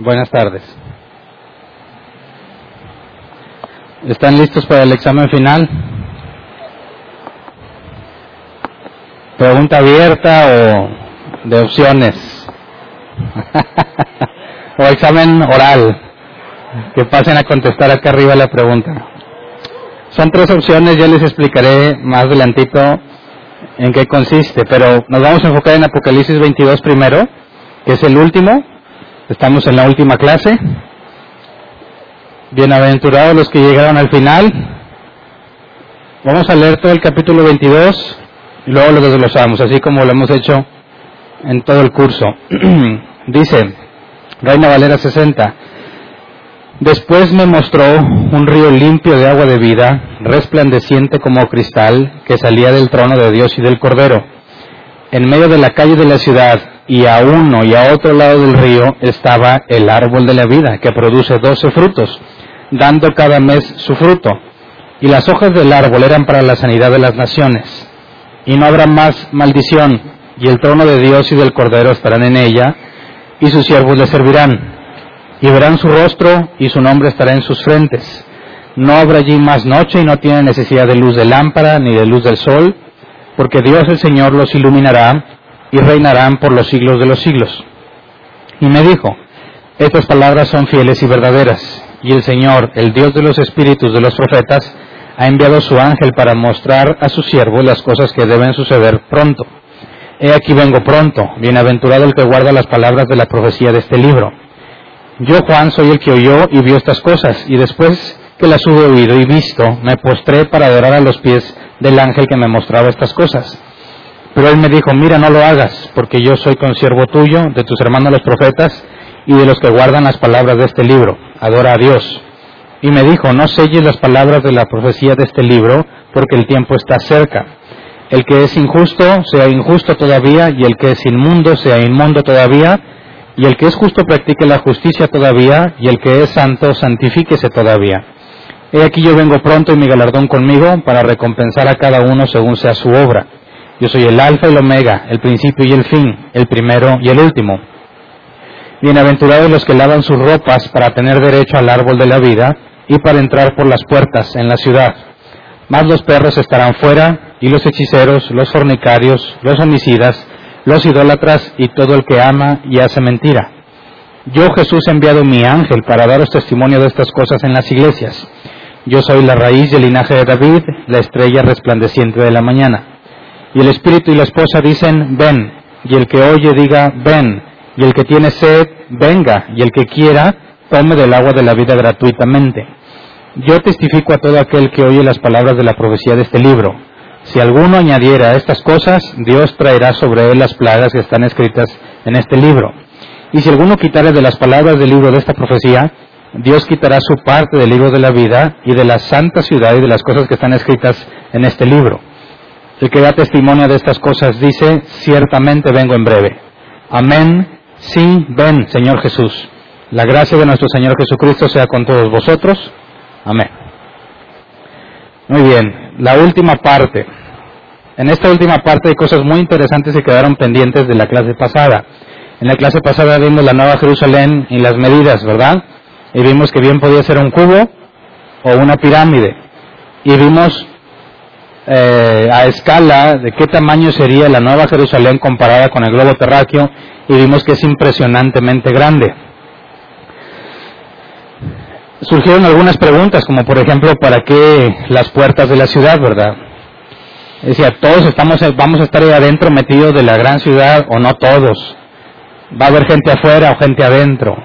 Buenas tardes. ¿Están listos para el examen final? ¿Pregunta abierta o de opciones? ¿O examen oral? Que pasen a contestar acá arriba la pregunta. Son tres opciones, ya les explicaré más adelantito en qué consiste, pero nos vamos a enfocar en Apocalipsis 22 primero, que es el último, Estamos en la última clase. Bienaventurados los que llegaron al final. Vamos a leer todo el capítulo 22 y luego lo desglosamos, así como lo hemos hecho en todo el curso. Dice, Reina Valera 60, Después me mostró un río limpio de agua de vida, resplandeciente como cristal, que salía del trono de Dios y del Cordero. En medio de la calle de la ciudad y a uno y a otro lado del río estaba el árbol de la vida, que produce doce frutos, dando cada mes su fruto. Y las hojas del árbol eran para la sanidad de las naciones. Y no habrá más maldición, y el trono de Dios y del Cordero estarán en ella, y sus siervos le servirán. Y verán su rostro, y su nombre estará en sus frentes. No habrá allí más noche, y no tienen necesidad de luz de lámpara, ni de luz del sol, porque Dios el Señor los iluminará y reinarán por los siglos de los siglos. Y me dijo, estas palabras son fieles y verdaderas, y el Señor, el Dios de los espíritus de los profetas, ha enviado su ángel para mostrar a su siervo las cosas que deben suceder pronto. He aquí vengo pronto, bienaventurado el que guarda las palabras de la profecía de este libro. Yo, Juan, soy el que oyó y vio estas cosas, y después que las hube oído y visto, me postré para adorar a los pies del ángel que me mostraba estas cosas. Pero él me dijo, mira, no lo hagas, porque yo soy consiervo tuyo, de tus hermanos los profetas, y de los que guardan las palabras de este libro. Adora a Dios. Y me dijo, no selles las palabras de la profecía de este libro, porque el tiempo está cerca. El que es injusto sea injusto todavía, y el que es inmundo sea inmundo todavía, y el que es justo practique la justicia todavía, y el que es santo santifíquese todavía. He aquí yo vengo pronto y mi galardón conmigo para recompensar a cada uno según sea su obra. Yo soy el alfa y el omega, el principio y el fin, el primero y el último. Bienaventurados los que lavan sus ropas para tener derecho al árbol de la vida y para entrar por las puertas en la ciudad. Mas los perros estarán fuera y los hechiceros, los fornicarios, los homicidas, los idólatras y todo el que ama y hace mentira. Yo Jesús he enviado mi ángel para daros testimonio de estas cosas en las iglesias. Yo soy la raíz del linaje de David, la estrella resplandeciente de la mañana. Y el espíritu y la esposa dicen, ven. Y el que oye diga, ven. Y el que tiene sed, venga. Y el que quiera, tome del agua de la vida gratuitamente. Yo testifico a todo aquel que oye las palabras de la profecía de este libro. Si alguno añadiera estas cosas, Dios traerá sobre él las plagas que están escritas en este libro. Y si alguno quitare de las palabras del libro de esta profecía, Dios quitará su parte del libro de la vida y de la santa ciudad y de las cosas que están escritas en este libro. El que da testimonio de estas cosas dice, ciertamente vengo en breve. Amén. Sí, ven, Señor Jesús. La gracia de nuestro Señor Jesucristo sea con todos vosotros. Amén. Muy bien, la última parte. En esta última parte hay cosas muy interesantes que quedaron pendientes de la clase pasada. En la clase pasada vimos la Nueva Jerusalén y las medidas, ¿verdad? Y vimos que bien podía ser un cubo o una pirámide. Y vimos eh, a escala de qué tamaño sería la Nueva Jerusalén comparada con el globo terráqueo y vimos que es impresionantemente grande. Surgieron algunas preguntas, como por ejemplo, ¿para qué las puertas de la ciudad, verdad? Decía, todos estamos, vamos a estar ahí adentro metidos de la gran ciudad o no todos. Va a haber gente afuera o gente adentro.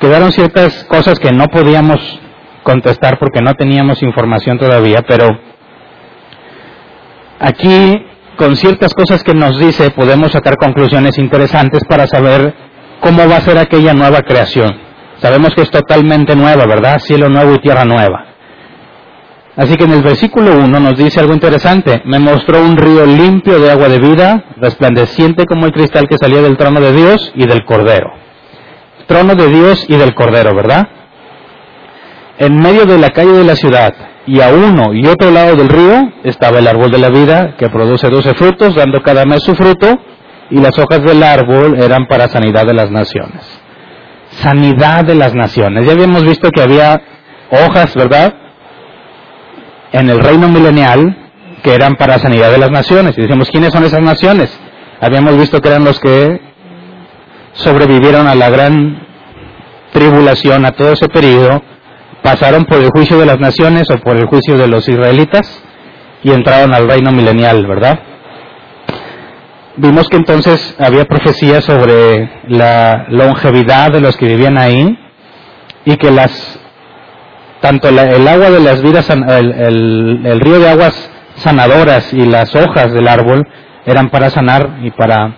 Quedaron ciertas cosas que no podíamos contestar porque no teníamos información todavía, pero Aquí, con ciertas cosas que nos dice, podemos sacar conclusiones interesantes para saber cómo va a ser aquella nueva creación. Sabemos que es totalmente nueva, ¿verdad? Cielo nuevo y tierra nueva. Así que en el versículo 1 nos dice algo interesante. Me mostró un río limpio de agua de vida, resplandeciente como el cristal que salía del trono de Dios y del Cordero. Trono de Dios y del Cordero, ¿verdad? En medio de la calle de la ciudad, y a uno y otro lado del río estaba el árbol de la vida que produce doce frutos, dando cada mes su fruto, y las hojas del árbol eran para sanidad de las naciones. sanidad de las naciones. Ya habíamos visto que había hojas, ¿verdad? En el reino milenial que eran para sanidad de las naciones. Y decimos, ¿quiénes son esas naciones? Habíamos visto que eran los que sobrevivieron a la gran tribulación, a todo ese periodo, pasaron por el juicio de las naciones o por el juicio de los israelitas y entraron al reino milenial, ¿verdad? Vimos que entonces había profecía sobre la longevidad de los que vivían ahí y que las tanto el agua de las vidas, el, río de aguas sanadoras y las hojas del árbol eran para sanar y para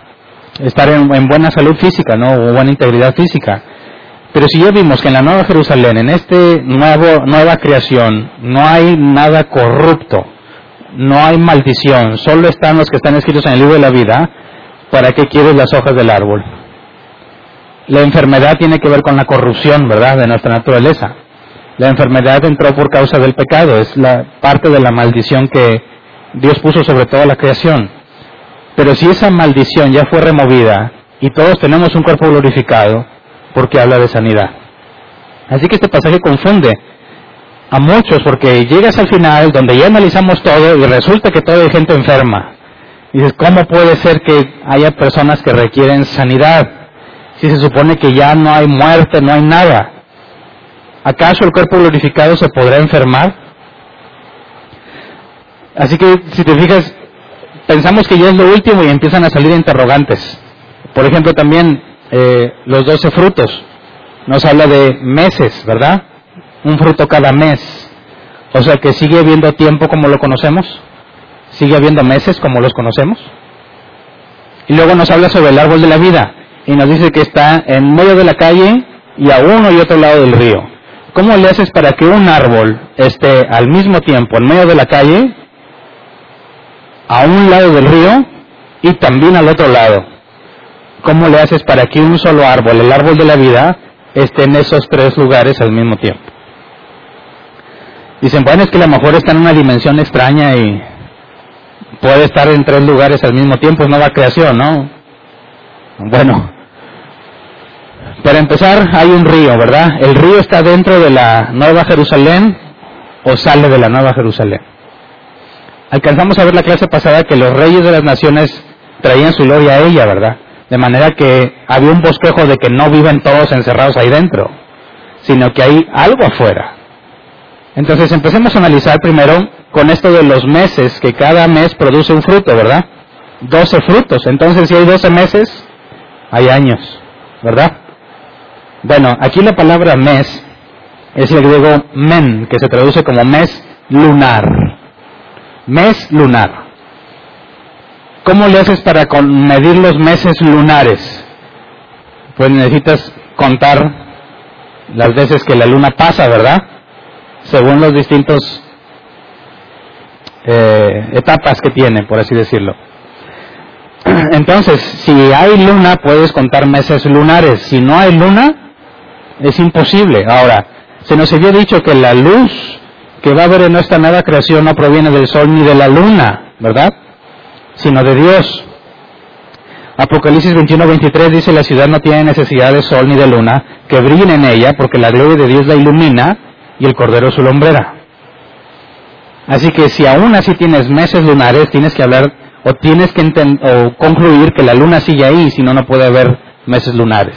estar en, buena salud física, ¿no? O buena integridad física. Pero si ya vimos que en la Nueva Jerusalén, en nuevo, nueva creación, no hay nada corrupto, no hay maldición, solo están los que están escritos en el libro de la vida, ¿para qué quieres las hojas del árbol? La enfermedad tiene que ver con la corrupción, ¿verdad?, de nuestra naturaleza. La enfermedad entró por causa del pecado, es la parte de la maldición que Dios puso sobre toda la creación. Pero si esa maldición ya fue removida y todos tenemos un cuerpo glorificado, porque habla de sanidad. Así que este pasaje confunde a muchos porque llegas al final donde ya analizamos todo y resulta que toda hay gente enferma. Y dices, ¿cómo puede ser que haya personas que requieren sanidad? Si se supone que ya no hay muerte, no hay nada. ¿Acaso el cuerpo glorificado se podrá enfermar? Así que si te fijas, pensamos que ya es lo último y empiezan a salir interrogantes. Por ejemplo, también eh, los doce frutos. Nos habla de meses, ¿verdad? Un fruto cada mes. O sea que sigue habiendo tiempo como lo conocemos. Sigue habiendo meses como los conocemos. Y luego nos habla sobre el árbol de la vida. Y nos dice que está en medio de la calle y a uno y otro lado del río. ¿Cómo le haces para que un árbol esté al mismo tiempo en medio de la calle, a un lado del río y también al otro lado? ¿Cómo le haces para que un solo árbol, el árbol de la vida, esté en esos tres lugares al mismo tiempo? Dicen, bueno, es que a lo mejor está en una dimensión extraña y puede estar en tres lugares al mismo tiempo, es nueva creación, ¿no? Bueno, para empezar, hay un río, ¿verdad? ¿El río está dentro de la Nueva Jerusalén o sale de la Nueva Jerusalén? Alcanzamos a ver la clase pasada que los reyes de las naciones traían su gloria a ella, ¿verdad? De manera que había un bosquejo de que no viven todos encerrados ahí dentro, sino que hay algo afuera. Entonces empecemos a analizar primero con esto de los meses, que cada mes produce un fruto, ¿verdad? 12 frutos. Entonces si hay 12 meses, hay años, ¿verdad? Bueno, aquí la palabra mes es el griego men, que se traduce como mes lunar. Mes lunar. ¿Cómo le haces para medir los meses lunares? Pues necesitas contar las veces que la luna pasa, ¿verdad? Según los distintos eh, etapas que tiene, por así decirlo. Entonces, si hay luna, puedes contar meses lunares. Si no hay luna, es imposible. Ahora, se nos había dicho que la luz que va a haber en nuestra nueva creación no proviene del sol ni de la luna, ¿verdad? Sino de Dios. Apocalipsis 21-23 dice, la ciudad no tiene necesidad de sol ni de luna, que brillen en ella, porque la gloria de Dios la ilumina y el cordero su lumbrera. Así que si aún así tienes meses lunares, tienes que hablar o tienes que o concluir que la luna sigue ahí, si no, no puede haber meses lunares.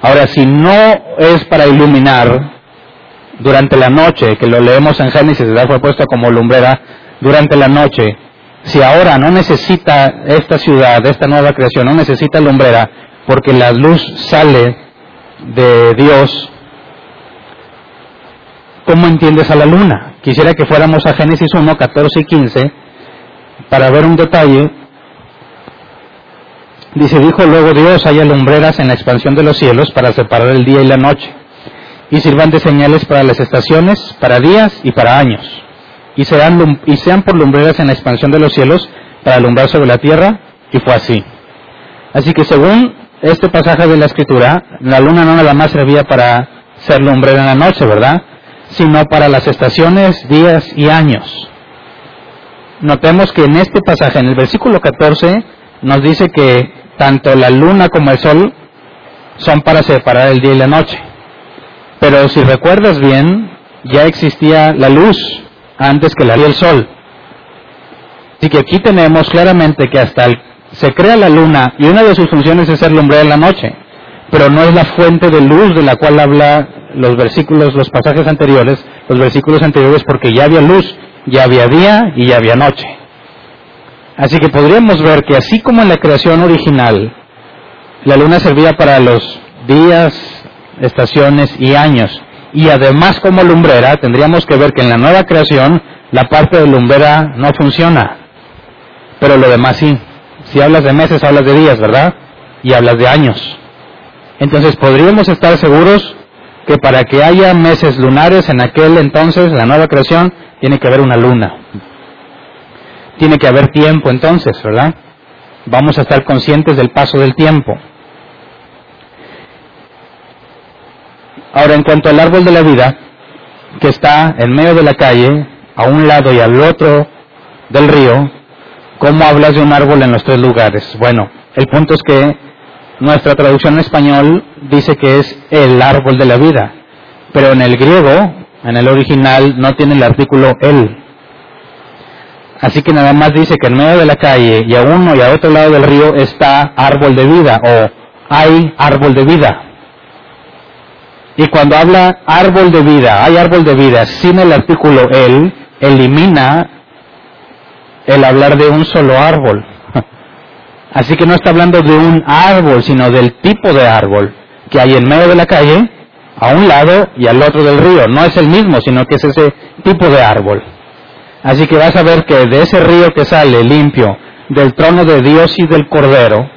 Ahora, si no es para iluminar durante la noche, que lo leemos en Génesis, fue puesto como lumbrera durante la noche, si ahora no necesita esta ciudad, esta nueva creación, no necesita lumbrera, porque la luz sale de Dios, ¿cómo entiendes a la luna? Quisiera que fuéramos a Génesis 1, 14 y 15 para ver un detalle. Dice, dijo luego Dios, haya lumbreras en la expansión de los cielos para separar el día y la noche, y sirvan de señales para las estaciones, para días y para años y, y sean por lumbreras en la expansión de los cielos para alumbrar sobre la tierra, y fue así. Así que según este pasaje de la escritura, la luna no nada más servía para ser lumbrera en la noche, ¿verdad? Sino para las estaciones, días y años. Notemos que en este pasaje, en el versículo 14, nos dice que tanto la luna como el sol son para separar el día y la noche. Pero si recuerdas bien, ya existía la luz antes que la y el sol. Así que aquí tenemos claramente que hasta se crea la luna y una de sus funciones es ser lumbre en la noche, pero no es la fuente de luz de la cual habla los versículos, los pasajes anteriores, los versículos anteriores, porque ya había luz, ya había día y ya había noche. Así que podríamos ver que así como en la creación original, la luna servía para los días, estaciones y años, y además como lumbrera, tendríamos que ver que en la nueva creación la parte de lumbrera no funciona, pero lo demás sí. Si hablas de meses, hablas de días, ¿verdad? Y hablas de años. Entonces podríamos estar seguros que para que haya meses lunares en aquel entonces, la nueva creación, tiene que haber una luna. Tiene que haber tiempo entonces, ¿verdad? Vamos a estar conscientes del paso del tiempo. Ahora, en cuanto al árbol de la vida, que está en medio de la calle, a un lado y al otro del río, ¿cómo hablas de un árbol en los tres lugares? Bueno, el punto es que nuestra traducción en español dice que es el árbol de la vida, pero en el griego, en el original, no tiene el artículo el. Así que nada más dice que en medio de la calle y a uno y a otro lado del río está árbol de vida o hay árbol de vida. Y cuando habla árbol de vida, hay árbol de vida sin el artículo el, elimina el hablar de un solo árbol. Así que no está hablando de un árbol, sino del tipo de árbol que hay en medio de la calle, a un lado y al otro del río. No es el mismo, sino que es ese tipo de árbol. Así que vas a ver que de ese río que sale limpio, del trono de Dios y del Cordero,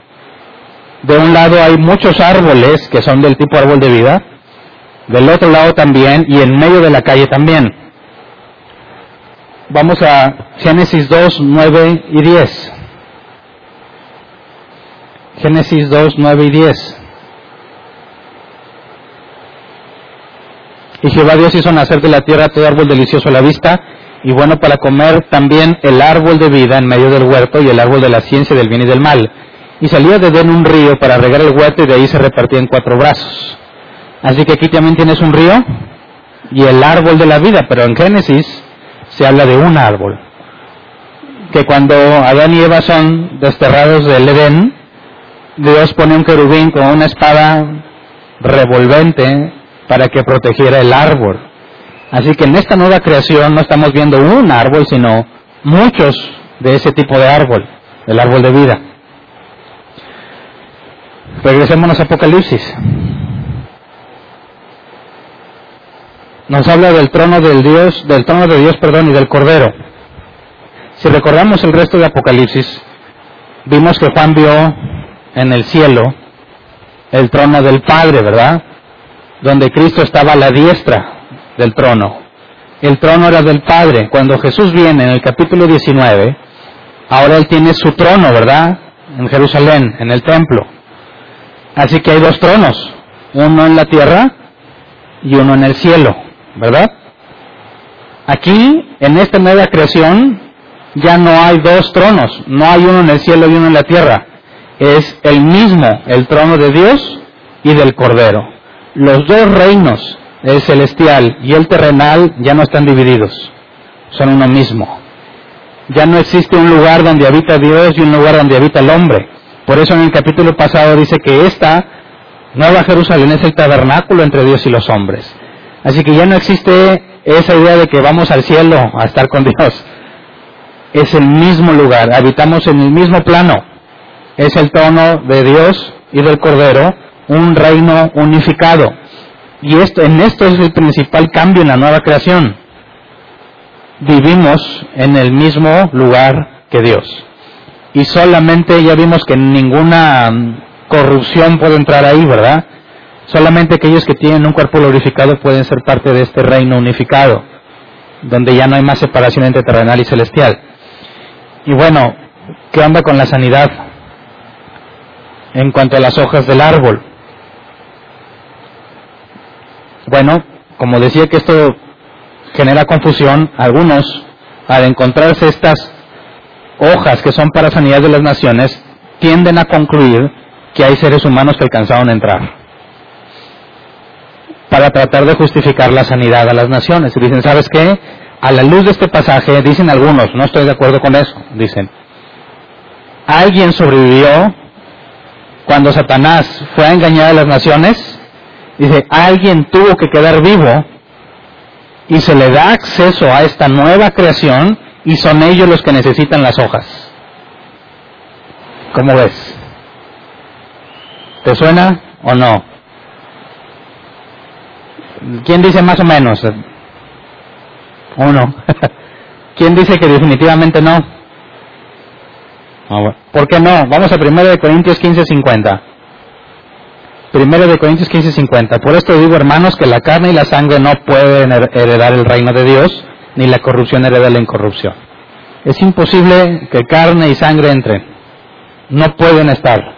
de un lado hay muchos árboles que son del tipo árbol de vida, del otro lado también y en medio de la calle también. Vamos a Génesis 2, 9 y 10. Génesis 2, 9 y 10. Y Jehová Dios hizo nacer de la tierra todo árbol delicioso a la vista y bueno para comer también el árbol de vida en medio del huerto y el árbol de la ciencia del bien y del mal. Y salía de en un río para regar el huerto y de ahí se repartía en cuatro brazos. Así que aquí también tienes un río y el árbol de la vida, pero en Génesis se habla de un árbol. Que cuando Adán y Eva son desterrados del Edén, Dios pone un querubín con una espada revolvente para que protegiera el árbol. Así que en esta nueva creación no estamos viendo un árbol, sino muchos de ese tipo de árbol, el árbol de vida. Regresemos a Apocalipsis. Nos habla del trono del Dios, del trono de Dios, perdón, y del Cordero. Si recordamos el resto de Apocalipsis, vimos que Juan vio en el cielo el trono del Padre, ¿verdad? Donde Cristo estaba a la diestra del trono. El trono era del Padre. Cuando Jesús viene en el capítulo 19, ahora Él tiene su trono, ¿verdad? En Jerusalén, en el templo. Así que hay dos tronos, uno en la tierra y uno en el cielo, ¿verdad? Aquí, en esta nueva creación, ya no hay dos tronos, no hay uno en el cielo y uno en la tierra es el mismo, el trono de Dios y del Cordero. Los dos reinos, el celestial y el terrenal, ya no están divididos, son uno mismo. Ya no existe un lugar donde habita Dios y un lugar donde habita el hombre. Por eso en el capítulo pasado dice que esta Nueva Jerusalén es el tabernáculo entre Dios y los hombres. Así que ya no existe esa idea de que vamos al cielo a estar con Dios. Es el mismo lugar, habitamos en el mismo plano es el trono de Dios y del Cordero, un reino unificado. Y esto, en esto es el principal cambio en la nueva creación. Vivimos en el mismo lugar que Dios. Y solamente ya vimos que ninguna corrupción puede entrar ahí, ¿verdad? Solamente aquellos que tienen un cuerpo glorificado pueden ser parte de este reino unificado, donde ya no hay más separación entre terrenal y celestial. Y bueno, ¿qué onda con la sanidad? en cuanto a las hojas del árbol. Bueno, como decía que esto genera confusión, algunos al encontrarse estas hojas que son para sanidad de las naciones, tienden a concluir que hay seres humanos que alcanzaron a entrar. Para tratar de justificar la sanidad a las naciones. Y dicen, ¿sabes qué? A la luz de este pasaje, dicen algunos, no estoy de acuerdo con eso, dicen, alguien sobrevivió cuando Satanás fue a engañar a las naciones, dice, alguien tuvo que quedar vivo y se le da acceso a esta nueva creación y son ellos los que necesitan las hojas. ¿Cómo ves? ¿Te suena o no? ¿Quién dice más o menos? Uno. ¿Quién dice que definitivamente no? Ah, ¿Por qué no? Vamos a 1 de Corintios 15, 50. 1 de Corintios 15, 50. Por esto digo, hermanos, que la carne y la sangre no pueden heredar el reino de Dios, ni la corrupción hereda la incorrupción. Es imposible que carne y sangre entren. No pueden estar.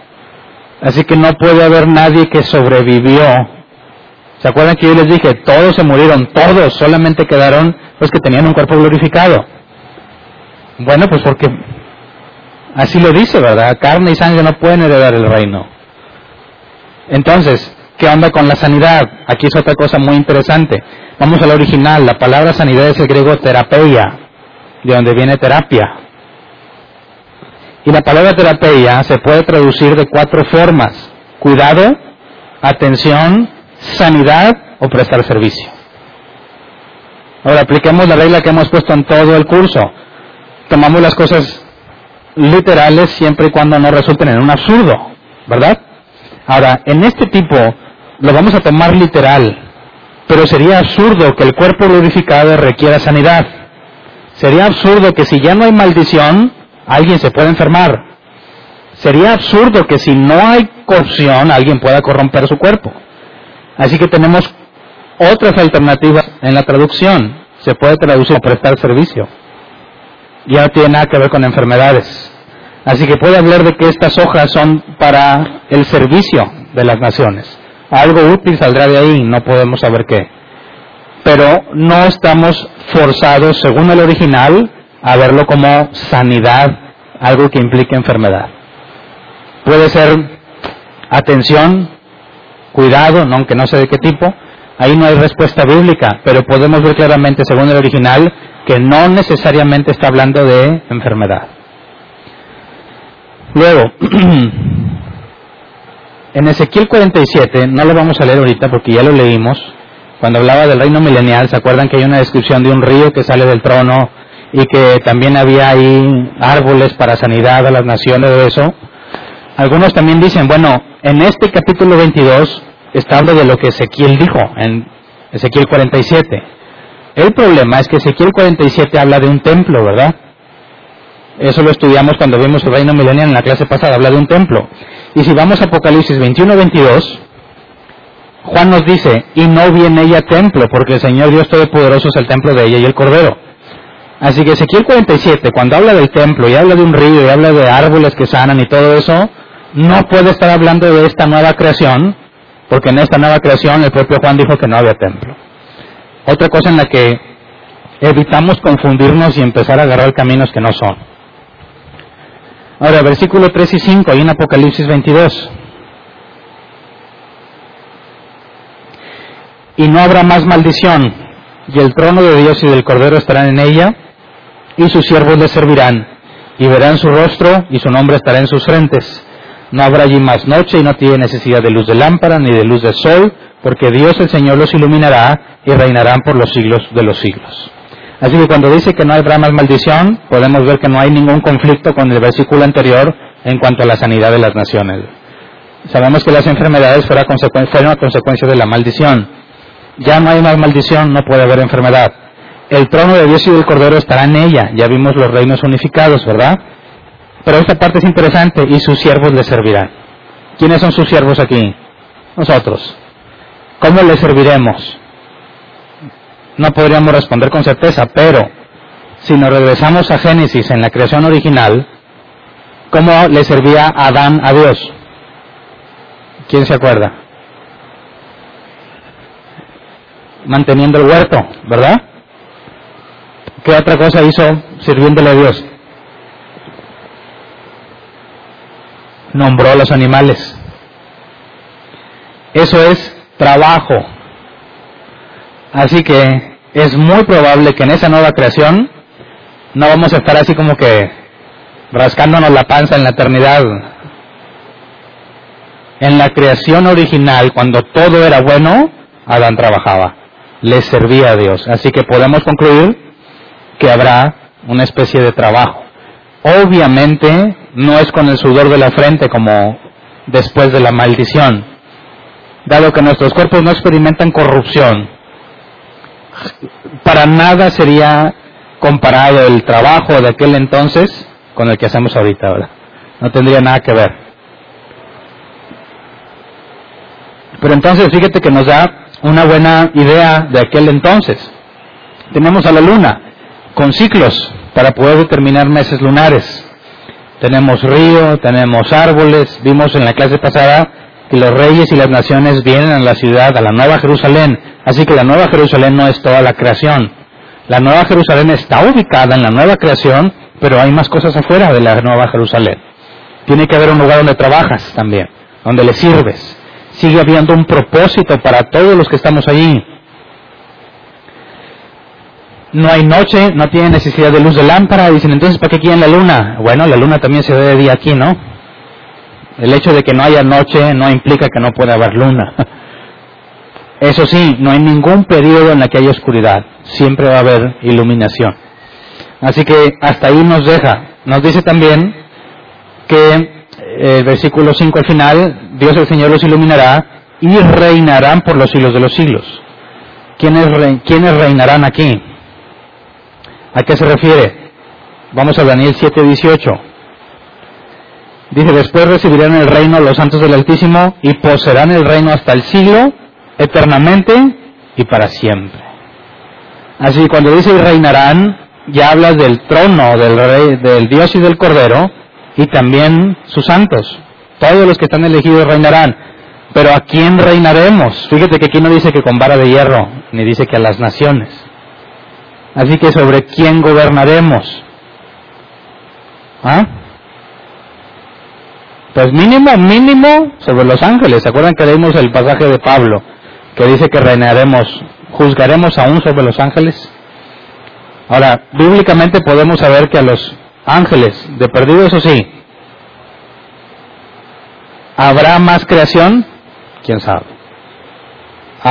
Así que no puede haber nadie que sobrevivió. ¿Se acuerdan que yo les dije, todos se murieron, todos, solamente quedaron los que tenían un cuerpo glorificado? Bueno, pues porque Así lo dice, ¿verdad? Carne y sangre no pueden heredar el reino. Entonces, ¿qué onda con la sanidad? Aquí es otra cosa muy interesante. Vamos al original. La palabra sanidad es el griego terapeia, de donde viene terapia. Y la palabra terapia se puede traducir de cuatro formas. Cuidado, atención, sanidad o prestar servicio. Ahora apliquemos la regla que hemos puesto en todo el curso. Tomamos las cosas literales siempre y cuando no resulten en un absurdo, ¿verdad? Ahora, en este tipo lo vamos a tomar literal, pero sería absurdo que el cuerpo glorificado requiera sanidad. Sería absurdo que si ya no hay maldición, alguien se pueda enfermar. Sería absurdo que si no hay corrupción, alguien pueda corromper su cuerpo. Así que tenemos otras alternativas en la traducción. Se puede traducir prestar servicio ya no tiene nada que ver con enfermedades. Así que puede hablar de que estas hojas son para el servicio de las naciones. Algo útil saldrá de ahí, no podemos saber qué. Pero no estamos forzados, según el original, a verlo como sanidad, algo que implique enfermedad. Puede ser atención, cuidado, aunque no sé de qué tipo. Ahí no hay respuesta bíblica, pero podemos ver claramente, según el original, que no necesariamente está hablando de enfermedad. Luego, en Ezequiel 47, no lo vamos a leer ahorita porque ya lo leímos, cuando hablaba del reino milenial, ¿se acuerdan que hay una descripción de un río que sale del trono y que también había ahí árboles para sanidad a las naciones de eso? Algunos también dicen, bueno, en este capítulo 22 está hablando de lo que Ezequiel dijo en Ezequiel 47. El problema es que Ezequiel 47 habla de un templo, ¿verdad? Eso lo estudiamos cuando vimos el reino milenial en la clase pasada, habla de un templo. Y si vamos a Apocalipsis 21-22, Juan nos dice, y no viene ella templo, porque el Señor Dios Todopoderoso es el templo de ella y el Cordero. Así que Ezequiel 47, cuando habla del templo y habla de un río y habla de árboles que sanan y todo eso, no puede estar hablando de esta nueva creación, porque en esta nueva creación el propio Juan dijo que no había templo. Otra cosa en la que evitamos confundirnos y empezar a agarrar caminos que no son. Ahora, versículo 3 y 5, ahí en Apocalipsis 22. Y no habrá más maldición, y el trono de Dios y del Cordero estarán en ella, y sus siervos le servirán, y verán su rostro, y su nombre estará en sus frentes. No habrá allí más noche, y no tiene necesidad de luz de lámpara, ni de luz de sol, porque Dios el Señor los iluminará y reinarán por los siglos de los siglos. Así que cuando dice que no hay más maldición, podemos ver que no hay ningún conflicto con el versículo anterior en cuanto a la sanidad de las naciones. Sabemos que las enfermedades fueron una consecuencia de la maldición. Ya no hay más maldición, no puede haber enfermedad. El trono de Dios y del Cordero estará en ella. Ya vimos los reinos unificados, ¿verdad? Pero esta parte es interesante y sus siervos le servirán. ¿Quiénes son sus siervos aquí? Nosotros. ¿Cómo le serviremos? No podríamos responder con certeza, pero si nos regresamos a Génesis en la creación original, ¿cómo le servía Adán a Dios? ¿Quién se acuerda? Manteniendo el huerto, ¿verdad? ¿Qué otra cosa hizo sirviéndole a Dios? Nombró a los animales. Eso es trabajo. Así que es muy probable que en esa nueva creación no vamos a estar así como que rascándonos la panza en la eternidad. En la creación original, cuando todo era bueno, Adán trabajaba, le servía a Dios. Así que podemos concluir que habrá una especie de trabajo. Obviamente no es con el sudor de la frente como después de la maldición, dado que nuestros cuerpos no experimentan corrupción. Para nada sería comparado el trabajo de aquel entonces con el que hacemos ahorita, ¿verdad? No tendría nada que ver. Pero entonces fíjate que nos da una buena idea de aquel entonces. Tenemos a la luna con ciclos para poder determinar meses lunares. Tenemos río, tenemos árboles. Vimos en la clase pasada que los reyes y las naciones vienen a la ciudad, a la Nueva Jerusalén. Así que la Nueva Jerusalén no es toda la creación. La Nueva Jerusalén está ubicada en la Nueva creación, pero hay más cosas afuera de la Nueva Jerusalén. Tiene que haber un lugar donde trabajas también, donde le sirves. Sigue habiendo un propósito para todos los que estamos allí no hay noche, no tiene necesidad de luz de lámpara. Dicen, entonces, ¿para qué quieren la luna? Bueno, la luna también se ve de día aquí, ¿no? El hecho de que no haya noche no implica que no pueda haber luna. Eso sí, no hay ningún periodo en el que haya oscuridad. Siempre va a haber iluminación. Así que hasta ahí nos deja. Nos dice también que eh, el versículo 5 al final, Dios el Señor los iluminará y reinarán por los siglos de los siglos. ¿Quiénes, ¿quiénes reinarán aquí? ¿A qué se refiere? Vamos a Daniel 7:18. Dice, después recibirán el reino los santos del Altísimo y poseerán el reino hasta el siglo, eternamente y para siempre. Así cuando dice reinarán, ya hablas del trono del rey, del Dios y del Cordero, y también sus santos. Todos los que están elegidos reinarán. Pero ¿a quién reinaremos? Fíjate que aquí no dice que con vara de hierro, ni dice que a las naciones. Así que sobre quién gobernaremos. ¿Ah? Pues mínimo, mínimo sobre los ángeles. ¿Se acuerdan que leímos el pasaje de Pablo que dice que reinaremos, juzgaremos aún sobre los ángeles? Ahora, bíblicamente podemos saber que a los ángeles, de perdido eso sí, ¿habrá más creación? ¿Quién sabe?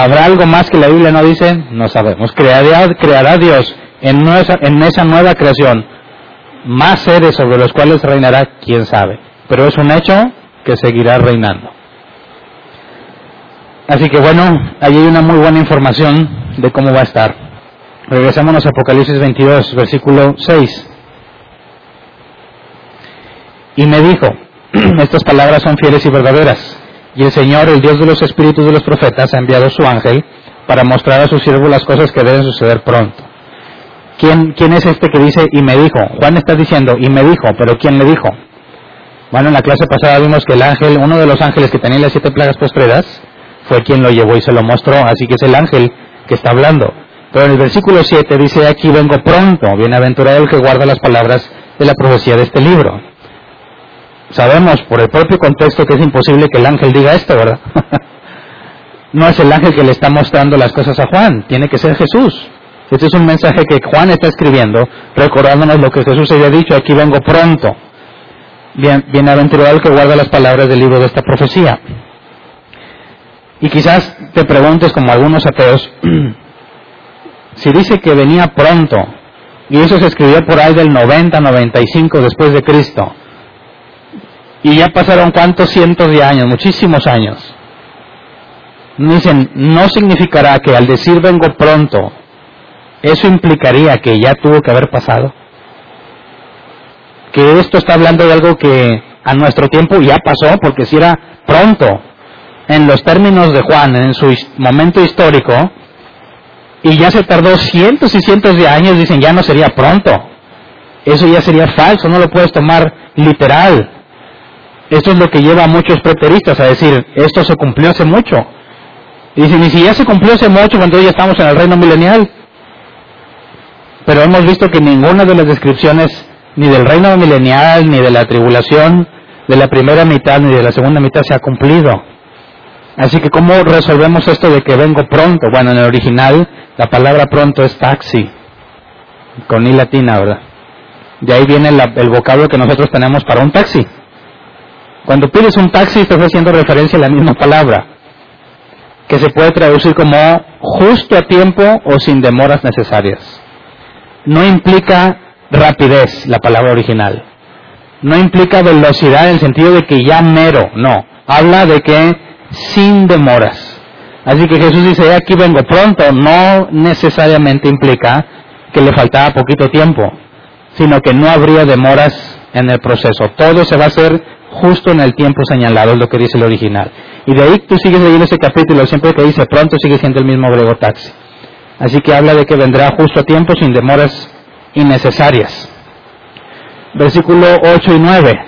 ¿Habrá algo más que la Biblia no dice? No sabemos. ¿Creará, creará Dios en, esa nueva creación más seres sobre los cuales reinará? ¿Quién sabe? Pero es un hecho que seguirá reinando. Así que bueno, ahí hay una muy buena información de cómo va a estar. Regresémonos a Apocalipsis 22, versículo 6. Y me dijo, estas palabras son fieles y verdaderas. Y el Señor, el Dios de los espíritus de los profetas, ha enviado su ángel para mostrar a su siervo las cosas que deben suceder pronto. ¿Quién, ¿Quién es este que dice y me dijo? Juan está diciendo y me dijo, pero ¿quién le dijo? Bueno, en la clase pasada vimos que el ángel, uno de los ángeles que tenía las siete plagas postreras, fue quien lo llevó y se lo mostró, así que es el ángel que está hablando. Pero en el versículo 7 dice, aquí vengo pronto, bienaventurado el que guarda las palabras de la profecía de este libro. Sabemos por el propio contexto que es imposible que el ángel diga esto, ¿verdad? no es el ángel que le está mostrando las cosas a Juan, tiene que ser Jesús. Este es un mensaje que Juan está escribiendo, recordándonos lo que Jesús había dicho, aquí vengo pronto. Bien, bienaventurado el que guarda las palabras del libro de esta profecía. Y quizás te preguntes, como algunos ateos, si dice que venía pronto, y eso se escribió por ahí del 90, 95 después de Cristo, y ya pasaron cuántos cientos de años, muchísimos años. Dicen, no significará que al decir vengo pronto, eso implicaría que ya tuvo que haber pasado. Que esto está hablando de algo que a nuestro tiempo ya pasó, porque si era pronto, en los términos de Juan, en su momento histórico, y ya se tardó cientos y cientos de años, dicen ya no sería pronto. Eso ya sería falso, no lo puedes tomar literal. Esto es lo que lleva a muchos preteristas a decir, esto se cumplió hace mucho. Y dicen, y si ya se cumplió hace mucho, cuando ya estamos en el reino milenial. Pero hemos visto que ninguna de las descripciones, ni del reino milenial, ni de la tribulación, de la primera mitad, ni de la segunda mitad, se ha cumplido. Así que ¿cómo resolvemos esto de que vengo pronto? Bueno, en el original la palabra pronto es taxi, con i latina, ¿verdad? De ahí viene el vocablo que nosotros tenemos para un taxi. Cuando pides un taxi estás haciendo referencia a la misma palabra, que se puede traducir como justo a tiempo o sin demoras necesarias. No implica rapidez la palabra original. No implica velocidad en el sentido de que ya mero, no. Habla de que sin demoras. Así que Jesús dice, aquí vengo pronto, no necesariamente implica que le faltaba poquito tiempo, sino que no habría demoras en el proceso. Todo se va a hacer justo en el tiempo señalado, es lo que dice el original. Y de ahí tú sigues leyendo ese capítulo, siempre que dice pronto sigue siendo el mismo griego taxi. Así que habla de que vendrá justo a tiempo sin demoras innecesarias. Versículo 8 y 9.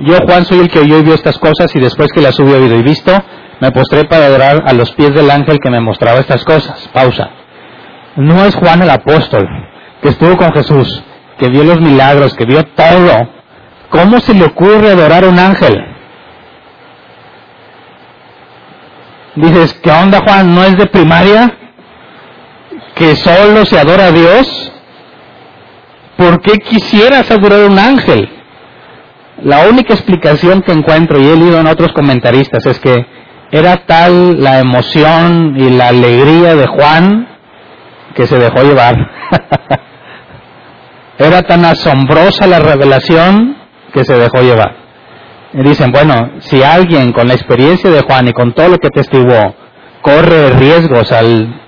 Yo, Juan, soy el que oyó y vio estas cosas y después que las hubo oído y visto, me postré para adorar a los pies del ángel que me mostraba estas cosas. Pausa. No es Juan el apóstol, que estuvo con Jesús, que vio los milagros, que vio todo. ¿Cómo se le ocurre adorar a un ángel? Dices, ¿qué onda Juan? ¿No es de primaria? ¿Que solo se adora a Dios? ¿Por qué quisieras adorar a un ángel? La única explicación que encuentro, y he leído en otros comentaristas, es que era tal la emoción y la alegría de Juan que se dejó llevar. era tan asombrosa la revelación que se dejó llevar. Y dicen, bueno, si alguien con la experiencia de Juan y con todo lo que testiguó corre riesgos al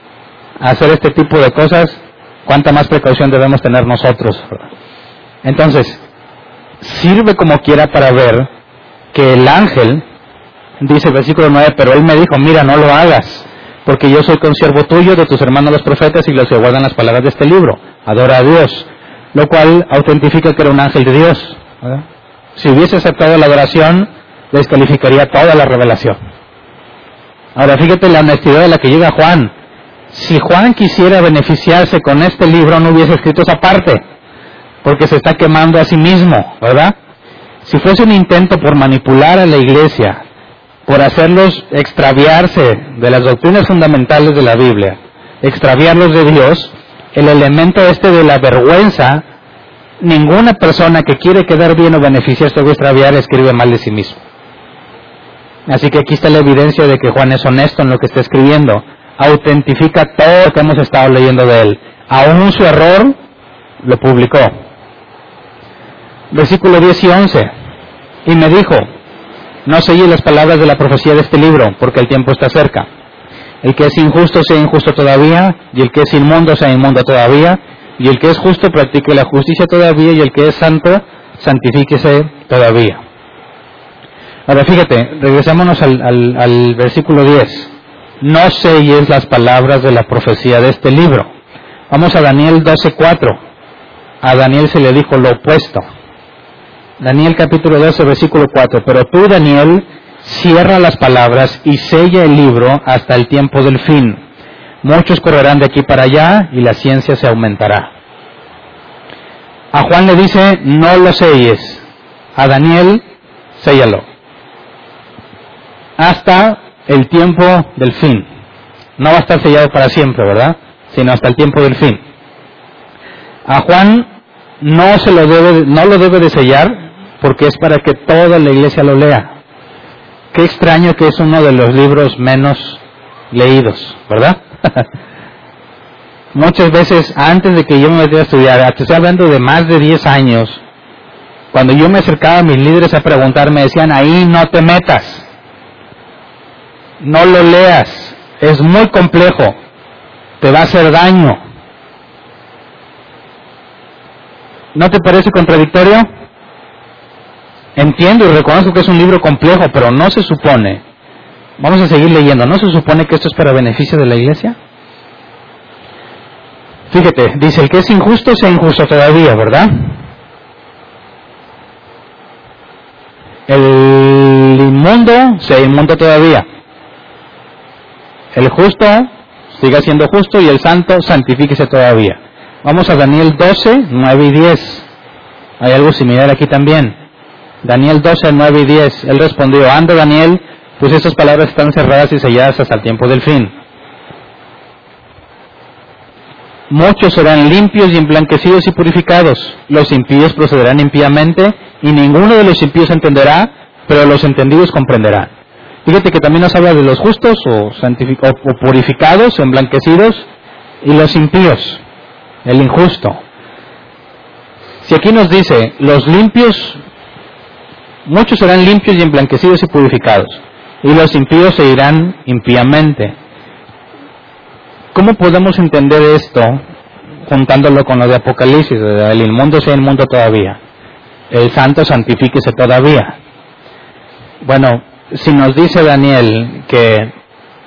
hacer este tipo de cosas, ¿cuánta más precaución debemos tener nosotros? Entonces, sirve como quiera para ver que el ángel, dice el versículo 9, pero él me dijo, mira, no lo hagas, porque yo soy consiervo tuyo, de tus hermanos los profetas y los que guardan las palabras de este libro. Adora a Dios, lo cual autentifica que era un ángel de Dios. Si hubiese aceptado la adoración, descalificaría toda la revelación. Ahora fíjate la honestidad de la que llega Juan. Si Juan quisiera beneficiarse con este libro, no hubiese escrito esa parte, porque se está quemando a sí mismo, ¿verdad? Si fuese un intento por manipular a la iglesia, por hacerlos extraviarse de las doctrinas fundamentales de la Biblia, extraviarlos de Dios, el elemento este de la vergüenza ninguna persona que quiere quedar bien o beneficiarse o extraviar escribe mal de sí mismo. Así que aquí está la evidencia de que Juan es honesto en lo que está escribiendo. Autentifica todo lo que hemos estado leyendo de él. Aún su error lo publicó. Versículo 10 y 11. Y me dijo, no selle las palabras de la profecía de este libro, porque el tiempo está cerca. El que es injusto sea injusto todavía, y el que es inmundo sea inmundo todavía, y el que es justo practique la justicia todavía y el que es santo santifíquese todavía. Ahora fíjate, regresémonos al, versículo 10. No selles las palabras de la profecía de este libro. Vamos a Daniel 12.4. A Daniel se le dijo lo opuesto. Daniel capítulo 12, versículo 4. Pero tú, Daniel, cierra las palabras y sella el libro hasta el tiempo del fin Muchos correrán de aquí para allá y la ciencia se aumentará. A Juan le dice, no lo selles. A Daniel, séllalo. Hasta el tiempo del fin. No va a estar sellado para siempre, ¿verdad? Sino hasta el tiempo del fin. A Juan no se lo debe, no lo debe de sellar porque es para que toda la iglesia lo lea. Qué extraño que es uno de los libros menos leídos, ¿verdad? Muchas veces antes de que yo me metiera a estudiar, estoy hablando de más de 10 años, cuando yo me acercaba a mis líderes a preguntar, me decían, ahí no te metas, no lo leas, es muy complejo, te va a hacer daño. ¿No te parece contradictorio? Entiendo y reconozco que es un libro complejo, pero no se supone Vamos a seguir leyendo. ¿No se supone que esto es para beneficio de la iglesia? Fíjate, dice, el que es injusto sea injusto todavía, ¿verdad? El inmundo sea inmundo todavía. El justo siga siendo justo y el santo santifíquese todavía. Vamos a Daniel 12, 9 y 10. Hay algo similar aquí también. Daniel 12, 9 y 10. Él respondió, anda Daniel, pues estas palabras están cerradas y selladas hasta el tiempo del fin. Muchos serán limpios y emblanquecidos y purificados. Los impíos procederán impíamente y ninguno de los impíos entenderá, pero los entendidos comprenderán. Fíjate que también nos habla de los justos o, o purificados o emblanquecidos y los impíos, el injusto. Si aquí nos dice, los limpios, muchos serán limpios y emblanquecidos y purificados, y los impíos se irán impíamente. ¿Cómo podemos entender esto juntándolo con lo de Apocalipsis? El inmundo sea inmundo todavía. El santo santifíquese todavía. Bueno, si nos dice Daniel que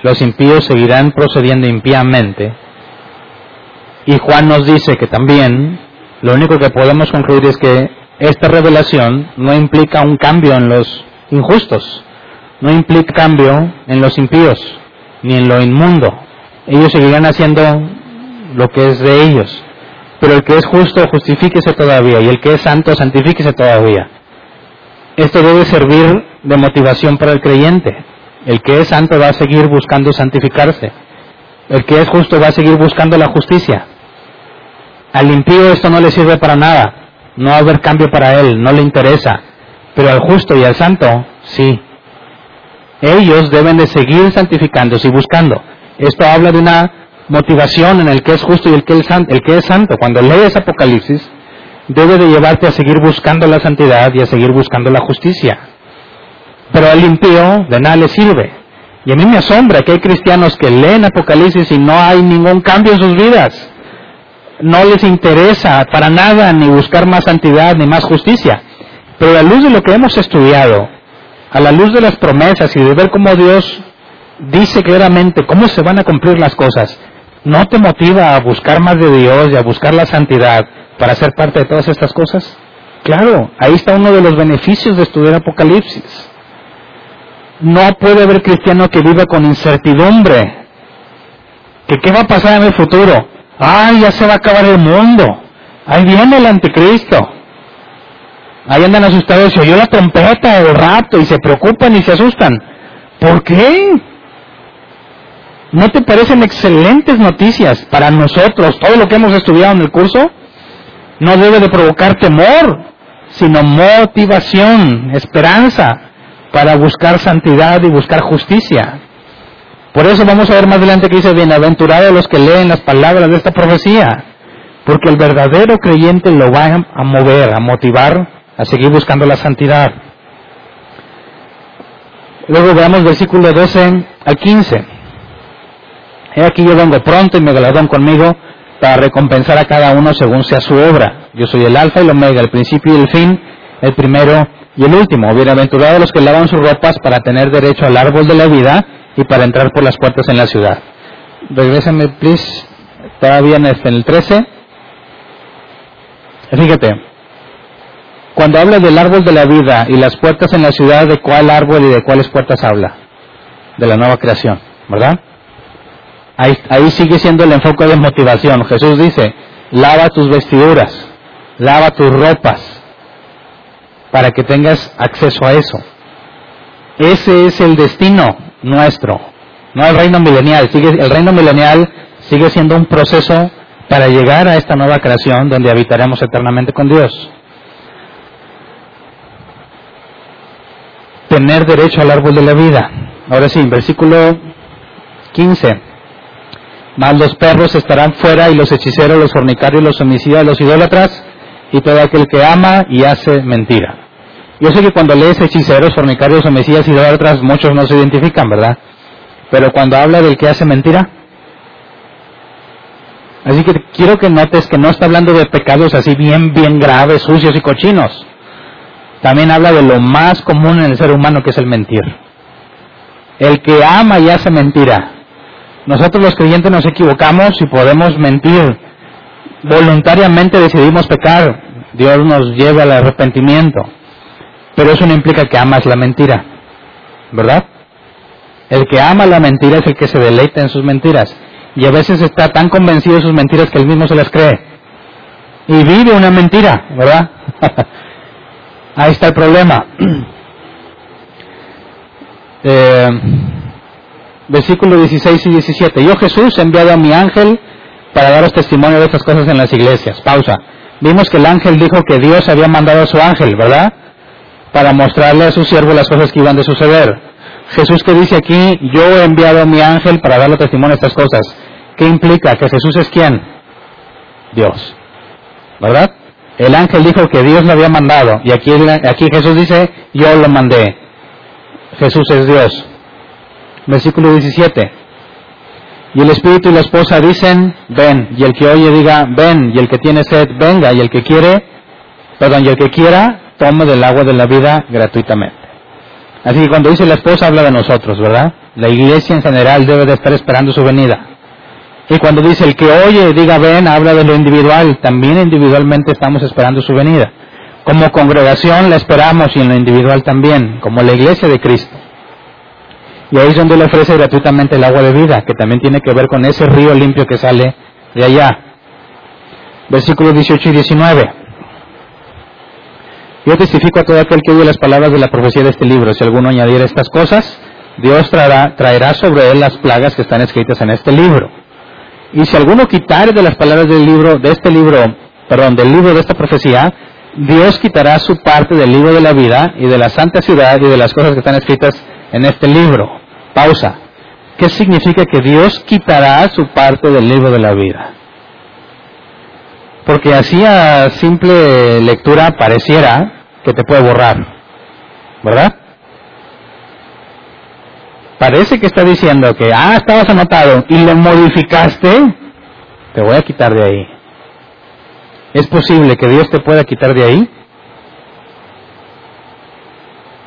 los impíos seguirán procediendo impíamente, y Juan nos dice que también, lo único que podemos concluir es que esta revelación no implica un cambio en los injustos, no implica cambio en los impíos, ni en lo inmundo, ellos seguirán haciendo lo que es de ellos. Pero el que es justo, justifíquese todavía, y el que es santo, santifíquese todavía. Esto debe servir de motivación para el creyente. El que es santo va a seguir buscando santificarse. El que es justo va a seguir buscando la justicia. Al impío esto no le sirve para nada. No va a haber cambio para él, no le interesa. Pero al justo y al santo, sí. Ellos deben de seguir santificándose y buscando. Esto habla de una motivación en el que es justo y el que es santo. El que es santo. Cuando lees Apocalipsis, debe de llevarte a seguir buscando la santidad y a seguir buscando la justicia. Pero al impío de nada le sirve. Y a mí me asombra que hay cristianos que leen Apocalipsis y no hay ningún cambio en sus vidas. No les interesa para nada ni buscar más santidad ni más justicia. Pero a la luz de lo que hemos estudiado, a la luz de las promesas y de ver cómo Dios dice claramente cómo se van a cumplir las cosas, ¿no te motiva a buscar más de Dios y a buscar la santidad para ser parte de todas estas cosas? Claro, ahí está uno de los beneficios de estudiar Apocalipsis. No puede haber cristiano que viva con incertidumbre. ¿Que qué va a pasar en el futuro? ¡Ay, ya se va a acabar el mundo! Ahí viene el anticristo. Ahí andan asustados, se oyó la trompeta del rato y se preocupan y se asustan. ¿Por qué? ¿No te parecen excelentes noticias para nosotros todo lo que hemos estudiado en el curso? No debe de provocar temor, sino motivación, esperanza para buscar santidad y buscar justicia. Por eso vamos a ver más adelante que dice, bienaventurados los que leen las palabras de esta profecía, porque el verdadero creyente lo va a mover, a motivar a seguir buscando la santidad. Luego veamos versículo 12 al 15. He aquí yo vengo pronto y me galardón conmigo para recompensar a cada uno según sea su obra. Yo soy el alfa y el omega, el principio y el fin, el primero y el último. Bienaventurados los que lavan sus ropas para tener derecho al árbol de la vida y para entrar por las puertas en la ciudad. Regrésame, please, todavía en el 13. Fíjate, cuando habla del árbol de la vida y las puertas en la ciudad, ¿de cuál árbol y de cuáles puertas habla? De la nueva creación, ¿verdad? Ahí, sigue siendo el enfoque de motivación. Jesús dice, lava tus vestiduras, lava tus ropas, para que tengas acceso a eso. Ese es el destino nuestro, no el reino milenial. Sigue, el reino milenial sigue siendo un proceso para llegar a esta nueva creación donde habitaremos eternamente con Dios. Tener derecho al árbol de la vida. Ahora sí, versículo 15. Mas los perros estarán fuera y los hechiceros, los fornicarios, los homicidas, los idólatras y todo aquel que ama y hace mentira. Yo sé que cuando lees hechiceros, fornicarios, homicidas y idólatras, muchos no se identifican, ¿verdad? Pero cuando habla del que hace mentira, así que quiero que notes que no está hablando de pecados así bien, bien graves, sucios y cochinos. También habla de lo más común en el ser humano que es el mentir. El que ama y hace mentira, nosotros los creyentes nos equivocamos y podemos mentir. Voluntariamente decidimos pecar. Dios nos lleva al arrepentimiento. Pero eso no implica que amas la mentira. ¿Verdad? El que ama la mentira es el que se deleita en sus mentiras. Y a veces está tan convencido de sus mentiras que él mismo se las cree. Y vive una mentira, ¿verdad? Ahí está el problema. Eh, versículo 16 y 17. Yo Jesús he enviado a mi ángel para daros testimonio de estas cosas en las iglesias. Pausa. Vimos que el ángel dijo que Dios había mandado a su ángel, ¿verdad? Para mostrarle a su siervo las cosas que iban de suceder. Jesús que dice aquí, yo he enviado a mi ángel para darle testimonio de estas cosas. ¿Qué implica? Que Jesús es quién? Dios. ¿Verdad? El ángel dijo que Dios lo había mandado y aquí, aquí Jesús dice, yo lo mandé. Jesús es Dios. Versículo 17. Y el espíritu y la esposa dicen, ven, y el que oye diga, ven, y el que tiene sed, venga, y el que quiere, perdón, y el que quiera, tome del agua de la vida gratuitamente. Así que cuando dice la esposa habla de nosotros, ¿verdad? La iglesia en general debe de estar esperando su venida. Y cuando dice el que oye, diga ven, habla de lo individual. También individualmente estamos esperando su venida. Como congregación la esperamos y en lo individual también, como la iglesia de Cristo. Y ahí es donde le ofrece gratuitamente el agua de vida, que también tiene que ver con ese río limpio que sale de allá. Versículos 18 y 19. Yo testifico a todo aquel que oye las palabras de la profecía de este libro. Si alguno añadiera estas cosas, Dios traerá, sobre él las plagas que están escritas en este libro. Y si alguno quitare de las palabras del libro, de este libro, perdón, del libro de esta profecía, Dios quitará su parte del libro de la vida y de la santa ciudad y de las cosas que están escritas en este libro. Pausa. ¿Qué significa que Dios quitará su parte del libro de la vida? Porque así a simple lectura pareciera que te puede borrar. ¿Verdad? Parece que está diciendo que, ah, estabas anotado y lo modificaste, te voy a quitar de ahí. ¿Es posible que Dios te pueda quitar de ahí?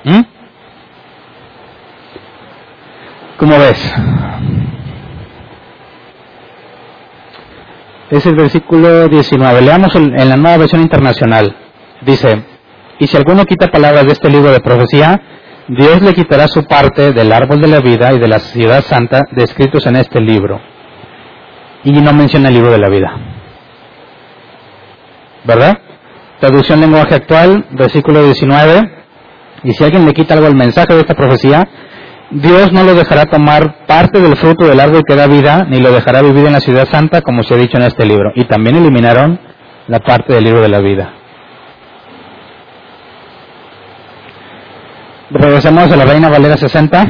¿Mm? ¿Cómo ves? Es el versículo 19. Leamos en la nueva versión internacional. Dice, y si alguno quita palabras de este libro de profecía, Dios le quitará su parte del árbol de la vida y de la ciudad santa descritos en este libro. Y no menciona el libro de la vida. ¿Verdad? Traducción lenguaje actual, versículo 19. Y si alguien le quita algo al mensaje de esta profecía, Dios no lo dejará tomar parte del fruto del árbol que da vida, ni lo dejará vivir en la ciudad santa, como se ha dicho en este libro. Y también eliminaron la parte del libro de la vida. Regresemos a la Reina Valera 60.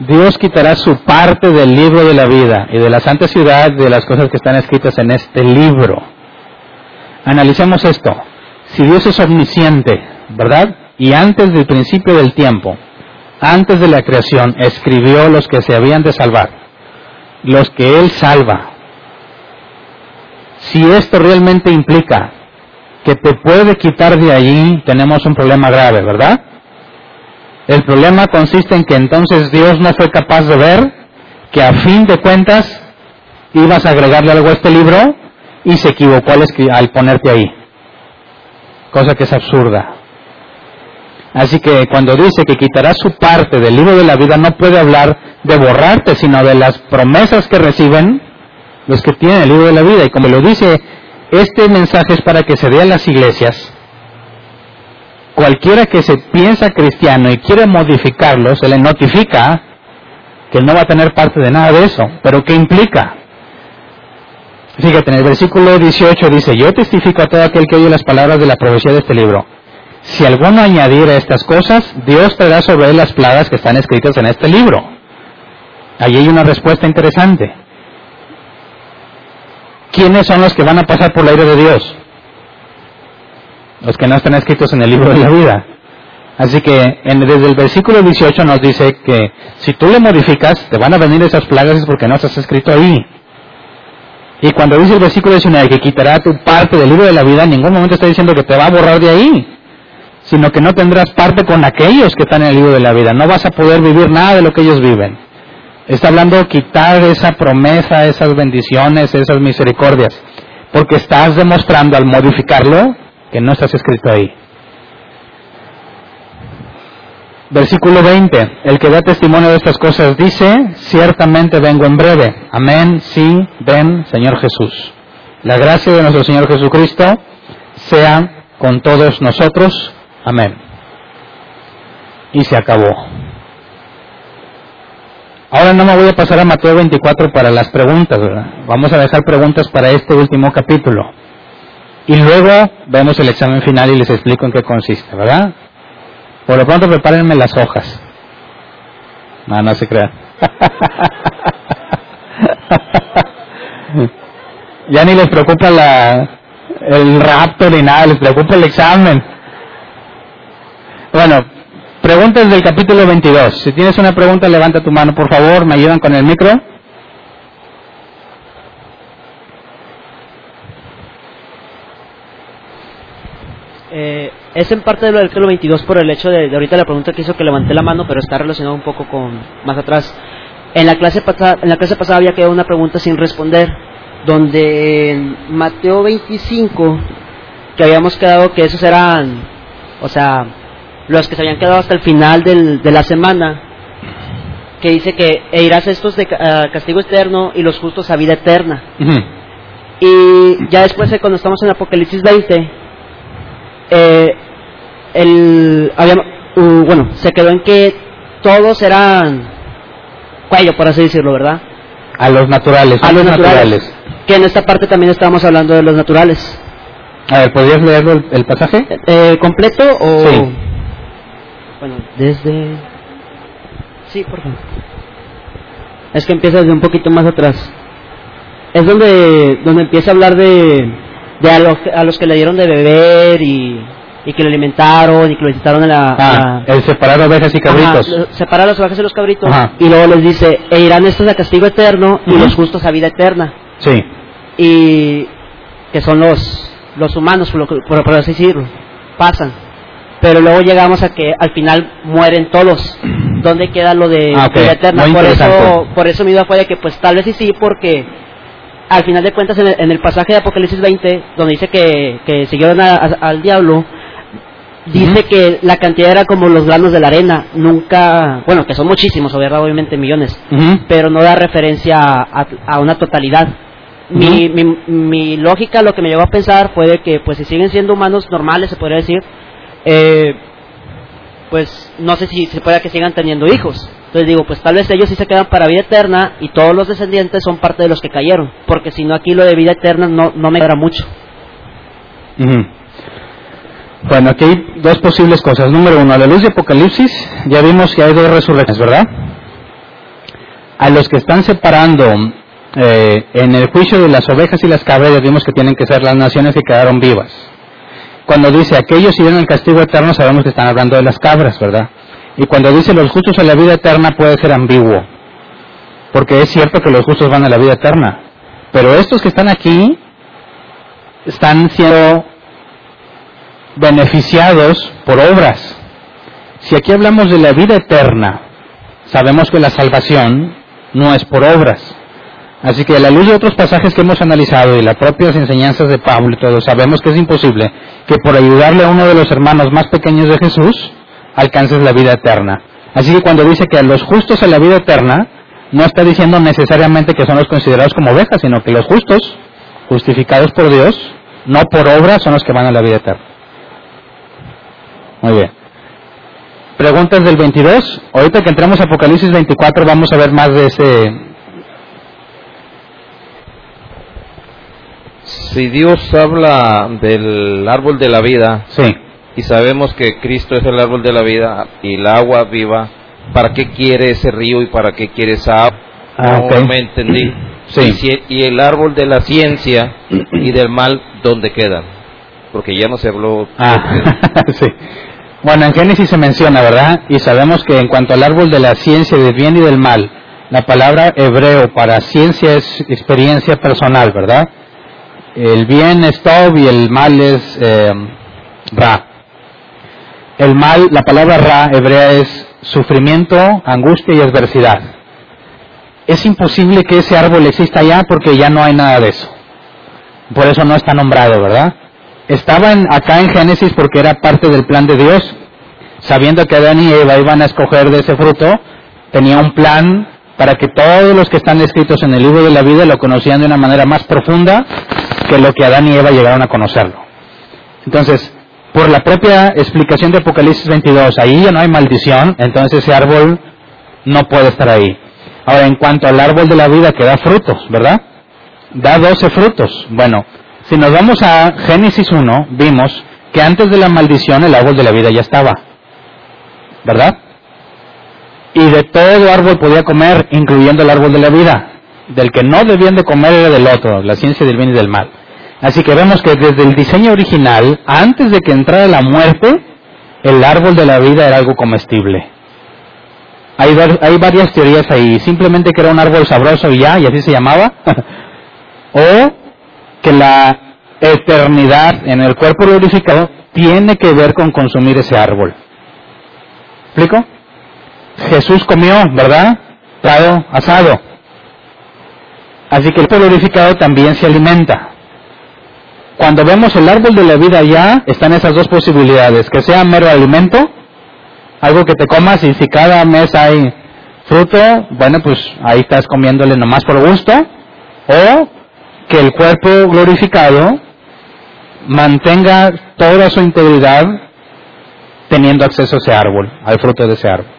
Dios quitará su parte del libro de la vida y de la santa ciudad de las cosas que están escritas en este libro. Analicemos esto. Si Dios es omnisciente, ¿verdad? Y antes del principio del tiempo, antes de la creación, escribió los que se habían de salvar, los que Él salva. Si esto realmente implica que te puede quitar de allí, tenemos un problema grave, ¿verdad? El problema consiste en que entonces Dios no fue capaz de ver que a fin de cuentas ibas a agregarle algo a este libro y se equivocó al, ponerte ahí. Cosa que es absurda. Así que cuando dice que quitará su parte del libro de la vida, no puede hablar de borrarte, sino de las promesas que reciben los que tienen el libro de la vida. Y como lo dice este mensaje es para que se a las iglesias. Cualquiera que se piensa cristiano y quiere modificarlo, se le notifica que no va a tener parte de nada de eso. ¿Pero qué implica? Fíjate, en el versículo 18 dice, yo testifico a todo aquel que oye las palabras de la profecía de este libro. Si alguno añadiera estas cosas, Dios traerá sobre las plagas que están escritas en este libro. Allí hay una respuesta interesante. ¿quiénes son los que van a pasar por la ira de Dios? Los que no están escritos en el libro de la vida. Así que desde el versículo 18 nos dice que si tú le modificas, te van a venir esas plagas porque no estás escrito ahí. Y cuando dice el versículo 19 que quitará tu parte del libro de la vida, en ningún momento está diciendo que te va a borrar de ahí, sino que no tendrás parte con aquellos que están en el libro de la vida. No vas a poder vivir nada de lo que ellos viven. Está hablando de quitar esa promesa, esas bendiciones, esas misericordias, porque estás demostrando al modificarlo que no estás escrito ahí. Versículo 20. El que da testimonio de estas cosas dice, ciertamente vengo en breve. Amén, sí, ven, Señor Jesús. La gracia de nuestro Señor Jesucristo sea con todos nosotros. Amén. Y se acabó. Ahora no me voy a pasar a Mateo 24 para las preguntas, ¿verdad? Vamos a dejar preguntas para este último capítulo. Y luego vemos el examen final y les explico en qué consiste, ¿verdad? Por lo pronto prepárenme las hojas. No, no se crean. ya ni les preocupa la, el rapto ni nada, les preocupa el examen. Bueno, preguntas del capítulo 22. Si tienes una pregunta, levanta tu mano, por favor. ¿Me ayudan con el micro? Eh, es en parte de lo del capítulo 22 por el hecho de, de ahorita la pregunta que hizo que levanté la mano, pero está relacionado un poco con más atrás. En la clase pasada, en la clase pasada había quedado una pregunta sin responder, donde en Mateo 25, que habíamos quedado que esos eran, o sea, los que se habían quedado hasta el final del, de la semana, que dice que e irás estos de castigo eterno y los justos a vida eterna. Y ya después, de cuando estamos en Apocalipsis 20, eh, el, había- uh, bueno, se quedó en que todos eran cuello, por así decirlo, ¿verdad? A los naturales. A los naturales. Que en esta parte también estábamos hablando de los naturales. A ver, ¿podrías leerlo el, el pasaje? Eh, ¿Completo o...? Sí. Bueno, desde... Sí, por favor. Es que empieza desde un poquito más atrás. Es donde, donde empieza a hablar de, de a, los, a los que le dieron de beber y, y que lo alimentaron y que lo visitaron en la... Ah, la- el separar ovejas y cabritos. Ajá, lo- separa a los ovejas y los cabritos Ajá. y luego les dice, e irán estos a castigo eterno y los justos a vida eterna. Sí. Y que son los, los humanos, por, por, por así decirlo, pasan. Pero luego llegamos a que al final mueren todos. ¿Dónde queda lo de Ah, vida eterna? Muy Por eso, por eso mi duda fue de que pues tal vez sí sí, porque al final de cuentas en el, en el pasaje de Apocalipsis 20, donde dice que, que siguieron a- a- al diablo, dice que la cantidad era como los granos de la arena, nunca, bueno, que son muchísimos, obviamente millones, pero no da referencia a, a una totalidad. Mi, mi lógica, lo que me llevó a pensar fue de que, pues, si siguen siendo humanos normales, se podría decir, eh, pues, no sé si se pueda que sigan teniendo hijos. Entonces digo, pues tal vez ellos sí se quedan para vida eterna y todos los descendientes son parte de los que cayeron, porque si no aquí lo de vida eterna no, no me queda mucho. Ujú. Bueno, aquí hay dos posibles cosas. Número uno, a la luz de Apocalipsis, ya vimos que hay dos resurrecciones, ¿verdad? A los que están separando eh, en el juicio de las ovejas y las cabras, vimos que tienen que ser las naciones que quedaron vivas. Cuando dice aquellos irán al castigo eterno, sabemos que están hablando de las cabras, ¿verdad? Y cuando dice los justos a la vida eterna puede ser ambiguo, porque es cierto que los justos van a la vida eterna, pero estos que están aquí están siendo beneficiados por obras. Si aquí hablamos de la vida eterna, sabemos que la salvación no es por obras. Así que a la luz de otros pasajes que hemos analizado y las propias enseñanzas de Pablo y todo, sabemos que es imposible que por ayudarle a uno de los hermanos más pequeños de Jesús alcances la vida eterna. Así que cuando dice que a los justos a la vida eterna, no está diciendo necesariamente que son los considerados como ovejas, sino que los justos, justificados por Dios, no por obras, son los que van a la vida eterna. Muy bien. Preguntas del 22. Ahorita que entramos a Apocalipsis 24 vamos a ver más de ese... Si Dios habla del árbol de la vida Sí. Y sabemos que Cristo es el árbol de la vida y el agua viva, ¿para qué quiere ese río y para qué quiere esa agua? Ah, no me entendí. Sí. Y, el árbol de la ciencia y del mal, ¿dónde quedan? Porque ya no se habló. Ah, sí. Bueno, en Génesis se menciona, ¿verdad? Y sabemos que en cuanto al árbol de la ciencia del bien y del mal, la palabra hebreo para ciencia es experiencia personal, ¿verdad? El bien es Tob y el mal es eh, Ra. El mal, la palabra Ra hebrea es sufrimiento, angustia y adversidad. Es imposible que ese árbol exista ya porque ya no hay nada de eso. Por eso no está nombrado, ¿verdad? Estaba en- acá en Génesis porque era parte del plan de Dios. Sabiendo que Adán y Eva iban a escoger de ese fruto, tenía un plan para que todos los que están escritos en el libro de la vida lo conocían de una manera más profunda que lo que Adán y Eva llegaron a conocerlo. Entonces, por la propia explicación de Apocalipsis 22, ahí ya no hay maldición, entonces ese árbol no puede estar ahí. Ahora, en cuanto al árbol de la vida que da frutos, ¿verdad? Da 12 frutos. Bueno, si nos vamos a Génesis 1, vimos que antes de la maldición el árbol de la vida ya estaba, ¿verdad? Y de todo árbol podía comer, incluyendo el árbol de la vida. Del que no debían de comer era del otro, la ciencia del bien y del mal. Así que vemos que desde el diseño original, antes de que entrara la muerte, el árbol de la vida era algo comestible. Hay, varias teorías ahí. Simplemente que era un árbol sabroso y ya, y así se llamaba. o que la eternidad en el cuerpo glorificado tiene que ver con consumir ese árbol. ¿Explico? Jesús comió, ¿verdad? Trado, asado. Así que el cuerpo glorificado también se alimenta. Cuando vemos el árbol de la vida ya, están esas dos posibilidades, que sea mero alimento, algo que te comas y si cada mes hay fruto, bueno, pues ahí estás comiéndole nomás por gusto, o que el cuerpo glorificado mantenga toda su integridad teniendo acceso a ese árbol, al fruto de ese árbol.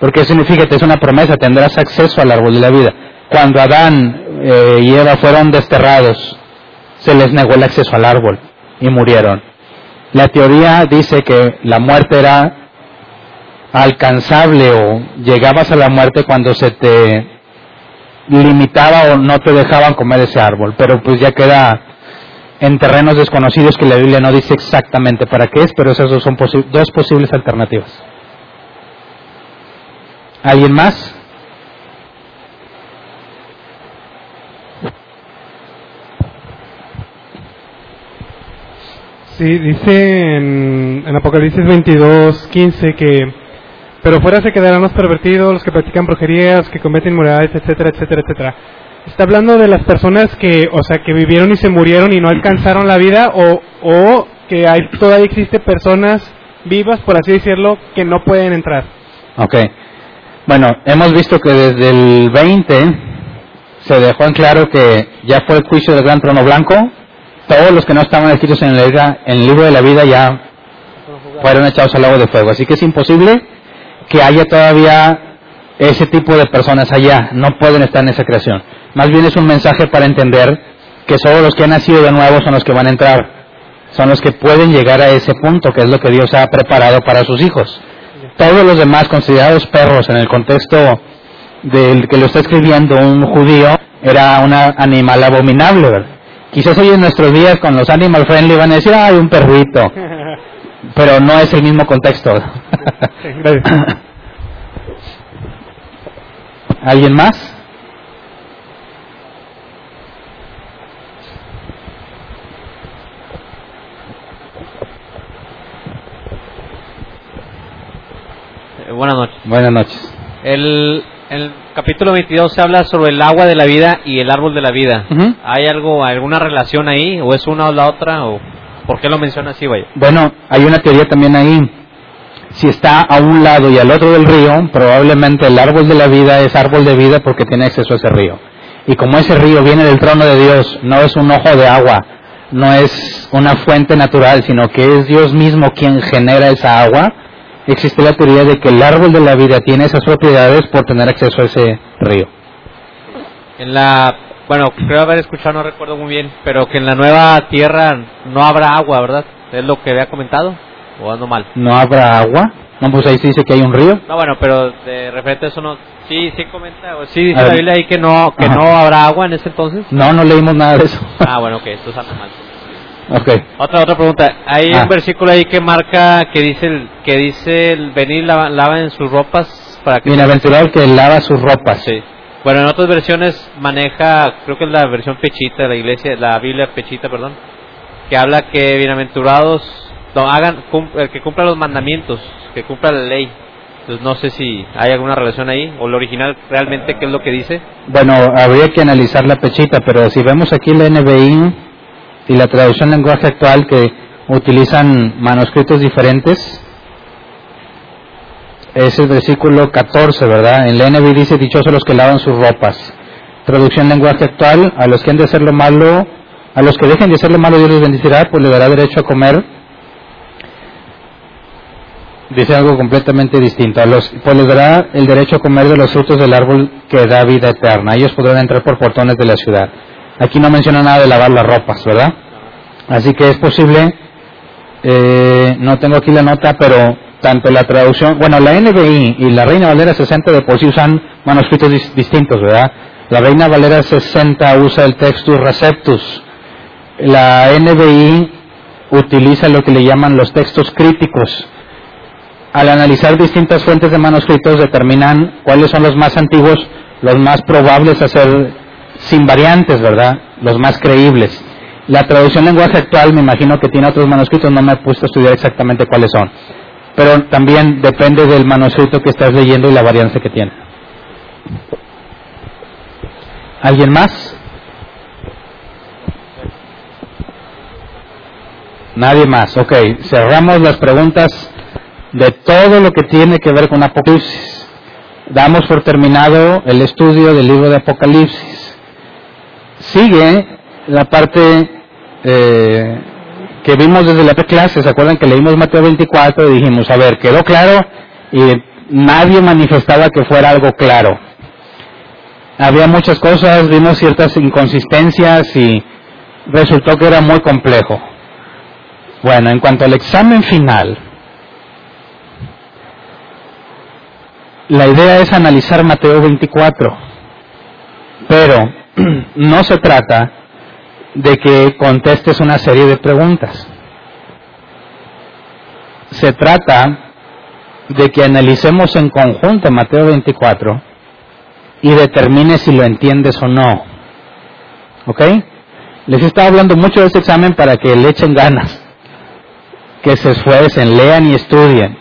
Porque significa que es una promesa, tendrás acceso al árbol de la vida. Cuando Adán eh, y Eva fueron desterrados, se les negó el acceso al árbol y murieron. La teoría dice que la muerte era alcanzable o llegabas a la muerte cuando se te limitaba o no te dejaban comer ese árbol, pero pues ya queda en terrenos desconocidos que la Biblia no dice exactamente para qué es, pero esas son dos posibles alternativas. ¿Alguien más? Sí, dice en, Apocalipsis 22, 15 que pero fuera se quedarán los pervertidos, los que practican brujerías, que cometen inmoralidades, etcétera, etcétera, etcétera. Está hablando de las personas que, o sea, que vivieron y se murieron y no alcanzaron la vida, o, o que hay, todavía existe personas vivas, por así decirlo, que no pueden entrar. Ok. Bueno, hemos visto que desde el 20 se dejó en claro que ya fue el juicio del gran trono blanco. Todos los que no estaban escritos en el, libro de la vida ya fueron echados al agua de fuego. Así que es imposible que haya todavía ese tipo de personas allá, no pueden estar en esa creación. Más bien es un mensaje para entender que solo los que han nacido de nuevo son los que van a entrar, son los que pueden llegar a ese punto, que es lo que Dios ha preparado para sus hijos. Todos los demás considerados perros en el contexto del que lo está escribiendo un judío era un animal abominable. Quizás hoy en nuestros días con los animal friendly van a decir, hay un perrito. pero no es el mismo contexto. ¿Alguien más? Eh, buenas noches. Buenas noches. El, el capítulo 22 se habla sobre el agua de la vida y el árbol de la vida. ¿Hay algo, alguna relación ahí? ¿O es una o la otra? ¿O ¿Por qué lo menciona así, vaya? Bueno, hay una teoría también ahí. Si está a un lado y al otro del río, probablemente el árbol de la vida es árbol de vida porque tiene acceso a ese río. Y como ese río viene del trono de Dios, no es un ojo de agua, no es una fuente natural, sino que es Dios mismo quien genera esa agua, existe la teoría de que el árbol de la vida tiene esas propiedades por tener acceso a ese río. En la bueno, creo haber escuchado, no recuerdo muy bien, pero que en la nueva tierra no habrá agua, ¿verdad? ¿Es lo que había comentado? ¿O ando mal? ¿No habrá agua? No, pues ahí sí dice que hay un río. No, bueno, pero de repente eso no... Sí, sí comenta, o sí dice la Biblia ahí que no, que no habrá agua en ese entonces. No, no leímos nada de eso. Ah, bueno, ok, esto ando mal. Okay. Otra otra pregunta. Hay un ah. versículo ahí que marca que dice el, que dice el venir lava, lava en sus ropas para que bienaventurado que lava sus ropas. Sí. Bueno, en otras versiones maneja, creo que es la versión pechita de la iglesia, la Biblia pechita, perdón, que habla que bienaventurados no, hagan, que cumpla los mandamientos, que cumpla la ley. Entonces no sé si hay alguna relación ahí, o lo original realmente, ¿qué es lo que dice? Bueno, habría que analizar la pechita, pero si vemos aquí la NBI y la traducción lenguaje actual que utilizan manuscritos diferentes, es el versículo 14, ¿verdad? En la NB dice, dichosos los que lavan sus ropas. Traducción lenguaje actual, a los que han de hacer lo malo, a los que dejen de hacer lo malo Dios les bendecirá, pues le dará derecho a comer dice algo completamente distinto. A los, pues les dará el derecho a comer de los frutos del árbol que da vida eterna. Ellos podrán entrar por portones de la ciudad. Aquí no menciona nada de lavar las ropas, ¿verdad? Así que es posible, eh, no tengo aquí la nota, pero tanto la traducción, bueno, la NBI y la Reina Valera 60 de por usan manuscritos dis- distintos, ¿verdad? La Reina Valera 60 usa el textus receptus. La NBI utiliza lo que le llaman los textos críticos. Al analizar distintas fuentes de manuscritos determinan cuáles son los más antiguos, los más probables a ser sin variantes, ¿verdad? Los más creíbles. La traducción lenguaje actual me imagino que tiene otros manuscritos, no me he puesto a estudiar exactamente cuáles son. Pero también depende del manuscrito que estás leyendo y la varianza que tiene. ¿Alguien más? Nadie más. Ok, cerramos las preguntas de todo lo que tiene que ver con Apocalipsis. Damos por terminado el estudio del libro de Apocalipsis. Sigue la parte eh, que vimos desde la clase. ¿Se acuerdan que leímos Mateo 24 y dijimos, a ver, quedó claro y nadie manifestaba que fuera algo claro? Había muchas cosas, vimos ciertas inconsistencias y resultó que era muy complejo. Bueno, en cuanto al examen final, la idea es analizar Mateo 24, pero no se trata de que contestes una serie de preguntas. Se trata de que analicemos en conjunto Mateo 24 y determines si lo entiendes o no. ¿Ok? Les he estado hablando mucho de este examen para que le echen ganas que se esfuercen, lean y estudien.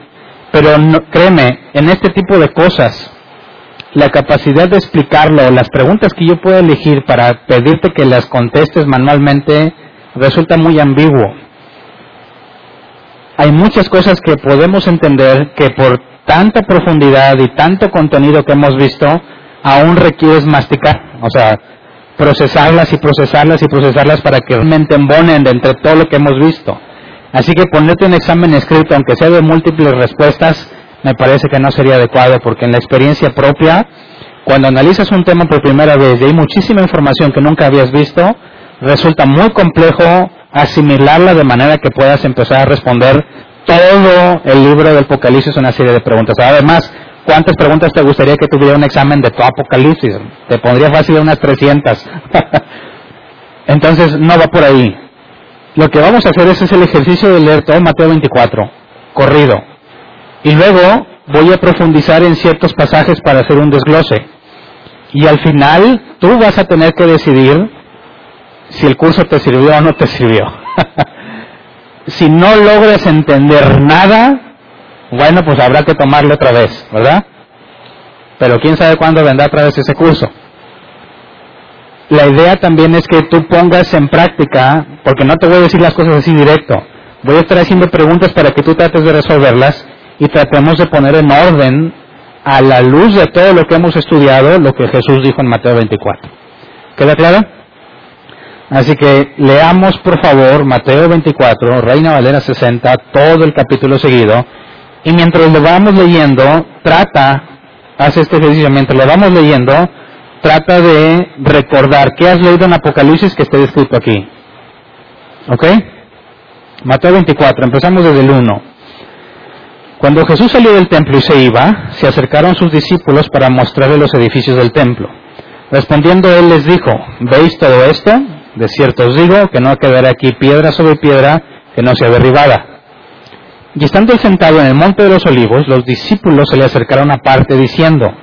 Pero no, créeme, en este tipo de cosas, la capacidad de explicarlo, las preguntas que yo puedo elegir para pedirte que las contestes manualmente, resulta muy ambiguo. Hay muchas cosas que podemos entender que por tanta profundidad y tanto contenido que hemos visto, aún requieres masticar, o sea, procesarlas y procesarlas y procesarlas para que realmente embonen de entre todo lo que hemos visto. Así que ponerte un examen escrito, aunque sea de múltiples respuestas, me parece que no sería adecuado, porque en la experiencia propia, cuando analizas un tema por primera vez y hay muchísima información que nunca habías visto, resulta muy complejo asimilarla de manera que puedas empezar a responder todo el libro del Apocalipsis una serie de preguntas. Además, ¿cuántas preguntas te gustaría que tuviera un examen de todo Apocalipsis? Te pondría fácil unas 300. Entonces, no va por ahí. Lo que vamos a hacer es, es el ejercicio de leer todo Mateo 24, corrido. Y luego voy a profundizar en ciertos pasajes para hacer un desglose. Y al final tú vas a tener que decidir si el curso te sirvió o no te sirvió. si no logras entender nada, bueno, pues habrá que tomarlo otra vez, ¿verdad? Pero quién sabe cuándo vendrá otra vez ese curso. La idea también es que tú pongas en práctica, porque no te voy a decir las cosas así directo, voy a estar haciendo preguntas para que tú trates de resolverlas y tratemos de poner en orden a la luz de todo lo que hemos estudiado lo que Jesús dijo en Mateo 24. ¿Queda claro? Así que leamos por favor Mateo 24, Reina Valera 60, todo el capítulo seguido. Y mientras lo vamos leyendo, trata, hace este ejercicio, mientras lo vamos leyendo, trata de recordar qué has leído en Apocalipsis que esté descrito aquí. ¿Ok? Mateo 24, empezamos desde el 1. Cuando Jesús salió del templo y se iba, se acercaron sus discípulos para mostrarle los edificios del templo. Respondiendo él les dijo, ¿veis todo esto? De cierto os digo que no quedará aquí piedra sobre piedra que no sea derribada. Y estando él sentado en el monte de los olivos, los discípulos se le acercaron aparte diciendo,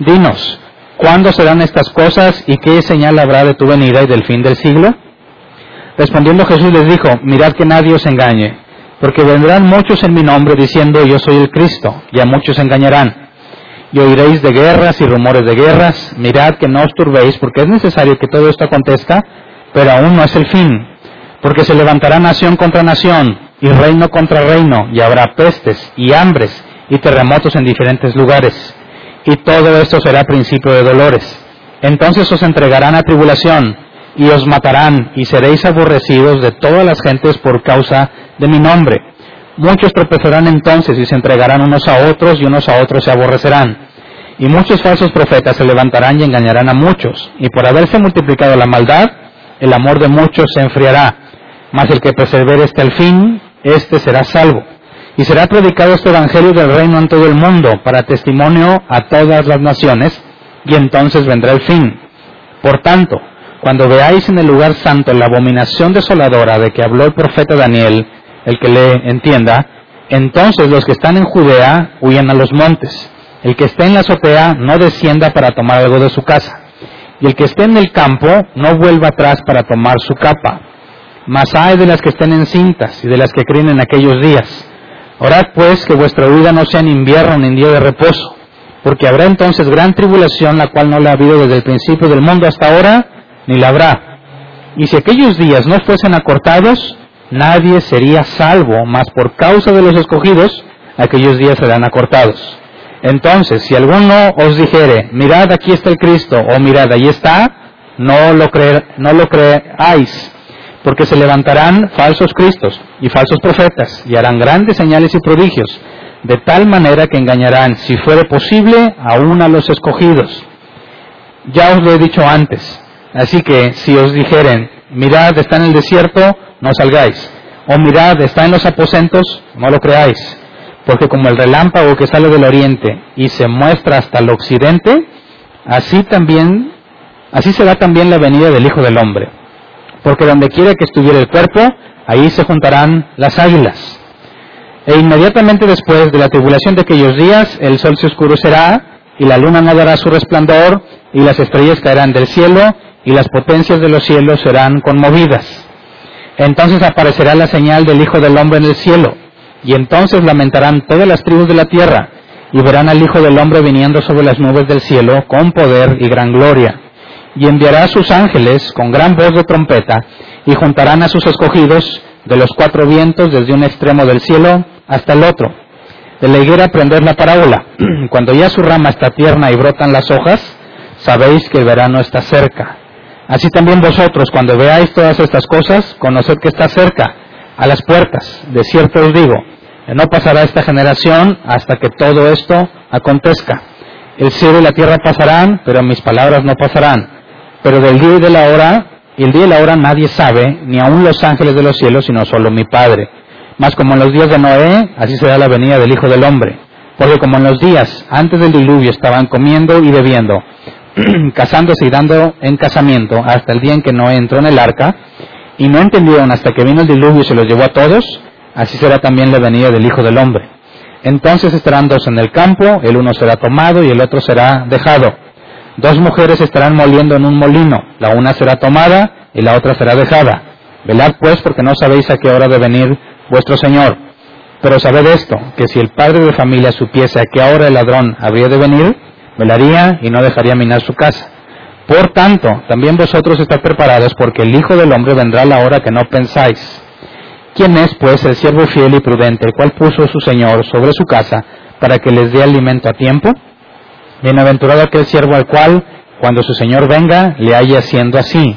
Dinos, ¿cuándo serán estas cosas y qué señal habrá de tu venida y del fin del siglo? Respondiendo Jesús les dijo, mirad que nadie os engañe, porque vendrán muchos en mi nombre diciendo yo soy el Cristo, y a muchos engañarán. Y oiréis de guerras y rumores de guerras, mirad que no os turbéis, porque es necesario que todo esto acontezca, pero aún no es el fin, porque se levantará nación contra nación, y reino contra reino, y habrá pestes, y hambres, y terremotos en diferentes lugares, y todo esto será principio de dolores. Entonces os entregarán a tribulación, y os matarán, y seréis aborrecidos de todas las gentes por causa de mi nombre. Muchos tropezarán entonces y se entregarán unos a otros y unos a otros se aborrecerán. Y muchos falsos profetas se levantarán y engañarán a muchos. Y por haberse multiplicado la maldad, el amor de muchos se enfriará. Mas el que persevere hasta el fin, éste será salvo. Y será predicado este evangelio del reino en todo el mundo para testimonio a todas las naciones, y entonces vendrá el fin. Por tanto, cuando veáis en el lugar santo la abominación desoladora de que habló el profeta Daniel, el que le entienda, entonces los que están en Judea huyan a los montes. El que esté en la azotea no descienda para tomar algo de su casa. Y el que esté en el campo no vuelva atrás para tomar su capa. Mas hay de las que estén en cintas y de las que creen en aquellos días. Orad pues que vuestra huida no sea en invierno ni en día de reposo, porque habrá entonces gran tribulación, la cual no la ha habido desde el principio del mundo hasta ahora, ni la habrá. Y si aquellos días no fuesen acortados, nadie sería salvo, mas por causa de los escogidos, aquellos días serán acortados. Entonces, si alguno os dijere, mirad aquí está el Cristo, o mirad ahí está, no lo, creer, no lo creáis, porque se levantarán falsos cristos y falsos profetas, y harán grandes señales y prodigios, de tal manera que engañarán, si fuere posible, aún a los escogidos. Ya os lo he dicho antes, así que si os dijeren, mirad está en el desierto, no salgáis, o mirad está en los aposentos, no lo creáis porque como el relámpago que sale del oriente y se muestra hasta el occidente, así también, así será también la venida del Hijo del Hombre. Porque donde quiera que estuviera el cuerpo, ahí se juntarán las águilas. E inmediatamente después de la tribulación de aquellos días, el sol se oscurecerá, y la luna no dará su resplandor, y las estrellas caerán del cielo, y las potencias de los cielos serán conmovidas. Entonces aparecerá la señal del Hijo del Hombre en el cielo y entonces lamentarán todas las tribus de la tierra, y verán al Hijo del Hombre viniendo sobre las nubes del cielo con poder y gran gloria. Y enviará a sus ángeles con gran voz de trompeta, y juntarán a sus escogidos de los cuatro vientos desde un extremo del cielo hasta el otro. De la higuera aprender la parábola. Cuando ya su rama está tierna y brotan las hojas, sabéis que el verano está cerca. Así también vosotros, cuando veáis todas estas cosas, conoced que está cerca a las puertas. De cierto os digo, no pasará esta generación hasta que todo esto acontezca. El cielo y la tierra pasarán, pero mis palabras no pasarán. Pero del día y de la hora, y el día y la hora nadie sabe, ni aun los ángeles de los cielos, sino solo mi Padre. Mas como en los días de Noé, así será la venida del Hijo del Hombre. Porque como en los días antes del diluvio estaban comiendo y bebiendo, casándose y dando en casamiento, hasta el día en que Noé entró en el arca, y no entendieron hasta que vino el diluvio y se los llevó a todos, así será también la venida del Hijo del Hombre. Entonces estarán dos en el campo, el uno será tomado y el otro será dejado. Dos mujeres estarán moliendo en un molino, la una será tomada y la otra será dejada. Velad pues porque no sabéis a qué hora de venir vuestro Señor. Pero sabed esto, que si el padre de familia supiese a qué hora el ladrón habría de venir, velaría y no dejaría minar su casa. Por tanto, también vosotros estad preparados porque el Hijo del Hombre vendrá a la hora que no pensáis. ¿Quién es, pues, el siervo fiel y prudente, el cual puso su Señor sobre su casa para que les dé alimento a tiempo? Bienaventurado aquel siervo al cual, cuando su Señor venga, le haya haciendo así.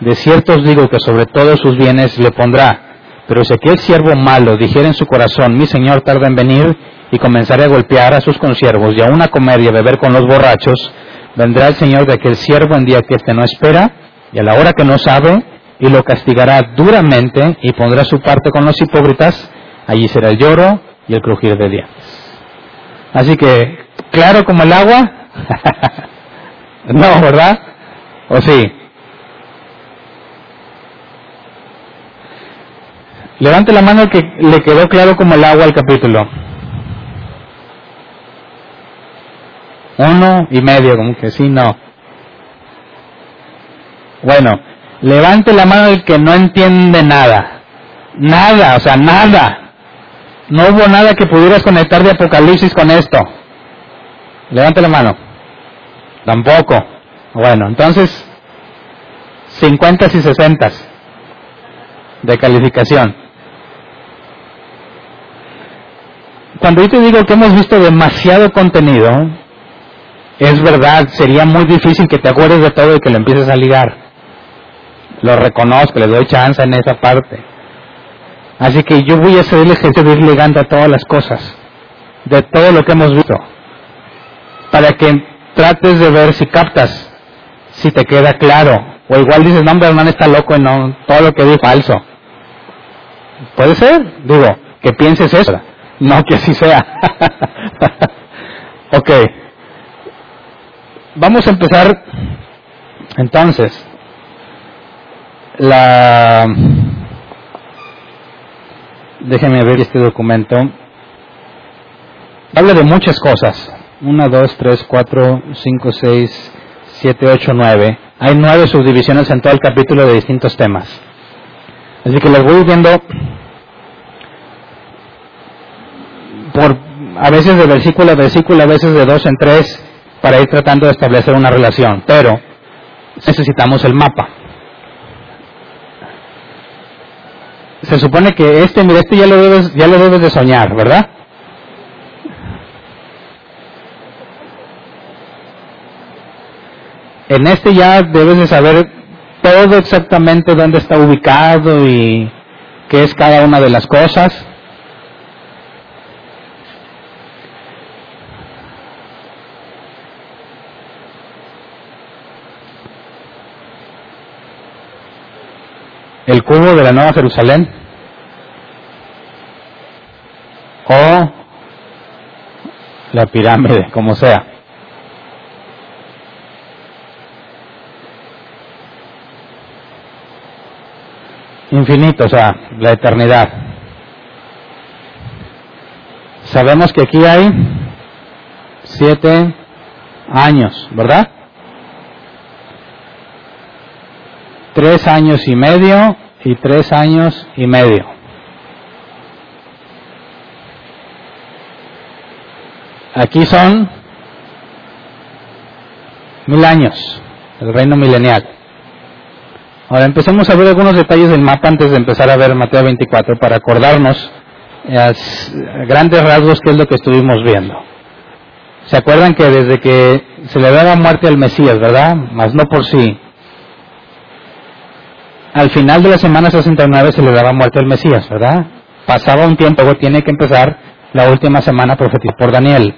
De cierto os digo que sobre todos sus bienes le pondrá. Pero si aquel siervo malo dijera en su corazón, mi Señor tarda en venir, y comenzaré a golpear a sus consiervos y aún a comer y a beber con los borrachos, vendrá el Señor de aquel siervo en día que éste no espera y a la hora que no sabe y lo castigará duramente y pondrá su parte con los hipócritas, allí será el lloro y el crujir de dientes. Así que, claro como el agua, no, ¿verdad? ¿O sí? Levante la mano que le quedó claro como el agua al capítulo. Uno y medio, como que sí, no. Bueno, levante la mano el que no entiende nada. Nada, o sea, nada. No hubo nada que pudieras conectar de Apocalipsis con esto. Levante la mano. Tampoco. Bueno, entonces, 50 y 60 de calificación. Cuando yo te digo que hemos visto demasiado contenido, es verdad, sería muy difícil que te acuerdes de todo y que lo empieces a ligar. Lo reconozco, le doy chance en esa parte. Así que yo voy a hacer el ejercicio de ir ligando a todas las cosas, de todo lo que hemos visto, para que trates de ver si captas, si te queda claro, o igual dices, no, hombre, está loco y no, todo lo que di falso. Puede ser, digo, que pienses eso, no que así sea. ok. Vamos a empezar entonces. La déjenme ver este documento. Habla de muchas cosas. 1, 2, 3, 4, 5, 6, 7, 8, 9. Hay nueve subdivisiones en todo el capítulo de distintos temas. Así que los voy viendo por a veces de versículo a versículo, a veces de dos en tres, para ir tratando de establecer una relación. Pero necesitamos el mapa. Se supone que este, mira, este ya lo debes, ya lo debes de soñar, ¿verdad? En este ya debes de saber todo exactamente dónde está ubicado y qué es cada una de las cosas. El cubo de la Nueva Jerusalén o la pirámide, como sea. Infinito, o sea, la eternidad. Sabemos que aquí hay siete años, ¿verdad? Tres años y medio y tres años y medio. Aquí son mil años, el reino milenial. Ahora empecemos a ver algunos detalles del mapa antes de empezar a ver Mateo 24 para acordarnos a grandes rasgos qué es lo que estuvimos viendo. ¿Se acuerdan que desde que se le daba muerte al Mesías, verdad? Mas no por sí, al final de la semana 69 se le daba muerte al Mesías, ¿verdad? Pasaba un tiempo, luego tiene que empezar la última semana profetizada por Daniel.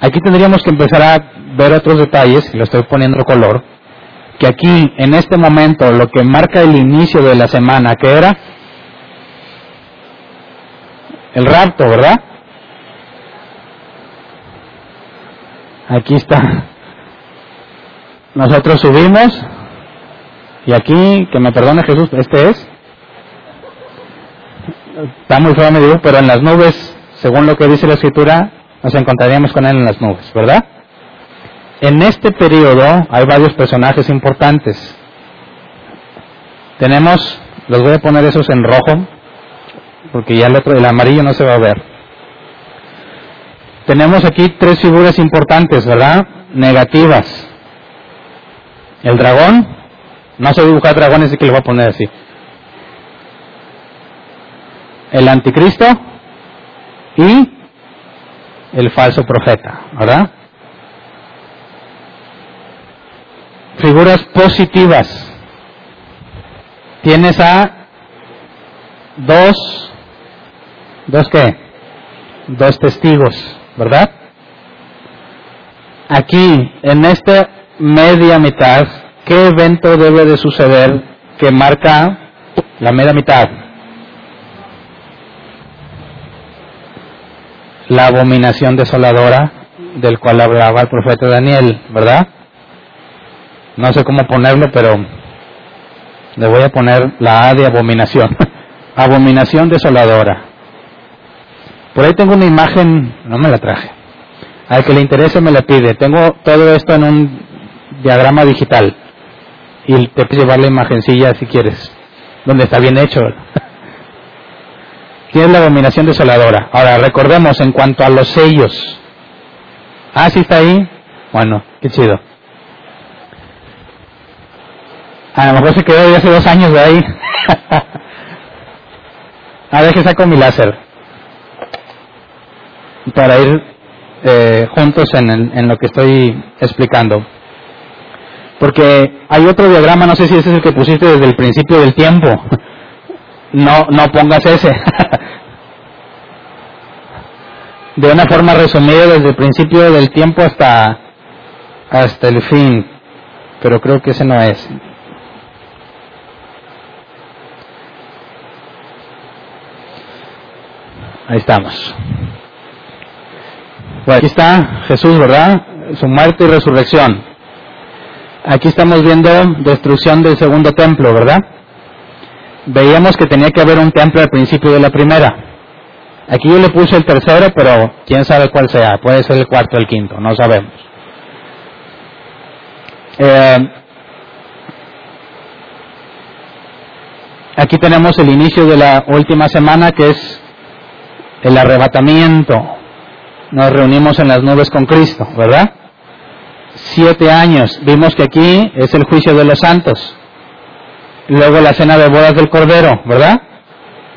Aquí tendríamos que empezar a ver otros detalles, lo estoy poniendo color, que aquí, en este momento, lo que marca el inicio de la semana, que era el rapto, ¿verdad? Aquí está. Nosotros subimos, y aquí, que me perdone Jesús, este es. Está muy feo, me digo, pero en las nubes, según lo que dice la escritura, nos encontraríamos con él en las nubes, ¿verdad? En este periodo hay varios personajes importantes. Tenemos, los voy a poner esos en rojo, porque ya el otro, el amarillo no se va a ver. Tenemos aquí tres figuras importantes, ¿verdad? Negativas. El dragón, no sé dibujar dragones, así que le voy a poner así. El anticristo y el falso profeta, ¿verdad? Figuras positivas. Tienes a dos, dos qué? Dos testigos, ¿verdad? Aquí, en esta media mitad, ¿Qué evento debe de suceder que marca la media mitad? La abominación desoladora del cual hablaba el profeta Daniel, ¿verdad? No sé cómo ponerlo, pero le voy a poner la A de abominación. abominación desoladora. Por ahí tengo una imagen, no me la traje. Al que le interese me la pide. Tengo todo esto en un diagrama digital y te puedes llevar la imagencilla si quieres, donde está bien hecho. Tienes la abominación desoladora. Ahora, recordemos en cuanto a los sellos. Ah, sí está ahí. Bueno, qué chido. A lo mejor se quedó ya hace dos años de ahí. a ver que saco mi láser. Para ir eh, juntos en, en lo que estoy explicando. Porque hay otro diagrama, no sé si ese es el que pusiste desde el principio del tiempo. no, no pongas ese. de una forma resumida desde el principio del tiempo hasta, hasta el fin. Pero creo que ese no es. Ahí estamos. Bueno, aquí está Jesús, ¿verdad? Su muerte y resurrección. Aquí estamos viendo destrucción del segundo templo, ¿verdad? Veíamos que tenía que haber un templo al principio de la primera. Aquí yo le puse el tercero, pero quién sabe cuál sea. Puede ser el cuarto o el quinto, no sabemos. Eh, aquí tenemos el inicio de la última semana, que es el arrebatamiento. Nos reunimos en las nubes con Cristo, ¿verdad? Siete años. Vimos que aquí es el juicio de los santos. Luego la cena de bodas del Cordero, ¿verdad?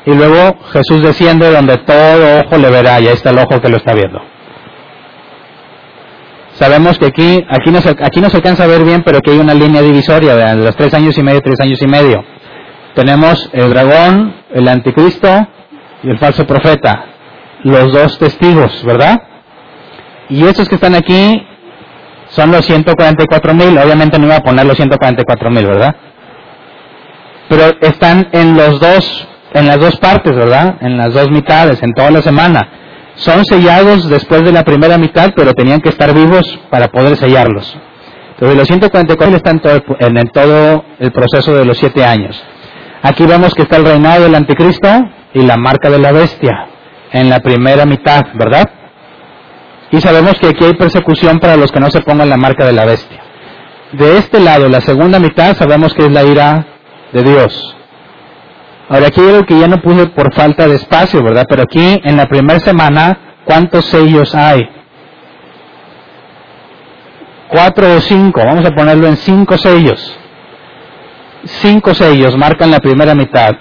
Y luego Jesús desciende donde todo ojo le verá, y ahí está el ojo que lo está viendo. Sabemos que aquí, aquí no, se, aquí no se alcanza a ver bien, pero que hay una línea divisoria de los tres años y medio, tres años y medio. Tenemos el dragón, el anticristo y el falso profeta los dos testigos, ¿verdad? Y estos que están aquí son los 144 mil, obviamente no iba a poner los 144 mil, ¿verdad? Pero están en los dos, en las dos partes, ¿verdad? En las dos mitades, en toda la semana. Son sellados después de la primera mitad, pero tenían que estar vivos para poder sellarlos. Entonces los 144 están todo, en el, todo el proceso de los siete años. Aquí vemos que está el reinado del anticristo y la marca de la bestia en la primera mitad, ¿verdad? Y sabemos que aquí hay persecución para los que no se pongan la marca de la bestia. De este lado, la segunda mitad, sabemos que es la ira de Dios. Ahora aquí algo que ya no puse por falta de espacio, ¿verdad? Pero aquí en la primera semana, ¿cuántos sellos hay? Cuatro o cinco, vamos a ponerlo en cinco sellos. Cinco sellos marcan la primera mitad.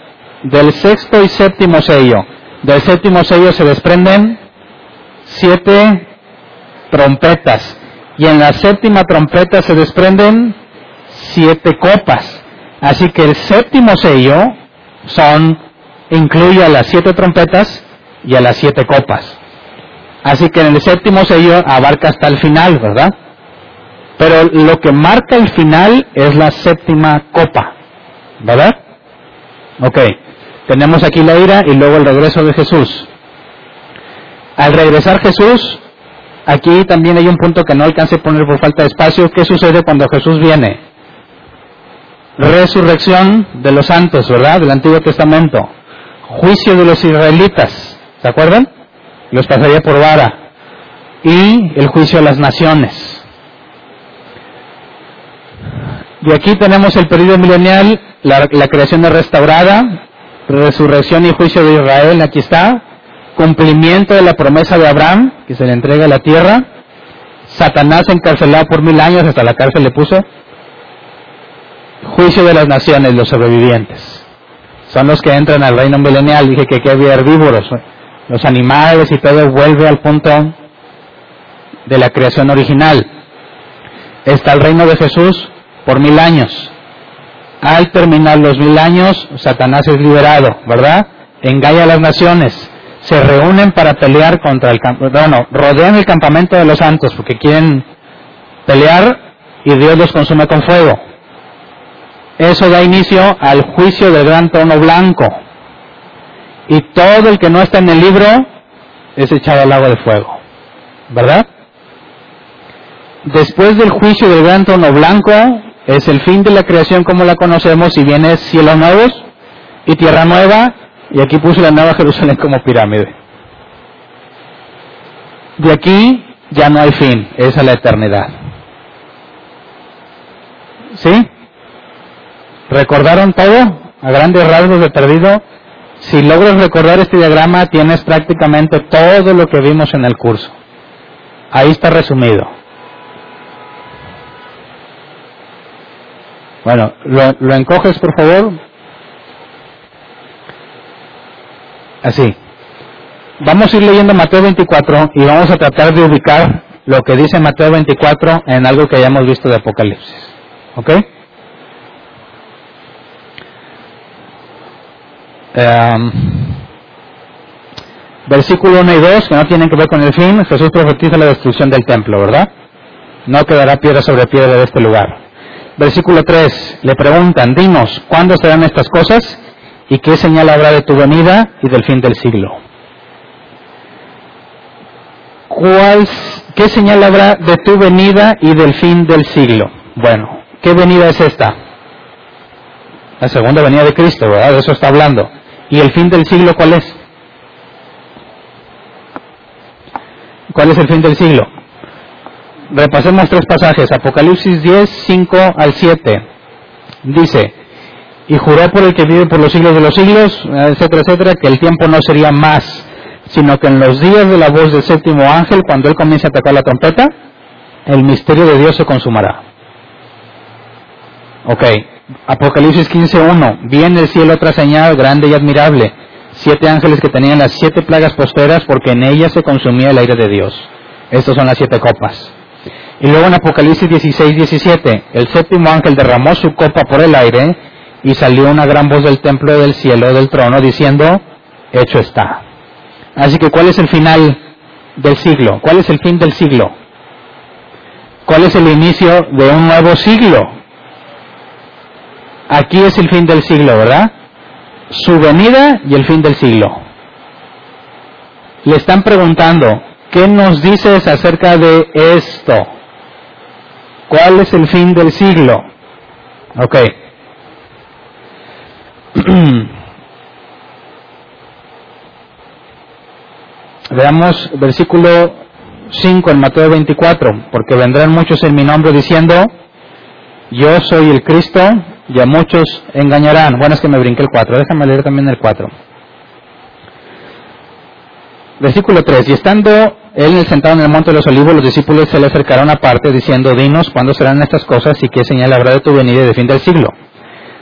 Del sexto y séptimo sello, del séptimo sello se desprenden siete trompetas. Y en la séptima trompeta se desprenden siete copas. Así que el séptimo sello son, incluye a las siete trompetas y a las siete copas. Así que en el séptimo sello abarca hasta el final, ¿verdad? Pero lo que marca el final es la séptima copa, ¿verdad? Ok. Tenemos aquí la ira y luego el regreso de Jesús. Al regresar Jesús, aquí también hay un punto que no alcancé a poner por falta de espacio. ¿Qué sucede cuando Jesús viene? Resurrección de los santos, ¿verdad? Del Antiguo Testamento. Juicio de los israelitas, ¿se acuerdan? Los pasaría por vara. Y el juicio de las naciones. Y aquí tenemos el periodo milenial, la, la creación es restaurada, resurrección y juicio de Israel, aquí está, cumplimiento de la promesa de Abraham, que se le entrega la tierra, Satanás encarcelado por mil años, hasta la cárcel le puso, juicio de las naciones, los sobrevivientes. Son los que entran al reino milenial, dije que, que había herbívoros, los animales y todo vuelve al punto de la creación original. Está el reino de Jesús por mil años. Al terminar los mil años, Satanás es liberado, ¿verdad? Engaña a las naciones. Se reúnen para pelear contra el bueno, rodean el campamento de los santos porque quieren pelear y Dios los consume con fuego. Eso da inicio al juicio del gran trono blanco. Y todo el que no está en el libro es echado al agua de fuego. ¿Verdad? Después del juicio del gran trono blanco, es el fin de la creación como la conocemos y viene cielos nuevos y tierra nueva y aquí puse la nueva Jerusalén como pirámide. De aquí ya no hay fin, es a la eternidad. ¿Sí? ¿Recordaron todo? A grandes rasgos de perdido. Si logras recordar este diagrama, tienes prácticamente todo lo que vimos en el curso. Ahí está resumido. Bueno, ¿lo, ¿lo, encoges por favor? Así. Vamos a ir leyendo Mateo 24 y vamos a tratar de ubicar lo que dice Mateo 24 en algo que hayamos visto de Apocalipsis. ¿Ok? Em, versículo 1 y 2, que no tienen que ver con el fin, Jesús profetiza la destrucción del templo, ¿verdad? No quedará piedra sobre piedra de este lugar. Versículo 3, le preguntan, dinos, ¿cuándo serán estas cosas? ¿Y qué señal habrá de tu venida y del fin del siglo? ¿Cuál, ¿Qué señal habrá de tu venida y del fin del siglo? Bueno, ¿qué venida es esta? La segunda venida de Cristo, ¿verdad? De eso está hablando. ¿Y el fin del siglo cuál es? ¿Cuál es el fin del siglo? Repasemos tres pasajes. Apocalipsis 10, 5 al 7. Dice, y juró por el que vive por los siglos de los siglos, etcétera, etcétera, que el tiempo no sería más, sino que en los días de la voz del séptimo ángel, cuando él comience a tocar la trompeta, el misterio de Dios se consumará. Ok, Apocalipsis 15.1, vi en el cielo otra señal grande y admirable, siete ángeles que tenían las siete plagas posteras porque en ellas se consumía el aire de Dios. Estas son las siete copas. Y luego en Apocalipsis 16.17, el séptimo ángel derramó su copa por el aire y salió una gran voz del templo del cielo del trono diciendo, hecho está. Así que ¿cuál es el final del siglo? ¿Cuál es el fin del siglo? ¿Cuál es el inicio de un nuevo siglo? Aquí es el fin del siglo, ¿verdad? Su venida y el fin del siglo. Le están preguntando, ¿qué nos dices acerca de esto? ¿Cuál es el fin del siglo? Ok. Veamos versículo 5 en Mateo 24, porque vendrán muchos en mi nombre diciendo, yo soy el Cristo, y a muchos engañarán. Bueno, es que me brinqué el 4, déjame leer también el 4. Versículo 3, y estando él sentado en el monte de los olivos, los discípulos se le acercaron aparte diciendo, dinos cuándo serán estas cosas y qué señal habrá de tu venida y de fin del siglo.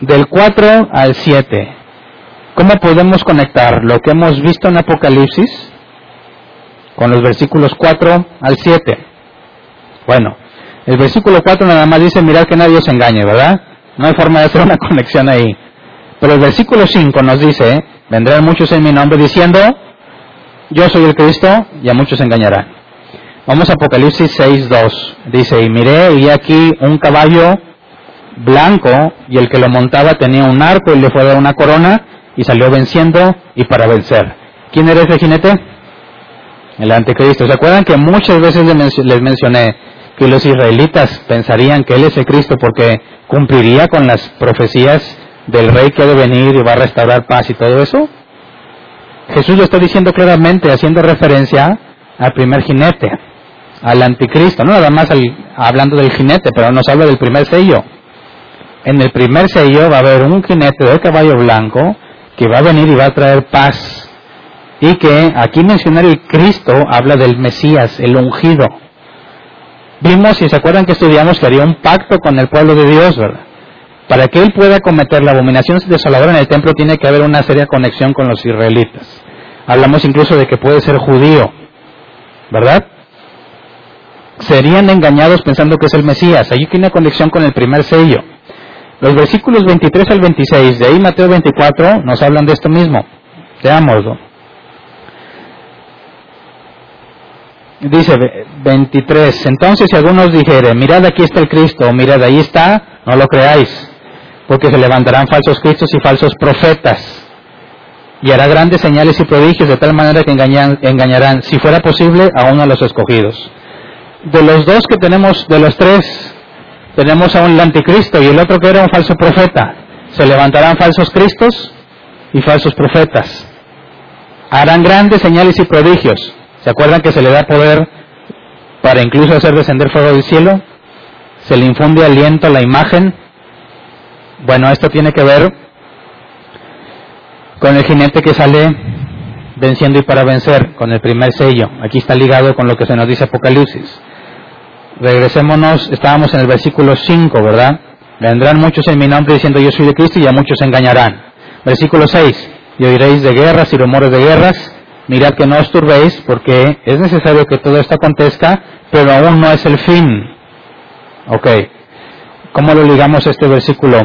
Del 4 al 7. ¿Cómo podemos conectar lo que hemos visto en Apocalipsis con los versículos 4 al 7? Bueno, el versículo 4 nada más dice, mirad que nadie os engañe, ¿verdad? No hay forma de hacer una conexión ahí. Pero el versículo 5 nos dice, vendrán muchos en mi nombre diciendo, yo soy el Cristo, y a muchos engañarán. Vamos a Apocalipsis 6.2. Dice, y miré y aquí un caballo blanco, y el que lo montaba tenía un arco y le fue a dar una corona, y salió venciendo y para vencer. ¿Quién era ese jinete? El anticristo. ¿Se acuerdan que muchas veces les mencioné que los israelitas pensarían que Él es el Cristo porque cumpliría con las profecías del rey que ha de venir y va a restaurar paz y todo eso? Jesús lo está diciendo claramente, haciendo referencia al primer jinete, al anticristo, no nada más hablando del jinete, pero nos habla del primer sello. En el primer sello va a haber un jinete de caballo blanco que va a venir y va a traer paz. Y que aquí mencionar el Cristo habla del Mesías, el ungido. Vimos, si se acuerdan que estudiamos, que haría un pacto con el pueblo de Dios, ¿verdad? Para que él pueda cometer la abominación desoladora en el templo tiene que haber una seria conexión con los israelitas. Hablamos incluso de que puede ser judío, ¿verdad? Serían engañados pensando que es el Mesías. Allí tiene conexión con el primer sello. Los versículos 23 al 26, de ahí Mateo 24, nos hablan de esto mismo. Veámoslo. Dice 23, entonces si algunos dijeren, mirad aquí está el Cristo, mirad ahí está, no lo creáis, porque se levantarán falsos cristos y falsos profetas, y hará grandes señales y prodigios de tal manera que engañarán, si fuera posible, a uno de los escogidos. De los dos que tenemos, de los tres, tenemos a un anticristo y el otro que era un falso profeta. Se levantarán falsos cristos y falsos profetas. Harán grandes señales y prodigios. ¿Se acuerdan que se le da poder para incluso hacer descender fuego del cielo? Se le infunde aliento a la imagen. Bueno, esto tiene que ver con el jinete que sale venciendo y para vencer, con el primer sello. Aquí está ligado con lo que se nos dice Apocalipsis. Regresémonos, estábamos en el versículo 5, ¿verdad? Vendrán muchos en mi nombre diciendo yo soy de Cristo y a muchos se engañarán. Versículo 6. Y oiréis de guerras y rumores de guerras. Mirad que no os turbéis porque es necesario que todo esto acontezca, pero aún no es el fin. Ok. ¿Cómo lo ligamos a este versículo?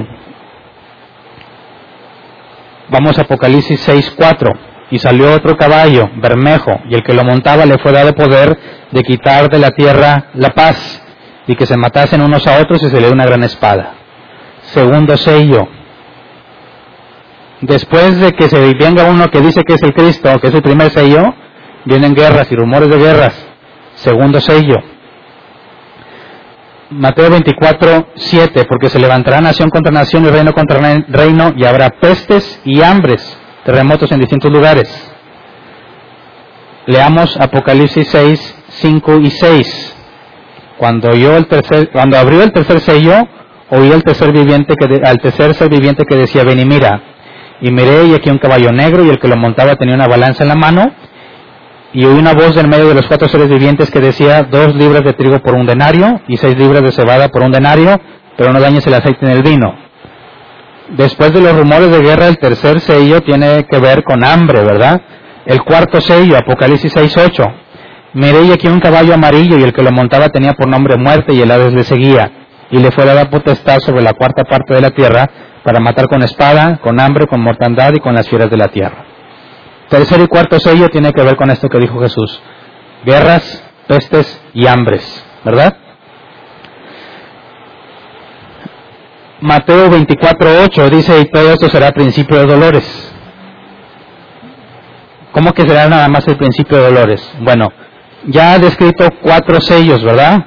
Vamos a Apocalipsis 6:4. Y salió otro caballo, bermejo, y el que lo montaba le fue dado poder de quitar de la tierra la paz, y que se matasen unos a otros y se le dio una gran espada. Segundo sello. Después de que se venga uno que dice que es el Cristo, que es el primer sello, vienen guerras y rumores de guerras. Segundo sello. Mateo 24, 7, porque se levantará nación contra nación y reino contra reino y habrá pestes y hambres, terremotos en distintos lugares. Leamos Apocalipsis 6, 5 y 6. Cuando, oyó el tercer, cuando abrió el tercer sello, oí el tercer viviente que al tercer ser viviente que decía, ven y mira. Y miré y aquí un caballo negro y el que lo montaba tenía una balanza en la mano y oí una voz en medio de los cuatro seres vivientes que decía, dos libras de trigo por un denario y seis libras de cebada por un denario, pero no dañes el aceite en el vino. Después de los rumores de guerra, el tercer sello tiene que ver con hambre, ¿verdad? El cuarto sello, Apocalipsis 6.8. Miré y aquí un caballo amarillo y el que lo montaba tenía por nombre muerte y el Hades le seguía. Y le fue dada potestad sobre la cuarta parte de la tierra para matar con espada, con hambre, con mortandad y con las fieras de la tierra. Tercer y cuarto sello tiene que ver con esto que dijo Jesús. Guerras, pestes y hambres, ¿verdad? Mateo 24.8 dice, y todo esto será principio de dolores. ¿Cómo que será nada más el principio de dolores? Bueno, ya ha descrito cuatro sellos, ¿verdad?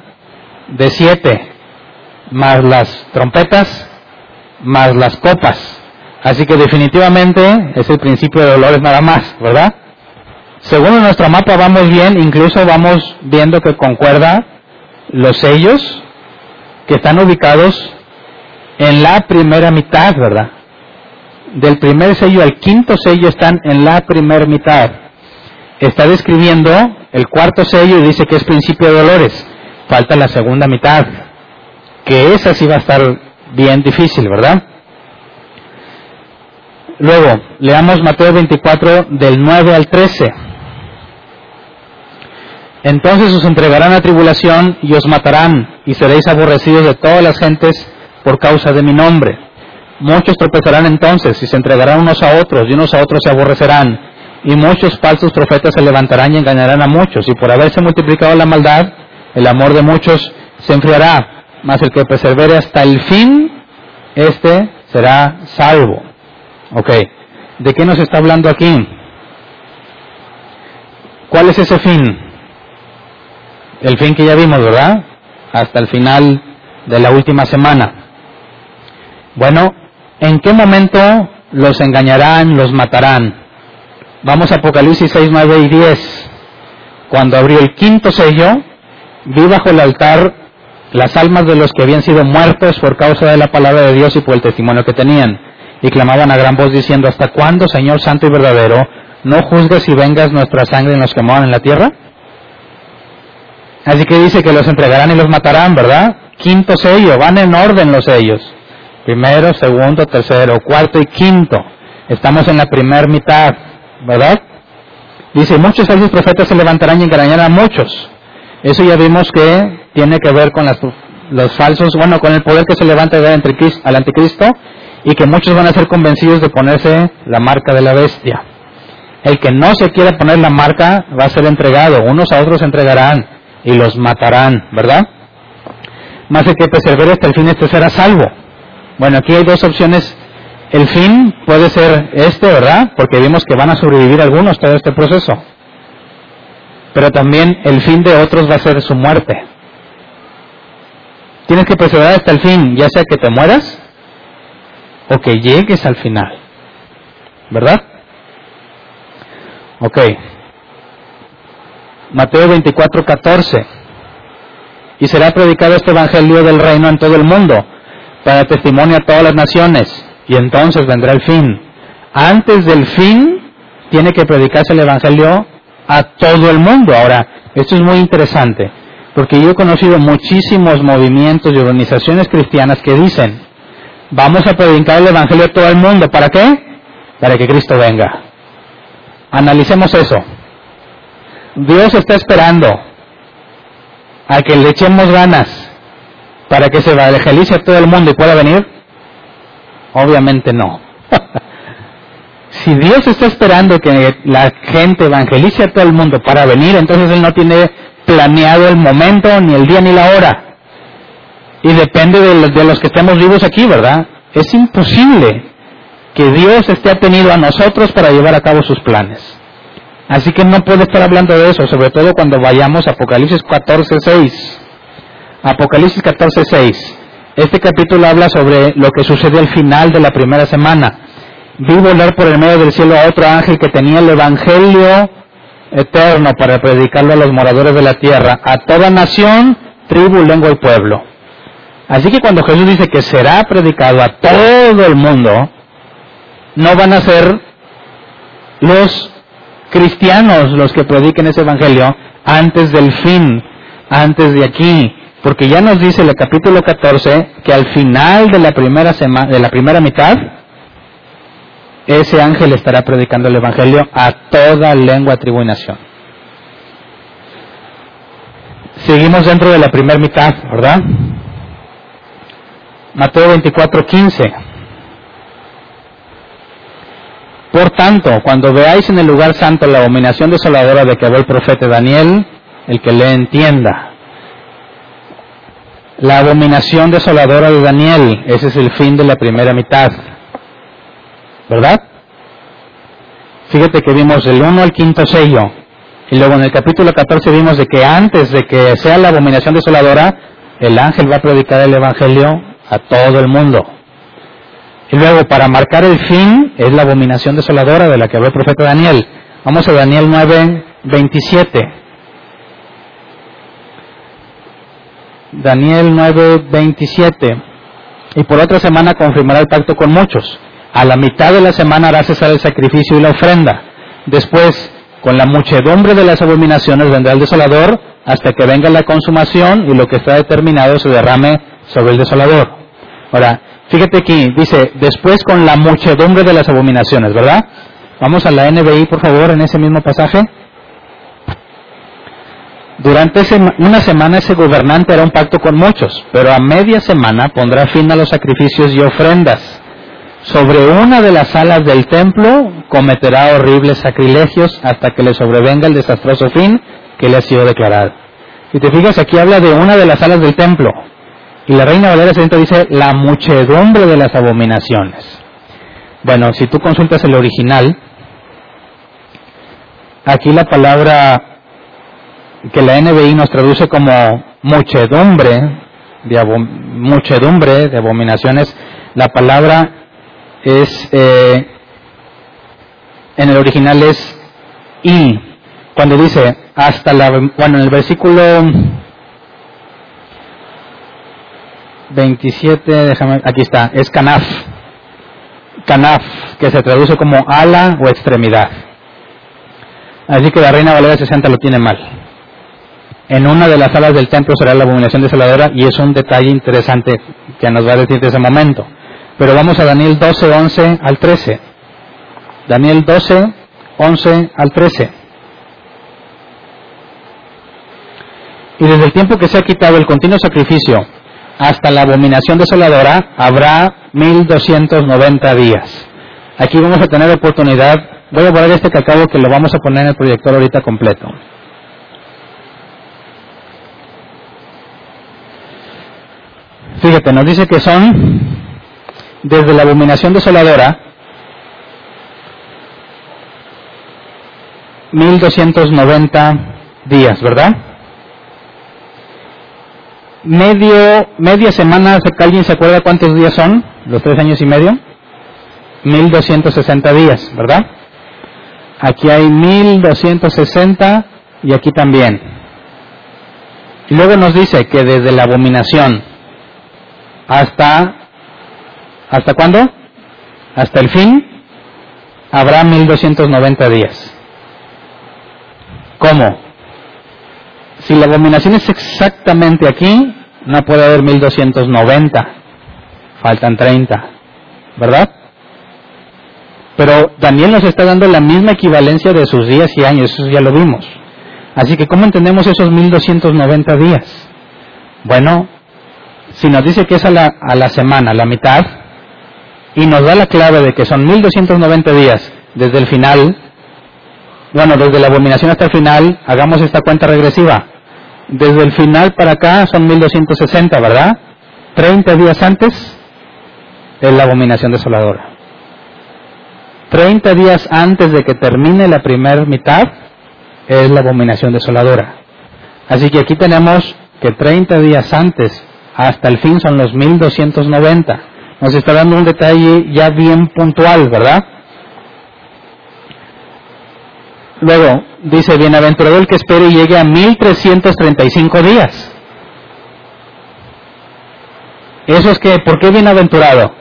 De siete, más las trompetas, más las copas. Así que definitivamente es el principio de dolores nada más, ¿verdad? Según nuestro mapa vamos bien, incluso vamos viendo que concuerda los sellos que están ubicados en la primera mitad, ¿verdad? Del primer sello al quinto sello están en la primera mitad. Está describiendo el cuarto sello y dice que es principio de dolores. Falta la segunda mitad, que esa sí va a estar bien difícil, ¿verdad? Luego, leamos Mateo 24 del 9 al 13. Entonces os entregarán a tribulación y os matarán, y seréis aborrecidos de todas las gentes por causa de mi nombre. Muchos tropezarán entonces y se entregarán unos a otros, y unos a otros se aborrecerán. Y muchos falsos profetas se levantarán y engañarán a muchos, y por haberse multiplicado la maldad, el amor de muchos se enfriará. Mas el que persevere hasta el fin, este será salvo. Ok, ¿de qué nos está hablando aquí? ¿Cuál es ese fin? El fin que ya vimos, ¿verdad? Hasta el final de la última semana. Bueno, ¿en qué momento los engañarán, los matarán? Vamos a Apocalipsis 6, 9 y 10. Cuando abrió el quinto sello, vi bajo el altar las almas de los que habían sido muertos por causa de la palabra de Dios y por el testimonio que tenían y clamaban a gran voz diciendo, ¿hasta cuándo, Señor Santo y verdadero, no juzgues y vengas nuestra sangre en los que moran en la tierra? Así que dice que los entregarán y los matarán, ¿verdad? Quinto sello, van en orden los sellos. Primero, segundo, tercero, cuarto y quinto. Estamos en la primera mitad, ¿verdad? Dice, muchos falsos profetas se levantarán y engañarán a muchos. Eso ya vimos que tiene que ver con los falsos, bueno, con el poder que se levanta al anticristo y que muchos van a ser convencidos de ponerse la marca de la bestia. El que no se quiera poner la marca va a ser entregado, unos a otros se entregarán y los matarán, ¿verdad? Más el que persevere hasta el fin, este será salvo. Bueno, aquí hay dos opciones. El fin puede ser este, ¿verdad? Porque vimos que van a sobrevivir algunos todo este proceso. Pero también el fin de otros va a ser su muerte. Tienes que perseverar hasta el fin, ya sea que te mueras o que llegues al final. ¿Verdad? Ok. Mateo 24, 14. Y será predicado este evangelio del reino en todo el mundo, para testimonio a todas las naciones, y entonces vendrá el fin. antes del fin tiene que predicarse el Evangelio a todo el mundo. Ahora, esto es muy interesante, porque yo he conocido muchísimos movimientos y organizaciones cristianas que dicen, vamos a predicar el Evangelio a todo el mundo. ¿Para qué? Para que Cristo venga. Analicemos eso. Dios está esperando a que le echemos ganas para que se evangelice a todo el mundo y pueda venir. Obviamente no. si Dios está esperando que la gente evangelice a todo el mundo para venir, entonces Él no tiene planeado el momento, ni el día, ni la hora. Y depende de los, de los que estemos vivos aquí, ¿verdad? Es imposible que Dios esté atenido a nosotros para llevar a cabo sus planes. Así que no puede estar hablando de eso, sobre todo cuando vayamos a Apocalipsis 14, 6. Apocalipsis 14, 6. Este capítulo habla sobre lo que sucede al final de la primera semana. Vi volar por el medio del cielo a otro ángel que tenía el Evangelio eterno para predicarlo a los moradores de la tierra, a toda nación, tribu, lengua y pueblo. Así que cuando Jesús dice que será predicado a todo el mundo, no van a ser los cristianos los que prediquen ese evangelio antes del fin, antes de aquí, porque ya nos dice el capítulo 14 que al final de la primera semana, de la primera mitad, ese ángel estará predicando el evangelio a toda lengua, tribu y nación. Seguimos dentro de la primera mitad, ¿verdad? Mateo 24, 15. Por tanto, cuando veáis en el lugar santo la abominación desoladora de que habló el profeta Daniel, el que le entienda. La abominación desoladora de Daniel, ese es el fin de la primera mitad. ¿Verdad? Fíjate que vimos el 1 al quinto sello. Y luego en el capítulo 14 vimos de que antes de que sea la abominación desoladora, el ángel va a predicar el Evangelio a todo el mundo. Y luego, para marcar el fin, es la abominación desoladora de la que habló el profeta Daniel. Vamos a Daniel 9, 27. Daniel 9, 27. Y por otra semana confirmará el pacto con muchos. A la mitad de la semana hará cesar el sacrificio y la ofrenda. Después, con la muchedumbre de las abominaciones vendrá el desolador hasta que venga la consumación y lo que está determinado se derrame sobre el desolador. Ahora, fíjate aquí, dice, después con la muchedumbre de las abominaciones, ¿verdad? Vamos a la NBI, por favor, en ese mismo pasaje. Durante una semana ese gobernante hará un pacto con muchos, pero a media semana pondrá fin a los sacrificios y ofrendas. Sobre una de las salas del templo cometerá horribles sacrilegios hasta que le sobrevenga el desastroso fin que le ha sido declarado. Si te fijas, aquí habla de una de las salas del templo. Y la Reina Valera 60 dice la muchedumbre de las abominaciones. Bueno, si tú consultas el original, aquí la palabra que la NBI nos traduce como muchedumbre, de muchedumbre de abominaciones, la palabra es, eh, en el original es y. Cuando dice hasta la, bueno, en el versículo 27, déjame, aquí está, es canaf. Canaf, que se traduce como ala o extremidad. Así que la Reina Valera 60 lo tiene mal. En una de las salas del templo será la abominación desoladora y es un detalle interesante que nos va a decir de ese momento. Pero vamos a Daniel 12, 11 al 13. Daniel 12, 11 al 13. Y desde el tiempo que se ha quitado el continuo sacrificio hasta la abominación desoladora habrá 1290 días. Aquí vamos a tener oportunidad. Voy a poner este cacao que lo vamos a poner en el proyector ahorita completo. Fíjate, nos dice que son desde la abominación desoladora 1290 días, ¿verdad? Medio, media semana, ¿alguien se acuerda cuántos días son? Los tres años y medio. 1260 días, ¿verdad? Aquí hay 1260 y aquí también. Y luego nos dice que desde la abominación hasta ¿Hasta cuándo? Hasta el fin. habrá 1290 días. ¿Cómo? Si la abominación es exactamente aquí, no puede haber 1290. Faltan 30. ¿Verdad? Pero Daniel nos está dando la misma equivalencia de sus días y años, eso ya lo vimos. Así que, ¿cómo entendemos esos 1290 días? Bueno, si nos dice que es a la, a la semana, la mitad, y nos da la clave de que son 1290 días desde el final, bueno, desde la abominación hasta el final, hagamos esta cuenta regresiva. Desde el final para acá son 1260, ¿verdad? 30 días antes es la abominación desoladora. 30 días antes de que termine la primera mitad es la abominación desoladora. Así que aquí tenemos que 30 días antes hasta el fin son los 1290. Nos está dando un detalle ya bien puntual, ¿verdad? Luego dice, bienaventurado el que espere y llegue a 1335 días. Eso es que, ¿por qué bienaventurado?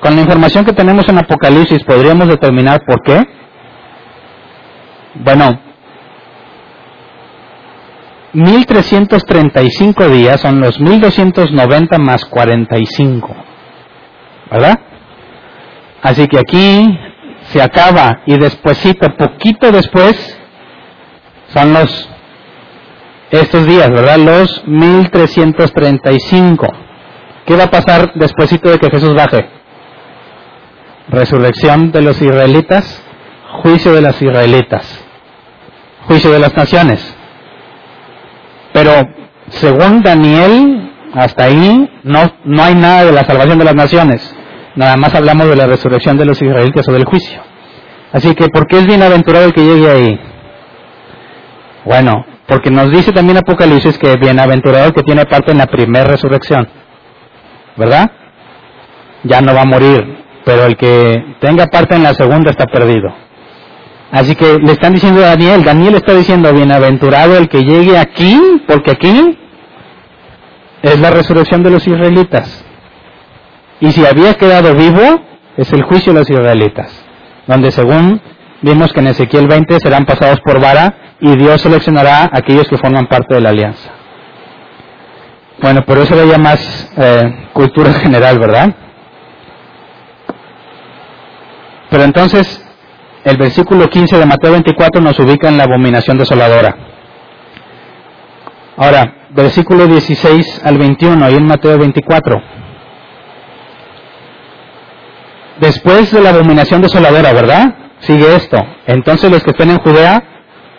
Con la información que tenemos en Apocalipsis, ¿podríamos determinar por qué? Bueno, 1335 días son los 1290 más 45. ¿Verdad? Así que aquí se acaba y despuesito, poquito después, son los estos días, ¿verdad? Los 1335. ¿Qué va a pasar despuesito de que Jesús baje? Resurrección de los israelitas, juicio de las israelitas, juicio de las naciones. Pero según Daniel, hasta ahí no, no hay nada de la salvación de las naciones. Nada más hablamos de la resurrección de los israelitas o del juicio. Así que, ¿por qué es bienaventurado el que llegue ahí? Bueno, porque nos dice también Apocalipsis que bienaventurado el que tiene parte en la primera resurrección. ¿Verdad? Ya no va a morir, pero el que tenga parte en la segunda está perdido. Así que le están diciendo a Daniel, Daniel está diciendo, bienaventurado el que llegue aquí, porque aquí es la resurrección de los israelitas. Y si había quedado vivo, es el juicio de los israelitas, donde según vimos que en Ezequiel 20 serán pasados por vara y Dios seleccionará a aquellos que forman parte de la alianza. Bueno, por eso veía más eh, cultura general, ¿verdad? Pero entonces, el versículo 15 de Mateo 24 nos ubica en la abominación desoladora. Ahora, versículo 16 al 21, ahí en Mateo 24. Después de la abominación desoladora, ¿verdad? Sigue esto. Entonces los que estén en Judea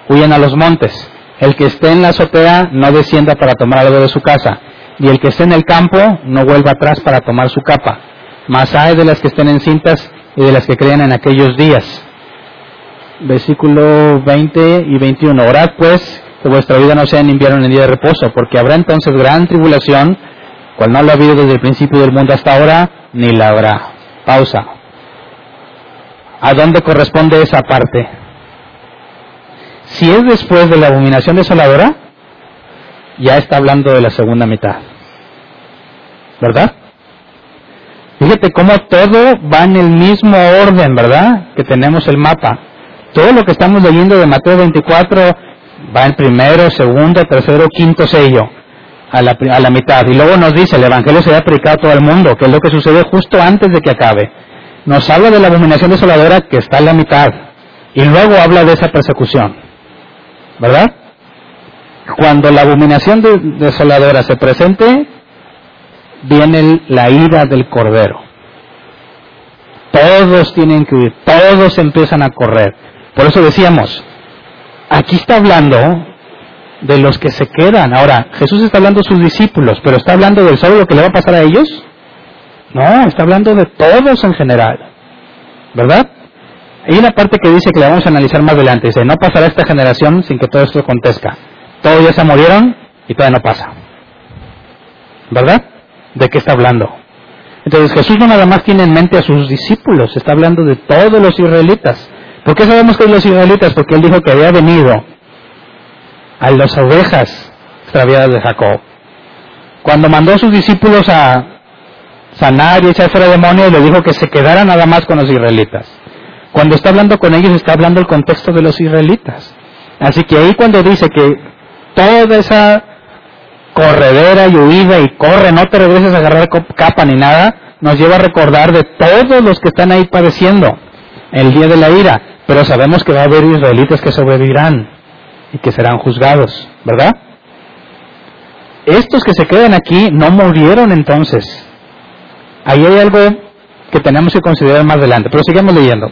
huyen a los montes. El que esté en la azotea no descienda para tomar algo de su casa. Y el que esté en el campo no vuelva atrás para tomar su capa. Mas hay de las que estén en cintas y de las que crean en aquellos días. Versículo 20 y 21. Orad pues que vuestra vida no sea en invierno ni en día de reposo, porque habrá entonces gran tribulación, cual no lo ha habido desde el principio del mundo hasta ahora, ni la habrá. Pausa. ¿A dónde corresponde esa parte? Si es después de la abominación desoladora, ya está hablando de la segunda mitad. ¿Verdad? Fíjate cómo todo va en el mismo orden, ¿verdad? Que tenemos el mapa. Todo lo que estamos leyendo de Mateo 24 va en primero, segundo, tercero, quinto sello, a la, mitad. Y luego nos dice, el Evangelio se ha predicado a todo el mundo, que es lo que sucede justo antes de que acabe. Nos habla de la abominación desoladora que está en la mitad. Y luego habla de esa persecución. ¿Verdad? Cuando la abominación de, desoladora se presente, viene la ira del Cordero. Todos tienen que huir, todos empiezan a correr. Por eso decíamos, aquí está hablando de los que se quedan. Ahora, Jesús está hablando de sus discípulos, pero está hablando del solo lo que le va a pasar a ellos. No, está hablando de todos en general. ¿Verdad? Hay una parte que dice que la vamos a analizar más adelante. Dice, no pasará esta generación sin que todo esto acontezca. Todos ya se murieron y todavía no pasa. ¿Verdad? ¿De qué está hablando? Entonces Jesús no nada más tiene en mente a sus discípulos, está hablando de todos los israelitas. ¿Por qué sabemos que es los israelitas? Porque él dijo que había venido a las ovejas extraviadas de Jacob. Cuando mandó a sus discípulos a sanar y echar fuera demonios, le dijo que se quedara nada más con los israelitas. Cuando está hablando con ellos está hablando el contexto de los israelitas. Así que ahí cuando dice que toda esa corredera y huida y corre, no te regreses a agarrar capa ni nada, nos lleva a recordar de todos los que están ahí padeciendo el día de la ira. Pero sabemos que va a haber israelitas que sobrevivirán y que serán juzgados, ¿verdad? Estos que se quedan aquí no murieron entonces. Ahí hay algo que tenemos que considerar más adelante, pero sigamos leyendo.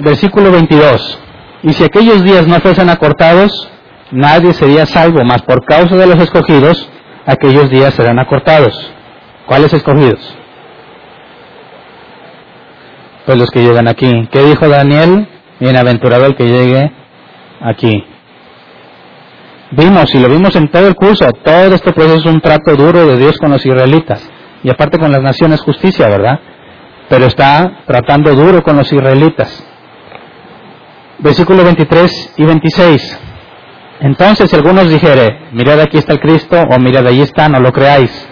Versículo 22. Y si aquellos días no fuesen acortados, nadie sería salvo, mas por causa de los escogidos, aquellos días serán acortados. ¿Cuáles escogidos? Pues los que llegan aquí. ¿Qué dijo Daniel? Bienaventurado el que llegue aquí. Vimos, y lo vimos en todo el curso, todo este proceso es un trato duro de Dios con los israelitas. Y aparte con las naciones justicia, ¿verdad? Pero está tratando duro con los israelitas. Versículo 23 y 26. Entonces algunos dijere, mirad aquí está el Cristo, o mirad allí está, no lo creáis,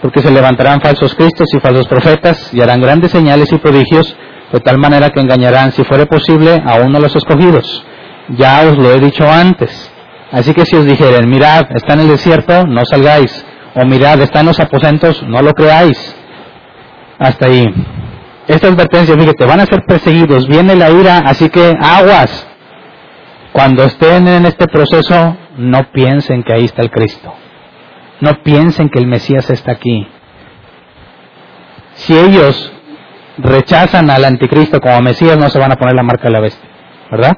porque se levantarán falsos cristos y falsos profetas, y harán grandes señales y prodigios, de tal manera que engañarán, si fuere posible, a uno de los escogidos. Ya os lo he dicho antes. Así que si os dijeren, mirad, está en el desierto, no salgáis, o mirad, está en los aposentos, no lo creáis. Hasta ahí. Esta advertencia, fíjate, van a ser perseguidos, viene la ira, así que aguas, cuando estén en este proceso, no piensen que ahí está el Cristo. No piensen que el Mesías está aquí. Si ellos rechazan al anticristo como Mesías, no se van a poner la marca de la bestia. ¿Verdad?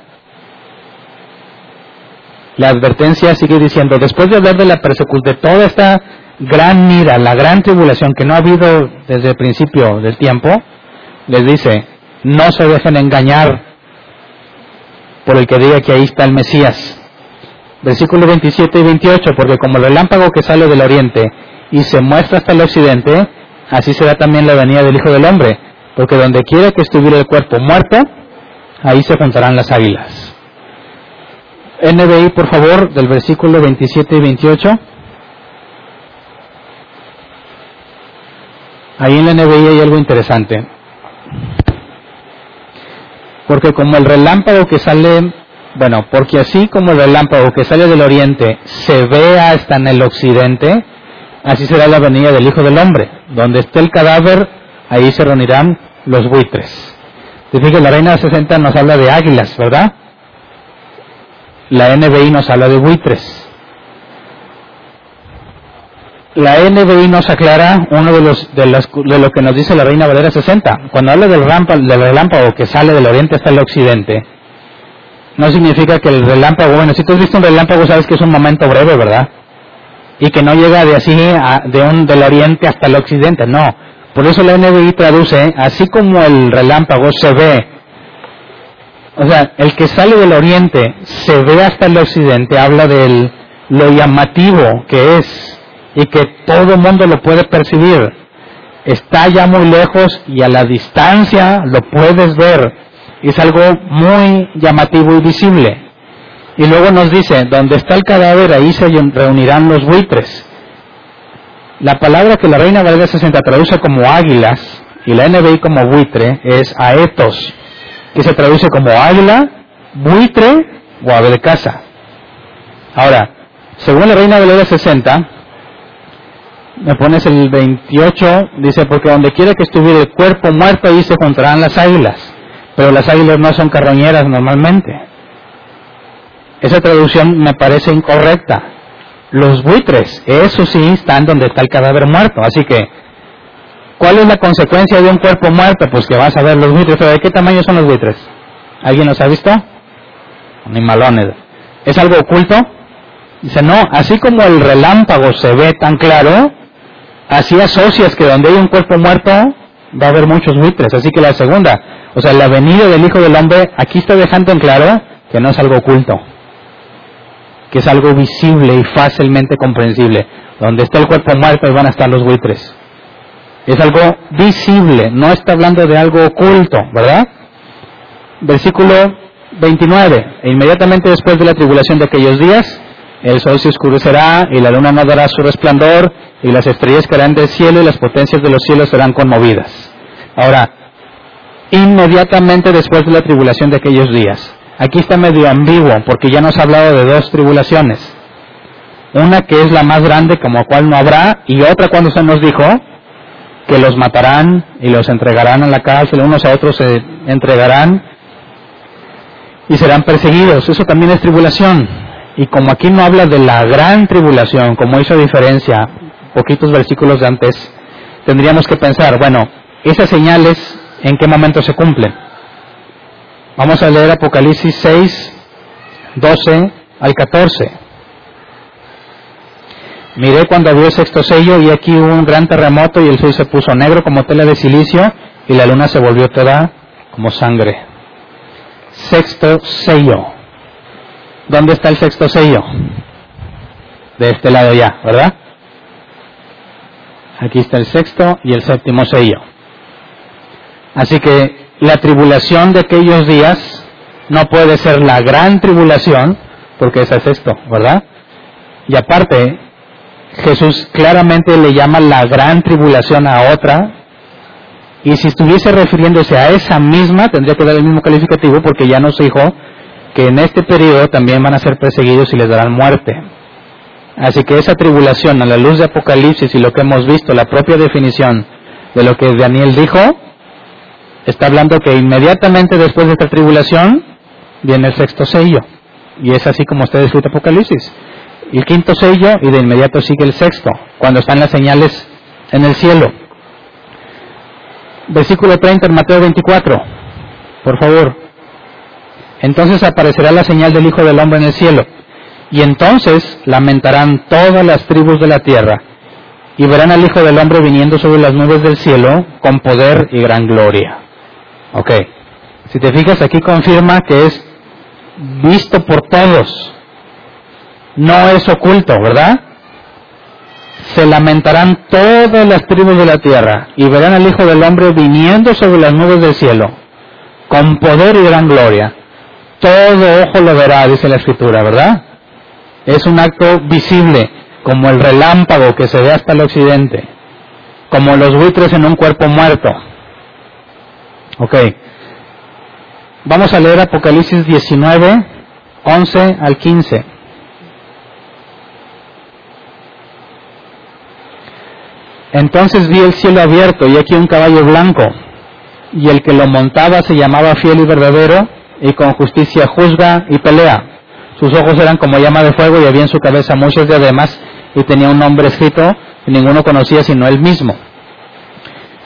La advertencia sigue diciendo, después de hablar de la persecución, de toda esta gran ira, la gran tribulación que no ha habido desde el principio del tiempo, les dice, no se dejen engañar por el que diga que ahí está el Mesías. Versículo 27 y 28, porque como el relámpago que sale del oriente y se muestra hasta el occidente, así será también la venida del Hijo del Hombre, porque donde quiera que estuviera el cuerpo muerto, ahí se juntarán las águilas. NBI, por favor, del versículo 27 y 28. Ahí en la NBI hay algo interesante. Porque como el relámpago que sale, bueno, porque así como el relámpago que sale del oriente se ve hasta en el occidente, así será la venida del Hijo del Hombre. Donde esté el cadáver, ahí se reunirán los buitres. Fijas, la Reina de 60 nos habla de águilas, ¿verdad? La NBI nos habla de buitres la NBI nos aclara uno de los de, de, lo que nos dice la Reina Valera 60. Cuando habla del, del relámpago que sale del oriente hasta el occidente, no significa que el relámpago, bueno, si tú has visto un relámpago sabes que es un momento breve, ¿verdad? Y que no llega de así de un del oriente hasta el occidente, no. Por eso la NBI traduce, así como el relámpago se ve, o sea, el que sale del oriente se ve hasta el occidente, habla de lo llamativo que es y que todo mundo lo puede percibir. Está ya muy lejos y a la distancia lo puedes ver. Es algo muy llamativo y visible. Y luego nos dice, donde está el cadáver, ahí se reunirán los buitres. La palabra que la Reina Valera 60 traduce como águilas y la NBI como buitre es aetos, que se traduce como águila, buitre o ave de casa. Ahora, según la Reina Valera 60, me pones el 28, dice, porque donde quiera que estuviera el cuerpo muerto, ahí se encontrarán las águilas. Pero las águilas no son carroñeras normalmente. Esa traducción me parece incorrecta. Los buitres, eso sí, están donde está el cadáver muerto. Así que, ¿cuál es la consecuencia de un cuerpo muerto? Pues que vas a ver los buitres. ¿Pero de qué tamaño son los buitres? ¿Alguien los ha visto? Animalones. ¿Es algo oculto? Dice, no, así como el relámpago se ve tan claro, así asocias que donde hay un cuerpo muerto va a haber muchos buitres. Así que la segunda, o sea, la venida del Hijo del Hombre, aquí está dejando en claro que no es algo oculto, que es algo visible y fácilmente comprensible. Donde está el cuerpo muerto ahí van a estar los buitres. Es algo visible, no está hablando de algo oculto, ¿verdad? Versículo 29. E inmediatamente después de la tribulación de aquellos días, el sol se oscurecerá y la luna no dará su resplandor y las estrellas caerán del cielo y las potencias de los cielos serán conmovidas. Ahora, inmediatamente después de la tribulación de aquellos días. Aquí está medio ambiguo porque ya nos ha hablado de dos tribulaciones. Una que es la más grande, como cual no habrá, y otra cuando se nos dijo que los matarán y los entregarán a la cárcel, unos a otros se entregarán y serán perseguidos. Eso también es tribulación. Y como aquí no habla de la gran tribulación, como hizo diferencia poquitos versículos de antes, tendríamos que pensar, bueno, esas señales, ¿en qué momento se cumplen? Vamos a leer Apocalipsis 6, 12 al 14. Miré cuando abrió el sexto sello y aquí hubo un gran terremoto y el sol se puso negro como tela de silicio y la luna se volvió toda como sangre. Sexto sello. ¿Dónde está el sexto sello? De este lado ya, ¿verdad? Aquí está el sexto y el séptimo sello. Así que la tribulación de aquellos días no puede ser la gran tribulación, porque esa es esto, ¿verdad? Y aparte, Jesús claramente le llama la gran tribulación a otra, y si estuviese refiriéndose a esa misma, tendría que dar el mismo calificativo, porque ya nos dijo que en este periodo también van a ser perseguidos y les darán muerte. Así que esa tribulación, a la luz de Apocalipsis y lo que hemos visto, la propia definición de lo que Daniel dijo, está hablando que inmediatamente después de esta tribulación viene el sexto sello. Y es así como está descrito Apocalipsis. El quinto sello y de inmediato sigue el sexto, cuando están las señales en el cielo. Versículo 30 en Mateo 24, por favor. Entonces aparecerá la señal del Hijo del Hombre en el cielo y entonces lamentarán todas las tribus de la tierra y verán al Hijo del Hombre viniendo sobre las nubes del cielo con poder y gran gloria. Ok, si te fijas aquí confirma que es visto por todos, no es oculto, ¿verdad? Se lamentarán todas las tribus de la tierra y verán al Hijo del Hombre viniendo sobre las nubes del cielo con poder y gran gloria. Todo ojo lo verá, dice la Escritura, ¿verdad? es un acto visible, como el relámpago que se ve hasta el occidente, como los buitres en un cuerpo muerto. Ok. Vamos a leer Apocalipsis 19, 11 al 15. Entonces vi el cielo abierto y aquí un caballo blanco, y el que lo montaba se llamaba fiel y verdadero, y con justicia juzga y pelea. Sus ojos eran como llama de fuego y había en su cabeza muchos diademas y tenía un nombre escrito que ninguno conocía sino él mismo.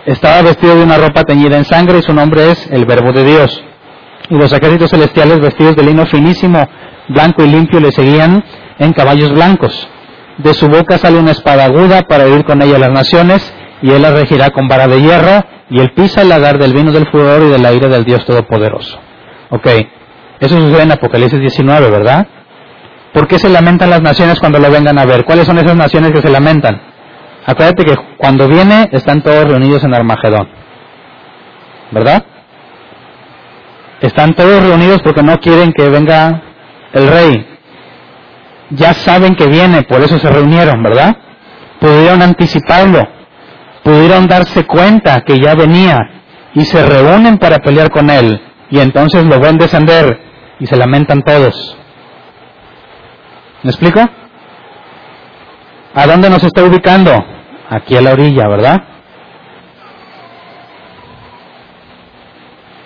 Estaba vestido de una ropa teñida en sangre y su nombre es el Verbo de Dios. Y los ejércitos celestiales vestidos de lino finísimo, blanco y limpio le seguían en caballos blancos. De su boca sale una espada aguda para herir con ella las naciones y él la regirá con vara de hierro y él pisa el lagar del vino del furor y del aire del Dios Todopoderoso. Ok, eso sucede en Apocalipsis 19, ¿verdad? ¿Por qué se lamentan las naciones cuando lo vengan a ver? ¿Cuáles son esas naciones que se lamentan? Acuérdate que cuando viene están todos reunidos en Armagedón. ¿Verdad? Están todos reunidos porque no quieren que venga el rey. Ya saben que viene, por eso se reunieron, ¿verdad? Pudieron anticiparlo, pudieron darse cuenta que ya venía y se reúnen para pelear con él y entonces lo ven descender y se lamentan todos. ¿Me explico? ¿A dónde nos está ubicando? Aquí a la orilla, ¿verdad?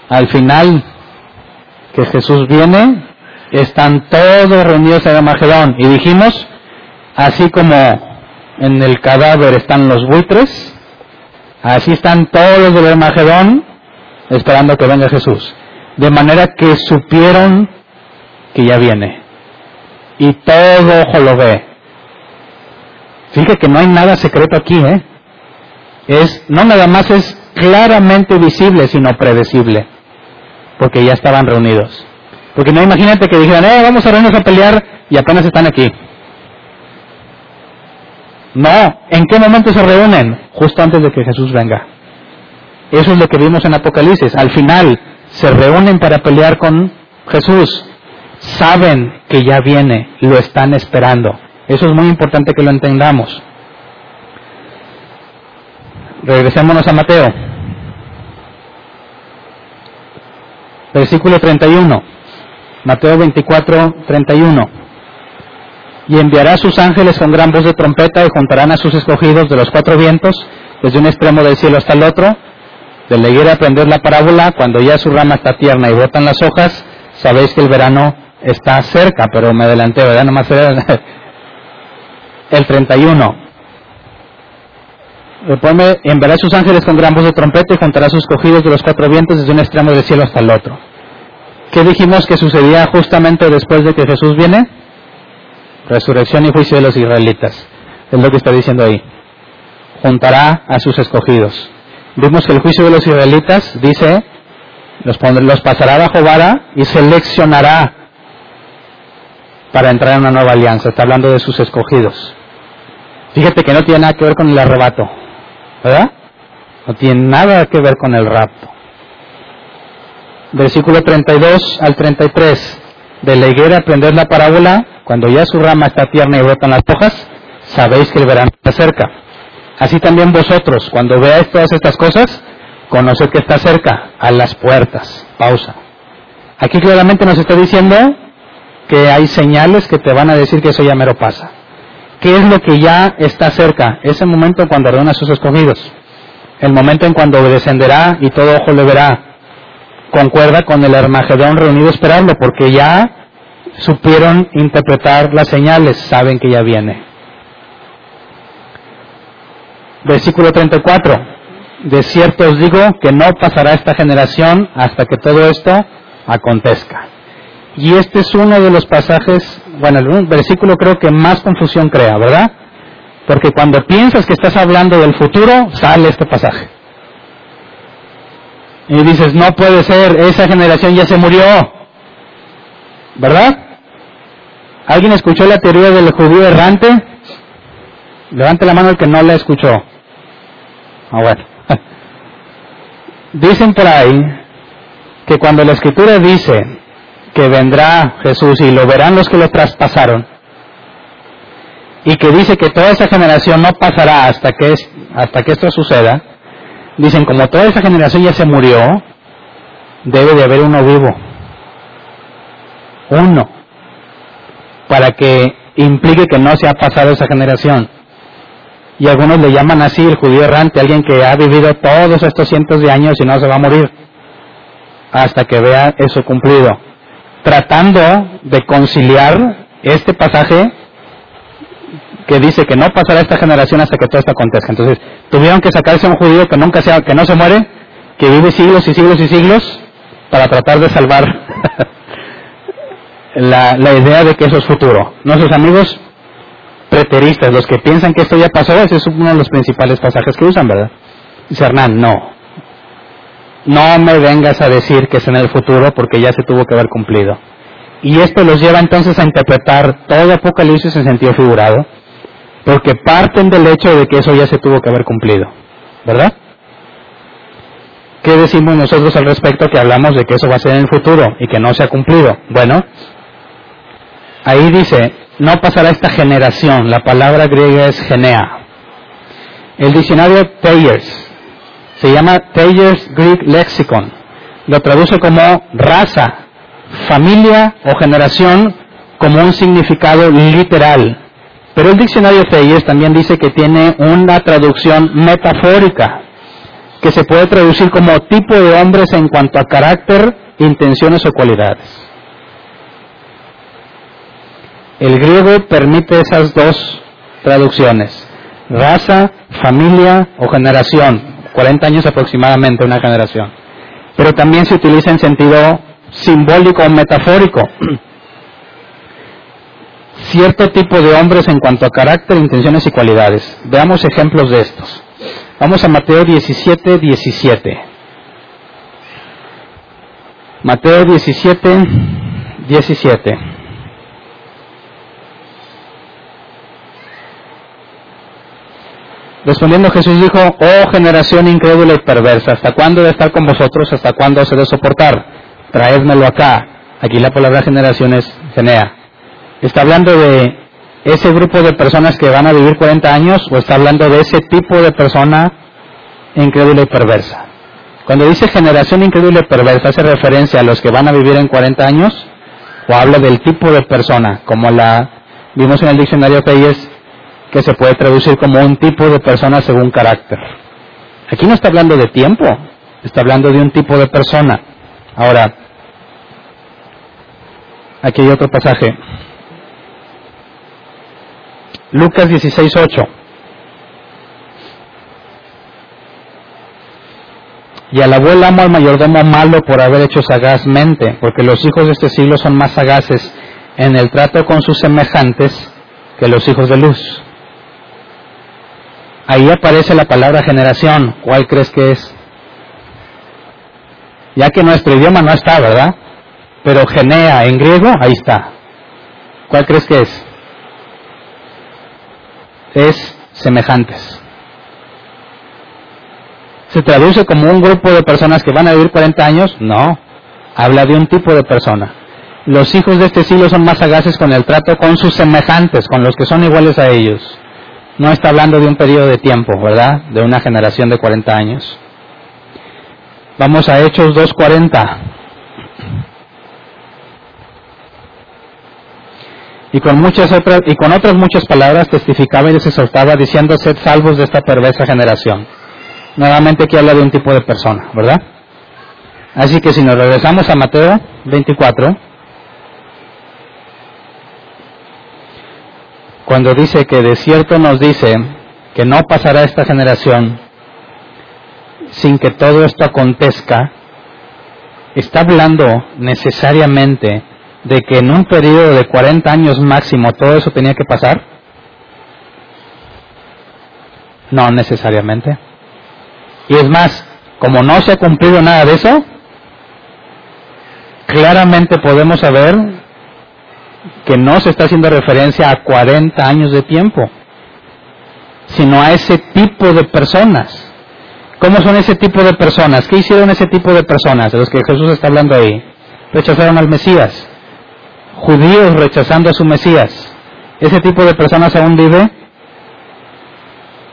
Al final que Jesús viene, están todos reunidos en Armagedón. Y dijimos, así como en el cadáver están los buitres, así están todos los del Armagedón esperando que venga Jesús de manera que supieron que ya viene. Y todo ojo lo ve. Fíjate que no hay nada secreto aquí, ¿eh? Es, no nada más es claramente visible, sino predecible. Porque ya estaban reunidos. Porque no imagínate que dijeran, eh, vamos a reunirnos a pelear y apenas están aquí. No, ¿en qué momento se reúnen? Justo antes de que Jesús venga. Eso es lo que vimos en Apocalipsis. Al final, se reúnen para pelear con Jesús. Saben que ya viene, lo están esperando. Eso es muy importante que lo entendamos. Regresémonos a Mateo. Versículo 31. Mateo 24, 31. Y enviará a sus ángeles con gran voz de trompeta y juntarán a sus escogidos de los cuatro vientos, desde un extremo del cielo hasta el otro. De higuera aprender la parábola, cuando ya su rama está tierna y brotan las hojas, sabéis que el verano está cerca, pero me adelanté, ¿verdad? Nomás el 31. Ponme, enviará sus ángeles con gran voz de trompeta y juntará sus cogidos de los cuatro vientos desde un extremo del cielo hasta el otro. ¿Qué dijimos que sucedía justamente después de que Jesús viene? Resurrección y juicio de los israelitas. Es lo que está diciendo ahí. Juntará a sus escogidos. Vimos que el juicio de los israelitas dice, los, los pasará bajo vara y seleccionará para entrar en una nueva alianza. Está hablando de sus escogidos. Fíjate que no tiene nada que ver con el arrebato, ¿verdad? No tiene nada que ver con el rapto. Versículo 32 al 33. De la higuera aprender la parábola, cuando ya su rama está tierna y brotan las hojas, sabéis que el verano está cerca. Así también vosotros, cuando veáis todas estas cosas, conoced que está cerca, a las puertas. Pausa. Aquí claramente nos está diciendo que hay señales que te van a decir que eso ya mero pasa. ¿Qué es lo que ya está cerca? Ese momento cuando ordena a sus escogidos. El momento en cuando descenderá y todo ojo le verá. Concuerda con el Armagedón reunido esperando, porque ya supieron interpretar las señales, saben que ya viene. Versículo 34. De cierto os digo que no pasará esta generación hasta que todo esto acontezca. Y este es uno de los pasajes, bueno, el versículo creo que más confusión crea, ¿verdad? Porque cuando piensas que estás hablando del futuro, sale este pasaje. Y dices, no puede ser, esa generación ya se murió. ¿Verdad? ¿Alguien escuchó la teoría del judío errante? Levante la mano el que no la escuchó. Ah, bueno. Dicen por ahí que cuando la escritura dice que vendrá Jesús y lo verán los que lo traspasaron, y que dice que toda esa generación no pasará hasta que, hasta que esto suceda, dicen como toda esa generación ya se murió, debe de haber uno vivo. Uno. Para que implique que no se ha pasado esa generación. Y algunos le llaman así el judío errante, alguien que ha vivido todos estos cientos de años y no se va a morir hasta que vea eso cumplido. Tratando de conciliar este pasaje que dice que no pasará esta generación hasta que todo esto acontezca. Entonces, tuvieron que sacarse a un judío que nunca sea, que no se muere, que vive siglos y siglos y siglos, para tratar de salvar la, la idea de que eso es futuro. Nuestros amigos preteristas, los que piensan que esto ya pasó, ese es uno de los principales pasajes que usan, ¿verdad? Dice Hernán, no. No me vengas a decir que es en el futuro porque ya se tuvo que haber cumplido. Y esto los lleva entonces a interpretar todo Apocalipsis en sentido figurado, porque parten del hecho de que eso ya se tuvo que haber cumplido, ¿verdad? ¿Qué decimos nosotros al respecto que hablamos de que eso va a ser en el futuro y que no se ha cumplido? Bueno, ahí dice, no pasará esta generación, la palabra griega es genea. El diccionario Thayers se llama Thayer's Greek Lexicon, lo traduce como raza, familia o generación como un significado literal. Pero el diccionario Thayers también dice que tiene una traducción metafórica, que se puede traducir como tipo de hombres en cuanto a carácter, intenciones o cualidades. El griego permite esas dos traducciones, raza, familia o generación, 40 años aproximadamente una generación. Pero también se utiliza en sentido simbólico o metafórico. Cierto tipo de hombres en cuanto a carácter, intenciones y cualidades. Veamos ejemplos de estos. Vamos a Mateo 17, 17. Mateo 17, 17. Respondiendo Jesús dijo, oh generación incrédula y perversa, ¿hasta cuándo de estar con vosotros? ¿Hasta cuándo os he de soportar? Traédmelo acá. Aquí la palabra generación es genea. ¿Está hablando de ese grupo de personas que van a vivir 40 años o está hablando de ese tipo de persona incrédula y perversa? Cuando dice generación increíble perversa, ¿hace referencia a los que van a vivir en 40 años? ¿O habla del tipo de persona, como la vimos en el diccionario Peyes, que se puede traducir como un tipo de persona según carácter? Aquí no está hablando de tiempo, está hablando de un tipo de persona. Ahora, aquí hay otro pasaje. Lucas 16:8. Y alabó el amo al mayordomo malo por haber hecho sagazmente, porque los hijos de este siglo son más sagaces en el trato con sus semejantes que los hijos de luz. Ahí aparece la palabra generación. ¿Cuál crees que es? Ya que nuestro idioma no está, ¿verdad? Pero genea en griego, ahí está. ¿Cuál crees que es? Es semejantes. ¿Se traduce como un grupo de personas que van a vivir 40 años? No. Habla de un tipo de persona. Los hijos de este siglo son más sagaces con el trato con sus semejantes, con los que son iguales a ellos. No está hablando de un periodo de tiempo, ¿verdad? De una generación de 40 años. Vamos a Hechos 2.40. Y con muchas otras, y con otras muchas palabras testificaba y les exhortaba diciendo sed salvos de esta perversa generación. Nuevamente aquí habla de un tipo de persona, ¿verdad? Así que si nos regresamos a Mateo 24, cuando dice que de cierto nos dice que no pasará esta generación sin que todo esto acontezca, está hablando necesariamente de que en un periodo de 40 años máximo todo eso tenía que pasar? No necesariamente. Y es más, como no se ha cumplido nada de eso, claramente podemos saber que no se está haciendo referencia a 40 años de tiempo, sino a ese tipo de personas. ¿Cómo son ese tipo de personas? ¿Qué hicieron ese tipo de personas de los que Jesús está hablando ahí? Rechazaron al Mesías. Judíos rechazando a su Mesías. ¿Ese tipo de personas aún vive?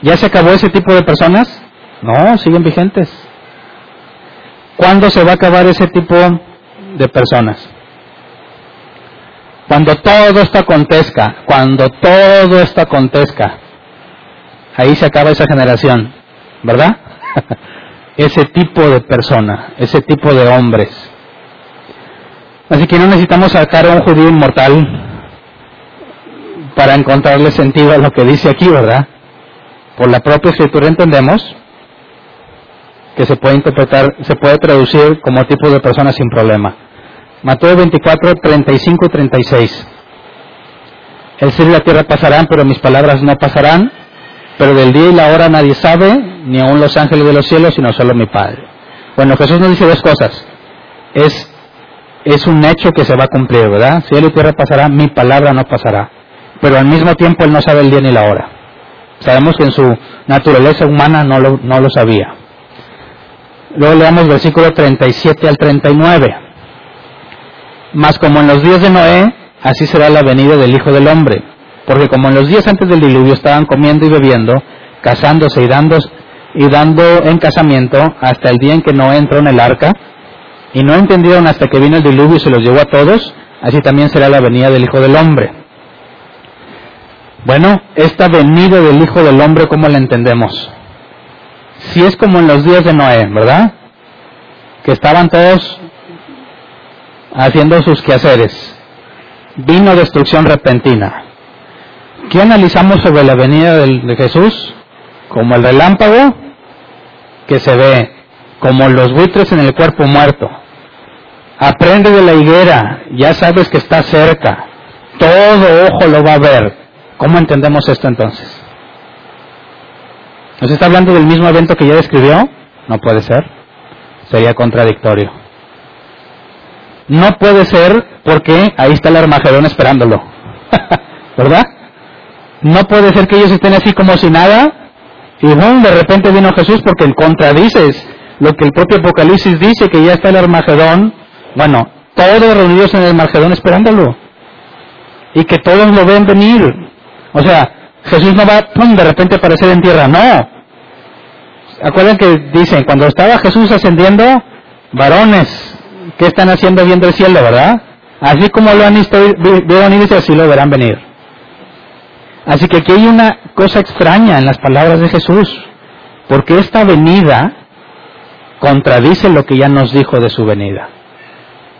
¿Ya se acabó ese tipo de personas? No, siguen vigentes. ¿Cuándo se va a acabar ese tipo de personas? Cuando todo esto acontezca, cuando todo esto acontezca, ahí se acaba esa generación, ¿verdad? ese tipo de persona, ese tipo de hombres. Así que no necesitamos sacar a un judío inmortal para encontrarle sentido a lo que dice aquí, ¿verdad? Por la propia escritura entendemos que se puede interpretar, se puede traducir como tipo de persona sin problema. Mateo 24, 35 y 36. El cielo y la tierra pasarán, pero mis palabras no pasarán. Pero del día y la hora nadie sabe, ni aun los ángeles de los cielos, sino solo mi Padre. Bueno, Jesús nos dice dos cosas. Es, es un hecho que se va a cumplir, ¿verdad? Cielo y tierra pasará, mi palabra no pasará. Pero al mismo tiempo Él no sabe el día ni la hora. Sabemos que en su naturaleza humana no lo, no lo sabía. Luego leamos versículo 37 al 39. Mas como en los días de Noé, así será la venida del Hijo del Hombre. Porque como en los días antes del diluvio estaban comiendo y bebiendo, casándose y dando, y dando en casamiento hasta el día en que Noé entró en el arca, y no entendieron hasta que vino el diluvio y se los llevó a todos, así también será la venida del Hijo del Hombre. Bueno, esta venida del Hijo del Hombre, ¿cómo la entendemos? Si es como en los días de Noé, ¿verdad? Que estaban todos haciendo sus quehaceres. Vino destrucción repentina. ¿Qué analizamos sobre la venida de Jesús? Como el relámpago que se ve, como los buitres en el cuerpo muerto. Aprende de la higuera, ya sabes que está cerca. Todo ojo lo va a ver. ¿Cómo entendemos esto entonces? ¿Nos está hablando del mismo evento que ya describió? No puede ser. Sería contradictorio. No puede ser porque ahí está el Armagedón esperándolo. ¿Verdad? No puede ser que ellos estén así como si nada y de repente vino Jesús porque contradices lo que el propio Apocalipsis dice que ya está el Armagedón. Bueno, todos reunidos en el Armagedón esperándolo. Y que todos lo ven venir. O sea, Jesús no va, pum, de repente aparecer en tierra. No. acuerdan que dicen, cuando estaba Jesús ascendiendo, varones, ¿qué están haciendo viendo el cielo, verdad? Así como lo han visto, vieron ir, así lo verán venir. Así que aquí hay una cosa extraña en las palabras de Jesús, porque esta venida contradice lo que ya nos dijo de su venida.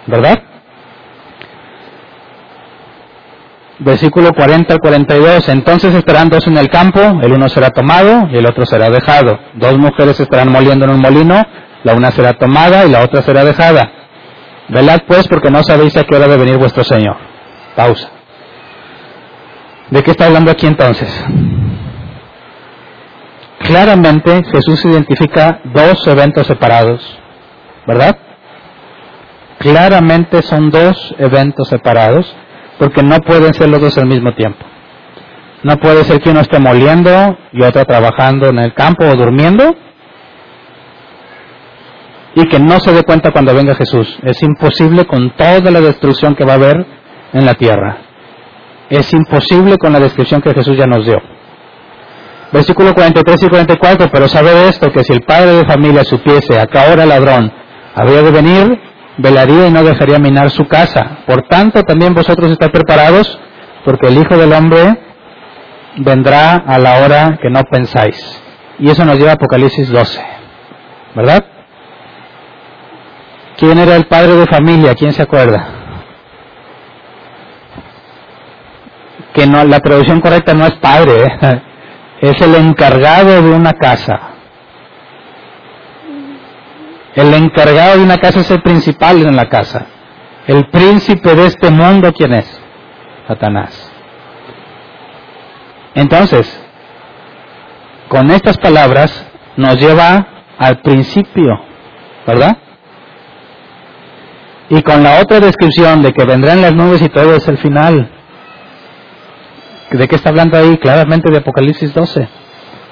¿Verdad? Versículo 40 al 42. Entonces estarán dos en el campo, el uno será tomado y el otro será dejado. Dos mujeres estarán moliendo en un molino, la una será tomada y la otra será dejada. Velad pues porque no sabéis a qué hora de venir vuestro Señor. Pausa. ¿De qué está hablando aquí entonces? Claramente Jesús identifica dos eventos separados, ¿verdad? Claramente son dos eventos separados porque no pueden ser los dos al mismo tiempo. No puede ser que uno esté moliendo y otro trabajando en el campo o durmiendo y que no se dé cuenta cuando venga Jesús. Es imposible con toda la destrucción que va a haber en la tierra. Es imposible con la descripción que Jesús ya nos dio. Versículo 43 y 44, pero sabe esto, que si el padre de familia supiese a qué hora ladrón habría de venir, velaría y no dejaría minar su casa. Por tanto, también vosotros estáis preparados, porque el Hijo del Hombre vendrá a la hora que no pensáis. Y eso nos lleva a Apocalipsis 12, ¿verdad? ¿Quién era el padre de familia? ¿Quién se acuerda? Que no, la traducción correcta no es padre, ¿eh? es el encargado de una casa. El encargado de una casa es el principal en la casa. El príncipe de este mundo, ¿quién es? Satanás. Entonces, con estas palabras nos lleva al principio, ¿verdad? Y con la otra descripción de que vendrán las nubes y todo es el final. ¿De qué está hablando ahí? Claramente de Apocalipsis 12,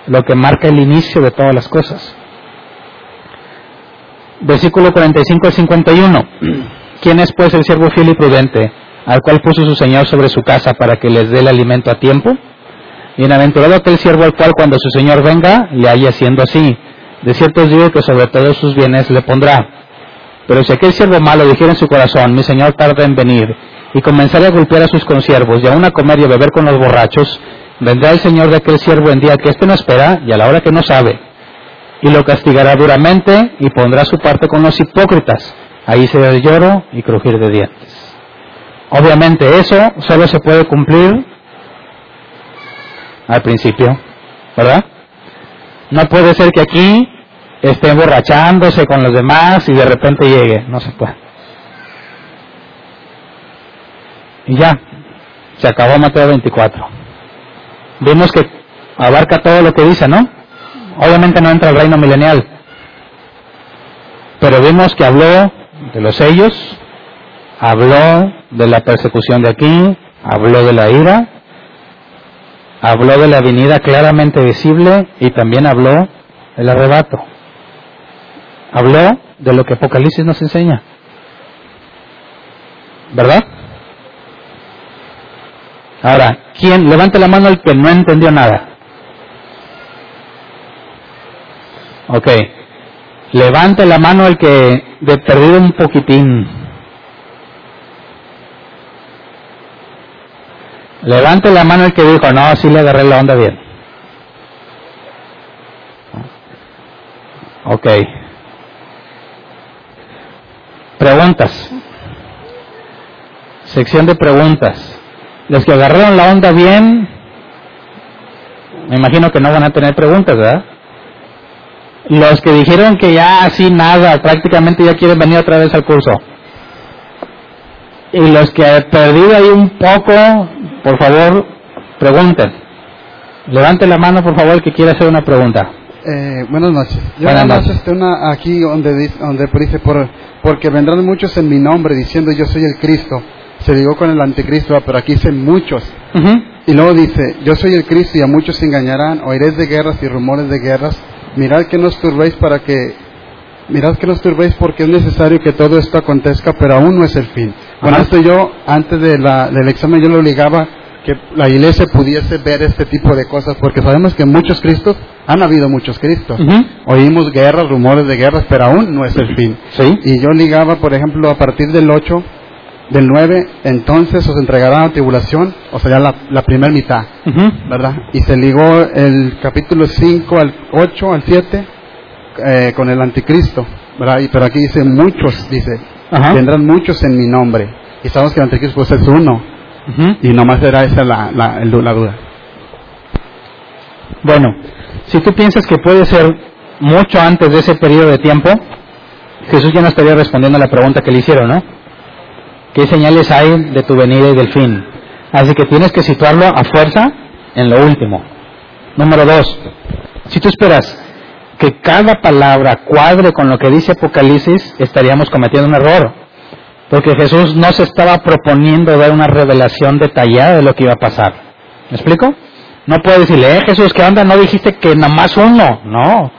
lo que marca el inicio de todas las cosas. Versículo 45 al 51. ¿Quién es pues el siervo fiel y prudente, al cual puso su Señor sobre su casa para que les dé el alimento a tiempo? Bienaventurado aquel siervo al cual cuando su Señor venga le haya siendo así. De cierto os digo que sobre todos sus bienes le pondrá. Pero si aquel siervo malo dijera en su corazón, mi señor tarda en venir, y comenzara a golpear a sus consiervos, y aún a comer y a beber con los borrachos, vendrá el señor de aquel siervo en día que éste no espera y a la hora que no sabe, y lo castigará duramente y pondrá su parte con los hipócritas. Ahí será el lloro y crujir de dientes. Obviamente eso solo se puede cumplir al principio, ¿verdad? No puede ser que aquí esté emborrachándose con los demás y de repente llegue. No se puede. Y ya, se acabó Mateo 24. Vimos que abarca todo lo que dice, ¿no? Obviamente no entra el reino milenial. Pero vimos que habló de los sellos, habló de la persecución de aquí, habló de la ira, habló de la venida claramente visible y también habló del arrebato habló de lo que Apocalipsis nos enseña. ¿Verdad? Ahora, ¿quién? Levante la mano el que no entendió nada. Ok. Levante la mano el que de perdido un poquitín. Levante la mano el que dijo, no, sí le agarré la onda bien. Ok. Preguntas. Sección de preguntas. Los que agarraron la onda bien, me imagino que no van a tener preguntas, ¿verdad? Los que dijeron que ya así nada, prácticamente ya quieren venir otra vez al curso. Y los que han perdido ahí un poco, por favor, pregunten. Levante la mano, por favor, que quiera hacer una pregunta. Eh, buenas noches. Yo Buenas noches. este, una aquí donde dice, donde dice por, porque vendrán muchos en mi nombre diciendo yo soy el Cristo. Se digo con el anticristo, pero aquí dice muchos. Y luego dice, yo soy el Cristo y a muchos se engañarán, oiréis de guerras y rumores de guerras. Mirad que no os turbéis para que, mirad que no os turbéis porque es necesario que todo esto acontezca, pero aún no es el fin. Ajá. esto yo, antes de la, del examen, yo lo ligaba que la iglesia pudiese ver este tipo de cosas, porque sabemos que muchos Cristos, han habido muchos Cristos. Oímos guerras, rumores de guerras, pero aún no es el fin. Sí. Y yo ligaba, por ejemplo, a partir del 8, del 9, entonces os entregarán a tribulación, o sea, ya la, la primera mitad. ¿verdad? Y se ligó el capítulo 5 al 8, al 7, eh, con el anticristo, ¿verdad? Y, pero aquí dice muchos, dice, vendrán muchos en mi nombre. Y sabemos que el anticristo pues, es uno, Ujú. y nomás era esa la, la, la duda. Bueno, si tú piensas que puede ser mucho antes de ese periodo de tiempo, Jesús ya no estaría respondiendo a la pregunta que le hicieron, ¿no? ¿Qué señales hay de tu venida y del fin? Así que tienes que situarlo a fuerza en lo último. Número dos, si tú esperas que cada palabra cuadre con lo que dice Apocalipsis, estaríamos cometiendo un error. Porque Jesús no se estaba proponiendo dar una revelación detallada de lo que iba a pasar. ¿Me explico? No puede decirle, eh Jesús, ¿qué onda? No dijiste que nada más uno. No.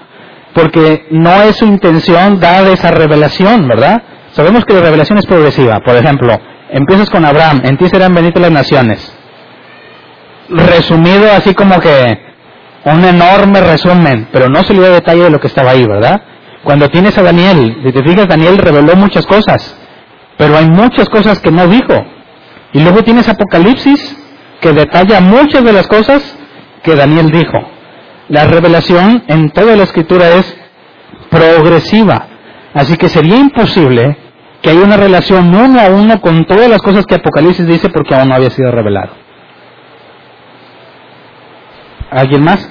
Porque no es su intención dar esa revelación, ¿verdad? Sabemos que la revelación es progresiva. Por ejemplo, empiezas con Abraham, en ti serán benditas las naciones. Resumido así como que un enorme resumen, pero no se le dio detalle de lo que estaba ahí, ¿verdad? Cuando tienes a Daniel, si te fijas, Daniel reveló muchas cosas, pero hay muchas cosas que no dijo. Y luego tienes Apocalipsis, que detalla muchas de las cosas que Daniel dijo. La revelación en toda la escritura es progresiva, así que sería imposible que haya una relación uno a uno con todas las cosas que Apocalipsis dice porque aún no había sido revelado. ¿Alguien más?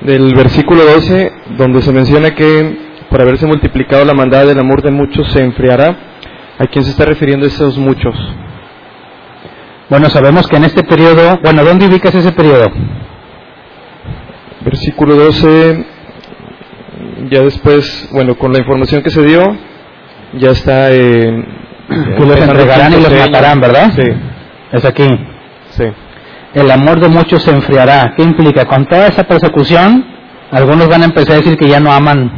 del versículo 12, donde se menciona que por haberse multiplicado la maldad del amor de muchos se enfriará. ¿A quién se está refiriendo esos muchos? Bueno, sabemos que en este periodo, bueno, ¿dónde ubicas ese periodo? Versículo 12, ya después, bueno, con la información que se dio, ya está en... Que los entregarán y los matarán, ¿verdad? Sí, Es aquí. sí. El amor de muchos se enfriará. ¿Qué implica? Con toda esa persecución, algunos van a empezar a decir que ya no aman,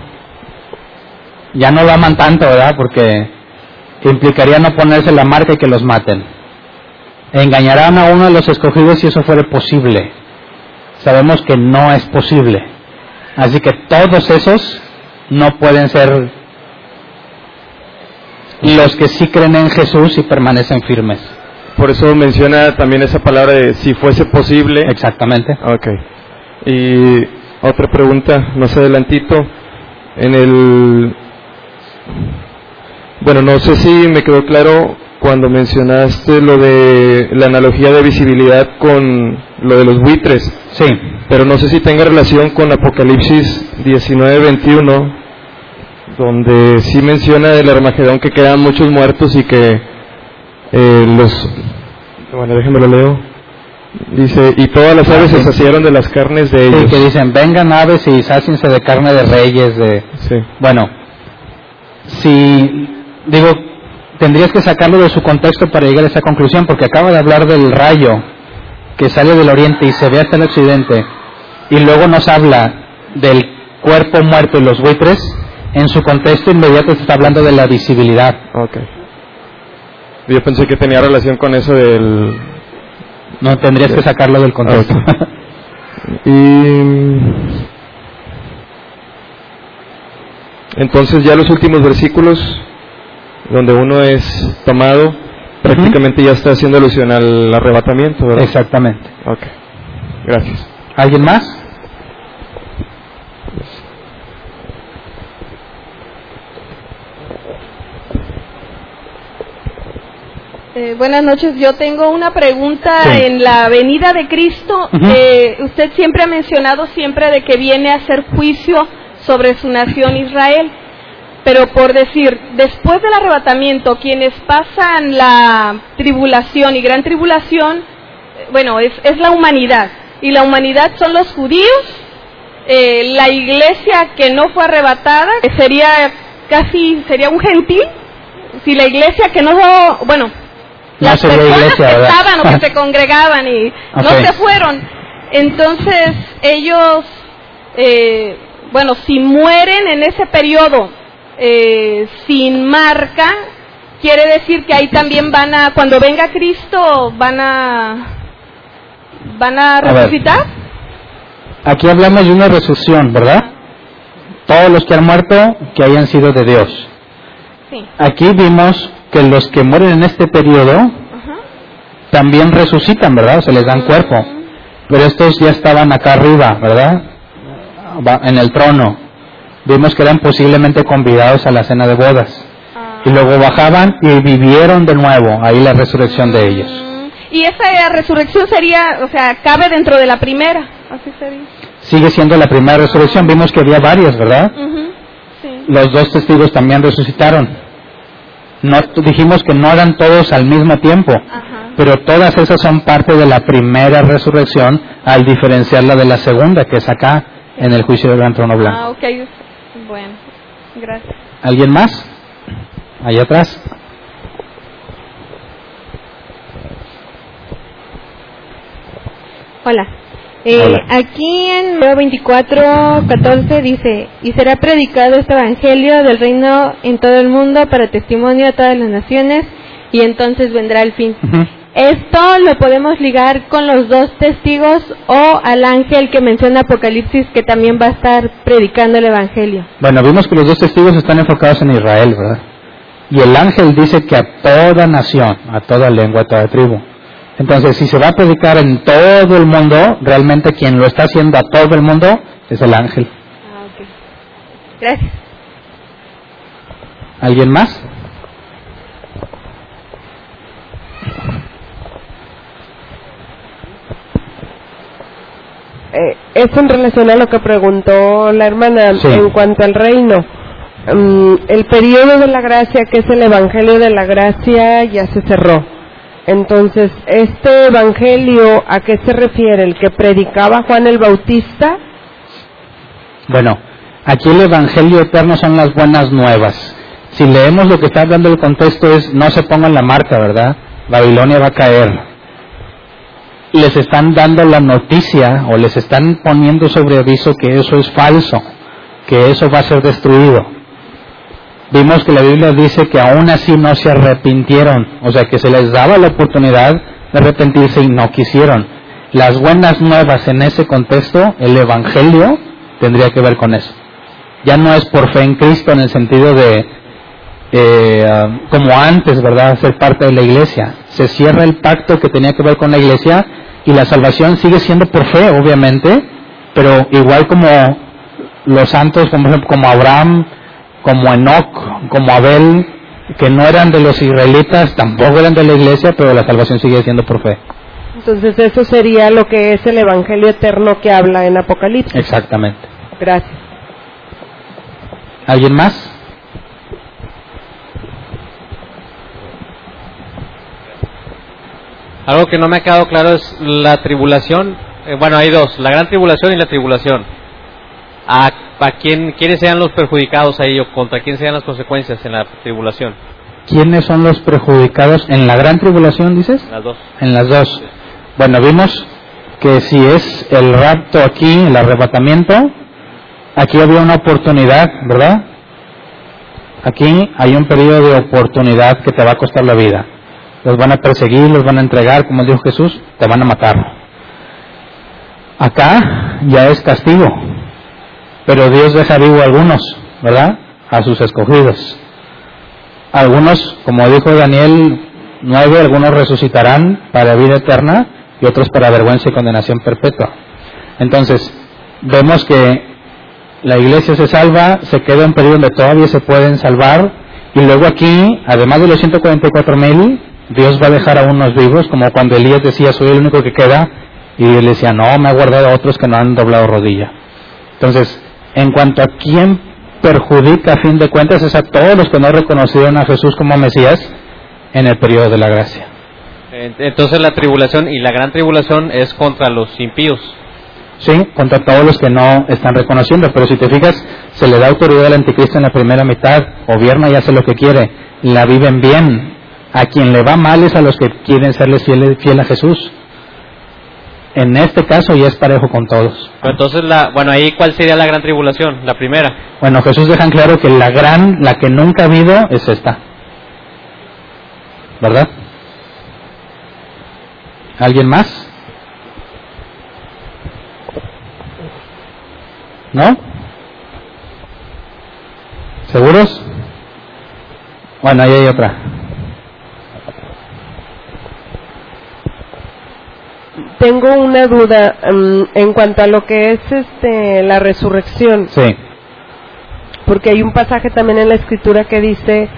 ya no lo aman tanto, ¿verdad? Porque implicaría no ponerse la marca y que los maten. Engañarán a uno de los escogidos si eso fuera posible. Sabemos que no es posible. Así que todos esos no pueden ser los que sí creen en Jesús y permanecen firmes. Por eso menciona también esa palabra de si fuese posible. Exactamente. Ok. Y otra pregunta, más adelantito, en el... Bueno, no sé si me quedó claro cuando mencionaste lo de la analogía de visibilidad con lo de los buitres, Sí. pero no sé si tenga relación con Apocalipsis 19-21, donde sí menciona del Armagedón que quedan muchos muertos y que eh, los... Bueno, déjenme lo leo. Dice, y todas las aves se saciaron de las carnes de Sí, ellos. que dicen, vengan aves y sáciense de carne de reyes, de... Sí. Bueno, si, digo, tendrías que sacarlo de su contexto para llegar a esa conclusión, porque acaba de hablar del rayo que sale del oriente y se ve hasta el occidente, y luego nos habla del cuerpo muerto y los buitres, en su contexto inmediato se está hablando de la visibilidad. Ok. Yo pensé que tenía relación con eso del... No tendrías que sacarlo del contexto. Y... Entonces ya los últimos versículos, donde uno es tomado, prácticamente ya está haciendo alusión al arrebatamiento, ¿verdad? Exactamente. Ok. Gracias. ¿Alguien más? Eh, buenas noches, yo tengo una pregunta Sí. en la venida de Cristo. Eh, usted siempre ha mencionado siempre de que viene a hacer juicio sobre su nación Israel, pero por decir, después del arrebatamiento, quienes pasan la tribulación y gran tribulación, bueno, es, es la humanidad, y la humanidad son los judíos, eh, la iglesia que no fue arrebatada, que sería casi, sería un gentil, si la iglesia que no, bueno, No las personas iglesia, que estaban o que se congregaban y no se fueron. Entonces ellos, eh, bueno, si mueren en ese periodo eh, sin marca, quiere decir que ahí también van a, cuando venga Cristo, van a, van a resucitar. Aquí hablamos de una resurrección, ¿verdad? Todos los que han muerto, que hayan sido de Dios. Sí. Aquí vimos que los que mueren en este periodo Ajá. también resucitan, ¿verdad? O se les dan cuerpo. Pero estos ya estaban acá arriba, ¿verdad? En el trono. Vimos que eran posiblemente convidados a la cena de bodas. Ah. Y luego bajaban y vivieron de nuevo. Ahí la resurrección de ellos. Mm, Y esa resurrección sería, o sea, cabe dentro de la primera, así se dice. Sigue siendo la primera resurrección. Vimos que había varias, ¿verdad? Sí. Los dos testigos también resucitaron. No dijimos que no eran todos al mismo tiempo, Ajá. pero todas esas son parte de la primera resurrección al diferenciarla de la segunda, que es acá en el juicio del gran trono blanco. Ah, ok. Bueno, gracias. ¿Alguien más? Allá atrás. Hola. Eh, Hola. Aquí en Mateo 24, 14 dice, y será predicado este evangelio del reino en todo el mundo para testimonio a todas las naciones, y entonces vendrá el fin. Ujú. Esto lo podemos ligar con los dos testigos o al ángel que menciona Apocalipsis que también va a estar predicando el evangelio. Bueno, vimos que los dos testigos están enfocados en Israel, ¿verdad? Y el ángel dice que a toda nación, a toda lengua, a toda tribu. Entonces, si se va a predicar en todo el mundo, realmente quien lo está haciendo a todo el mundo es el ángel. Ah, ok. Gracias. ¿Alguien más? Eh, es en relación a lo que preguntó la hermana Sí. en cuanto al reino. Mm, el periodo de la gracia, que es el Evangelio de la Gracia, ya se cerró. Entonces, ¿este Evangelio a qué se refiere? ¿El que predicaba Juan el Bautista? Bueno, aquí el Evangelio eterno son las buenas nuevas. Si leemos lo que está hablando el contexto es, no se pongan la marca, ¿verdad? Babilonia va a caer. Les están dando la noticia o les están poniendo sobre aviso que eso es falso, que eso va a ser destruido. Vimos que la Biblia dice que aún así no se arrepintieron, o sea que se les daba la oportunidad de arrepentirse y no quisieron. Las buenas nuevas en ese contexto, el Evangelio, tendría que ver con eso. Ya no es por fe en Cristo en el sentido de, eh, ah, como antes, ¿verdad?, ser parte de la iglesia. Se cierra el pacto que tenía que ver con la iglesia y la salvación sigue siendo por fe, obviamente, pero igual como los santos, como, ejemplo, como Abraham, como Enoch, como Abel, que no eran de los israelitas, tampoco eran de la iglesia, pero la salvación sigue siendo por fe. Entonces, eso sería lo que es el Evangelio eterno que habla en Apocalipsis. Exactamente. Gracias. ¿Alguien más? Algo que no me ha quedado claro es la tribulación. eh, bueno, hay dos, la gran tribulación y la tribulación. ¿A, a quién, quiénes sean los perjudicados ahí o contra quién sean las consecuencias en la tribulación? ¿Quiénes son los perjudicados en la gran tribulación, dices? Las dos. En las dos. Bueno, vimos que si es el rapto aquí, el arrebatamiento, aquí había una oportunidad, ¿verdad? Aquí hay un periodo de oportunidad que te va a costar la vida. Los van a perseguir, los van a entregar, como dijo Jesús, te van a matar. Acá ya es castigo, pero Dios deja vivo a algunos, ¿verdad? A sus escogidos. Algunos, como dijo Daniel 9, algunos resucitarán para vida eterna y otros para vergüenza y condenación perpetua. Entonces, vemos que la iglesia se salva, se queda un periodo donde todavía se pueden salvar y luego aquí, además de los 144 mil, Dios va a dejar a unos vivos, como cuando Elías decía, soy el único que queda, y él decía, no, me ha guardado a otros que no han doblado rodilla. Entonces, en cuanto a quién perjudica a fin de cuentas es a todos los que no reconocieron a Jesús como Mesías en el periodo de la gracia. Entonces la tribulación y la gran tribulación es contra los impíos. Sí, contra todos los que no están reconociendo, pero si te fijas, se le da autoridad al anticristo en la primera mitad, gobierna y hace lo que quiere, la viven bien. A quien le va mal es a los que quieren serles fieles fiel a Jesús. En este caso ya es parejo con todos. Pero entonces, la, bueno, ahí cuál sería la gran tribulación? La primera. Bueno, Jesús deja en claro que la gran, la que nunca ha habido, es esta. ¿verdad? ¿Alguien más? ¿No? ¿Seguros? Bueno, ahí hay otra. Tengo una duda mm, en cuanto a lo que es este la resurrección, Sí, porque hay un pasaje también en la escritura que dice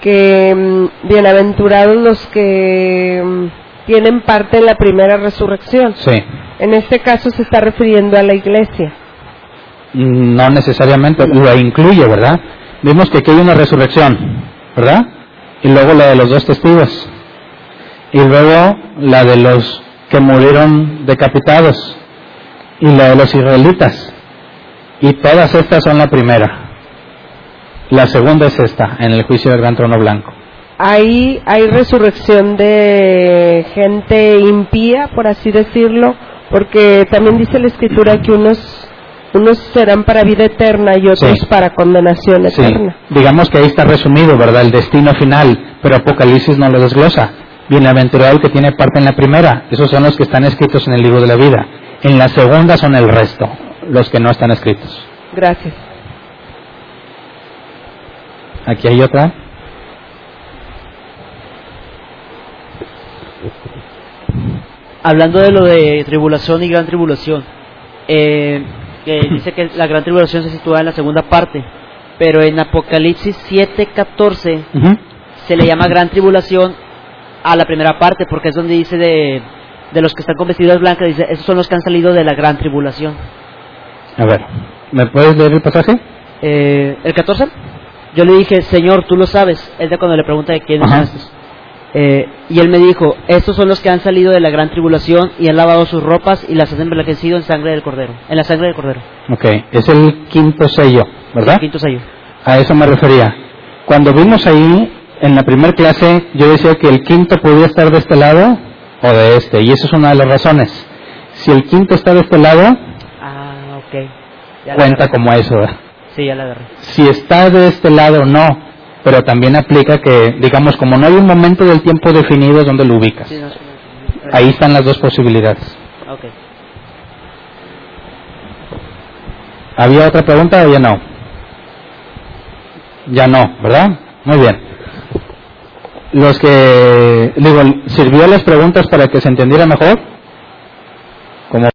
que mm, bienaventurados los que mm, tienen parte en la primera resurrección. sí. En este caso se está refiriendo a la iglesia. No necesariamente, lo incluye, ¿verdad? Vimos que aquí hay una resurrección, ¿verdad? Y luego la de los dos testigos. Y luego la de los que murieron decapitados. Y la de los israelitas. Y todas estas son la primera. La segunda es esta, en el juicio del gran trono blanco. Ahí hay resurrección de gente impía, por así decirlo, porque también dice la escritura que unos unos serán para vida eterna y otros Sí. para condenación Sí, eterna. digamos que ahí está resumido, ¿verdad? El destino final, pero Apocalipsis no lo desglosa. Bienaventurado el que tiene parte en la primera, esos son los que están escritos en el libro de la vida. En la segunda son el resto, los que no están escritos. Gracias. Aquí hay otra. hablando de lo de tribulación y gran tribulación, eh, que dice que la gran tribulación se sitúa en la segunda parte, pero en Apocalipsis 7:14 Ujú. se le llama gran tribulación a la primera parte, porque es donde dice de, de los que están con vestiduras blancas, dice, esos son los que han salido de la gran tribulación. A ver, ¿me puedes leer el pasaje? Eh, ¿El 14? Yo le dije, Señor, tú lo sabes. Es de cuando le pregunta de son estos. Eh, y él me dijo, estos son los que han salido de la gran tribulación y han lavado sus ropas y las han emblanquecido en sangre del cordero, en la sangre del cordero. Ok, es el quinto sello, ¿verdad? Quinto sello. A eso me refería. Cuando vimos ahí, en la primera clase, yo decía que el quinto podía estar de este lado o de este, y eso es una de las razones. Si el quinto está de este lado, Ah, ok. Ya cuenta como eso. ¿verdad? Sí, ya la. Si está de este lado, no. Pero también aplica que, digamos, como no hay un momento del tiempo definido, ¿dónde lo ubicas? Sí, no, sí, no. Ahí están las dos posibilidades. Ok. ¿Había otra pregunta o ya no? Ya no, ¿verdad? Muy bien. Los que, digo, ¿sirvió las preguntas para que se entendiera mejor? Como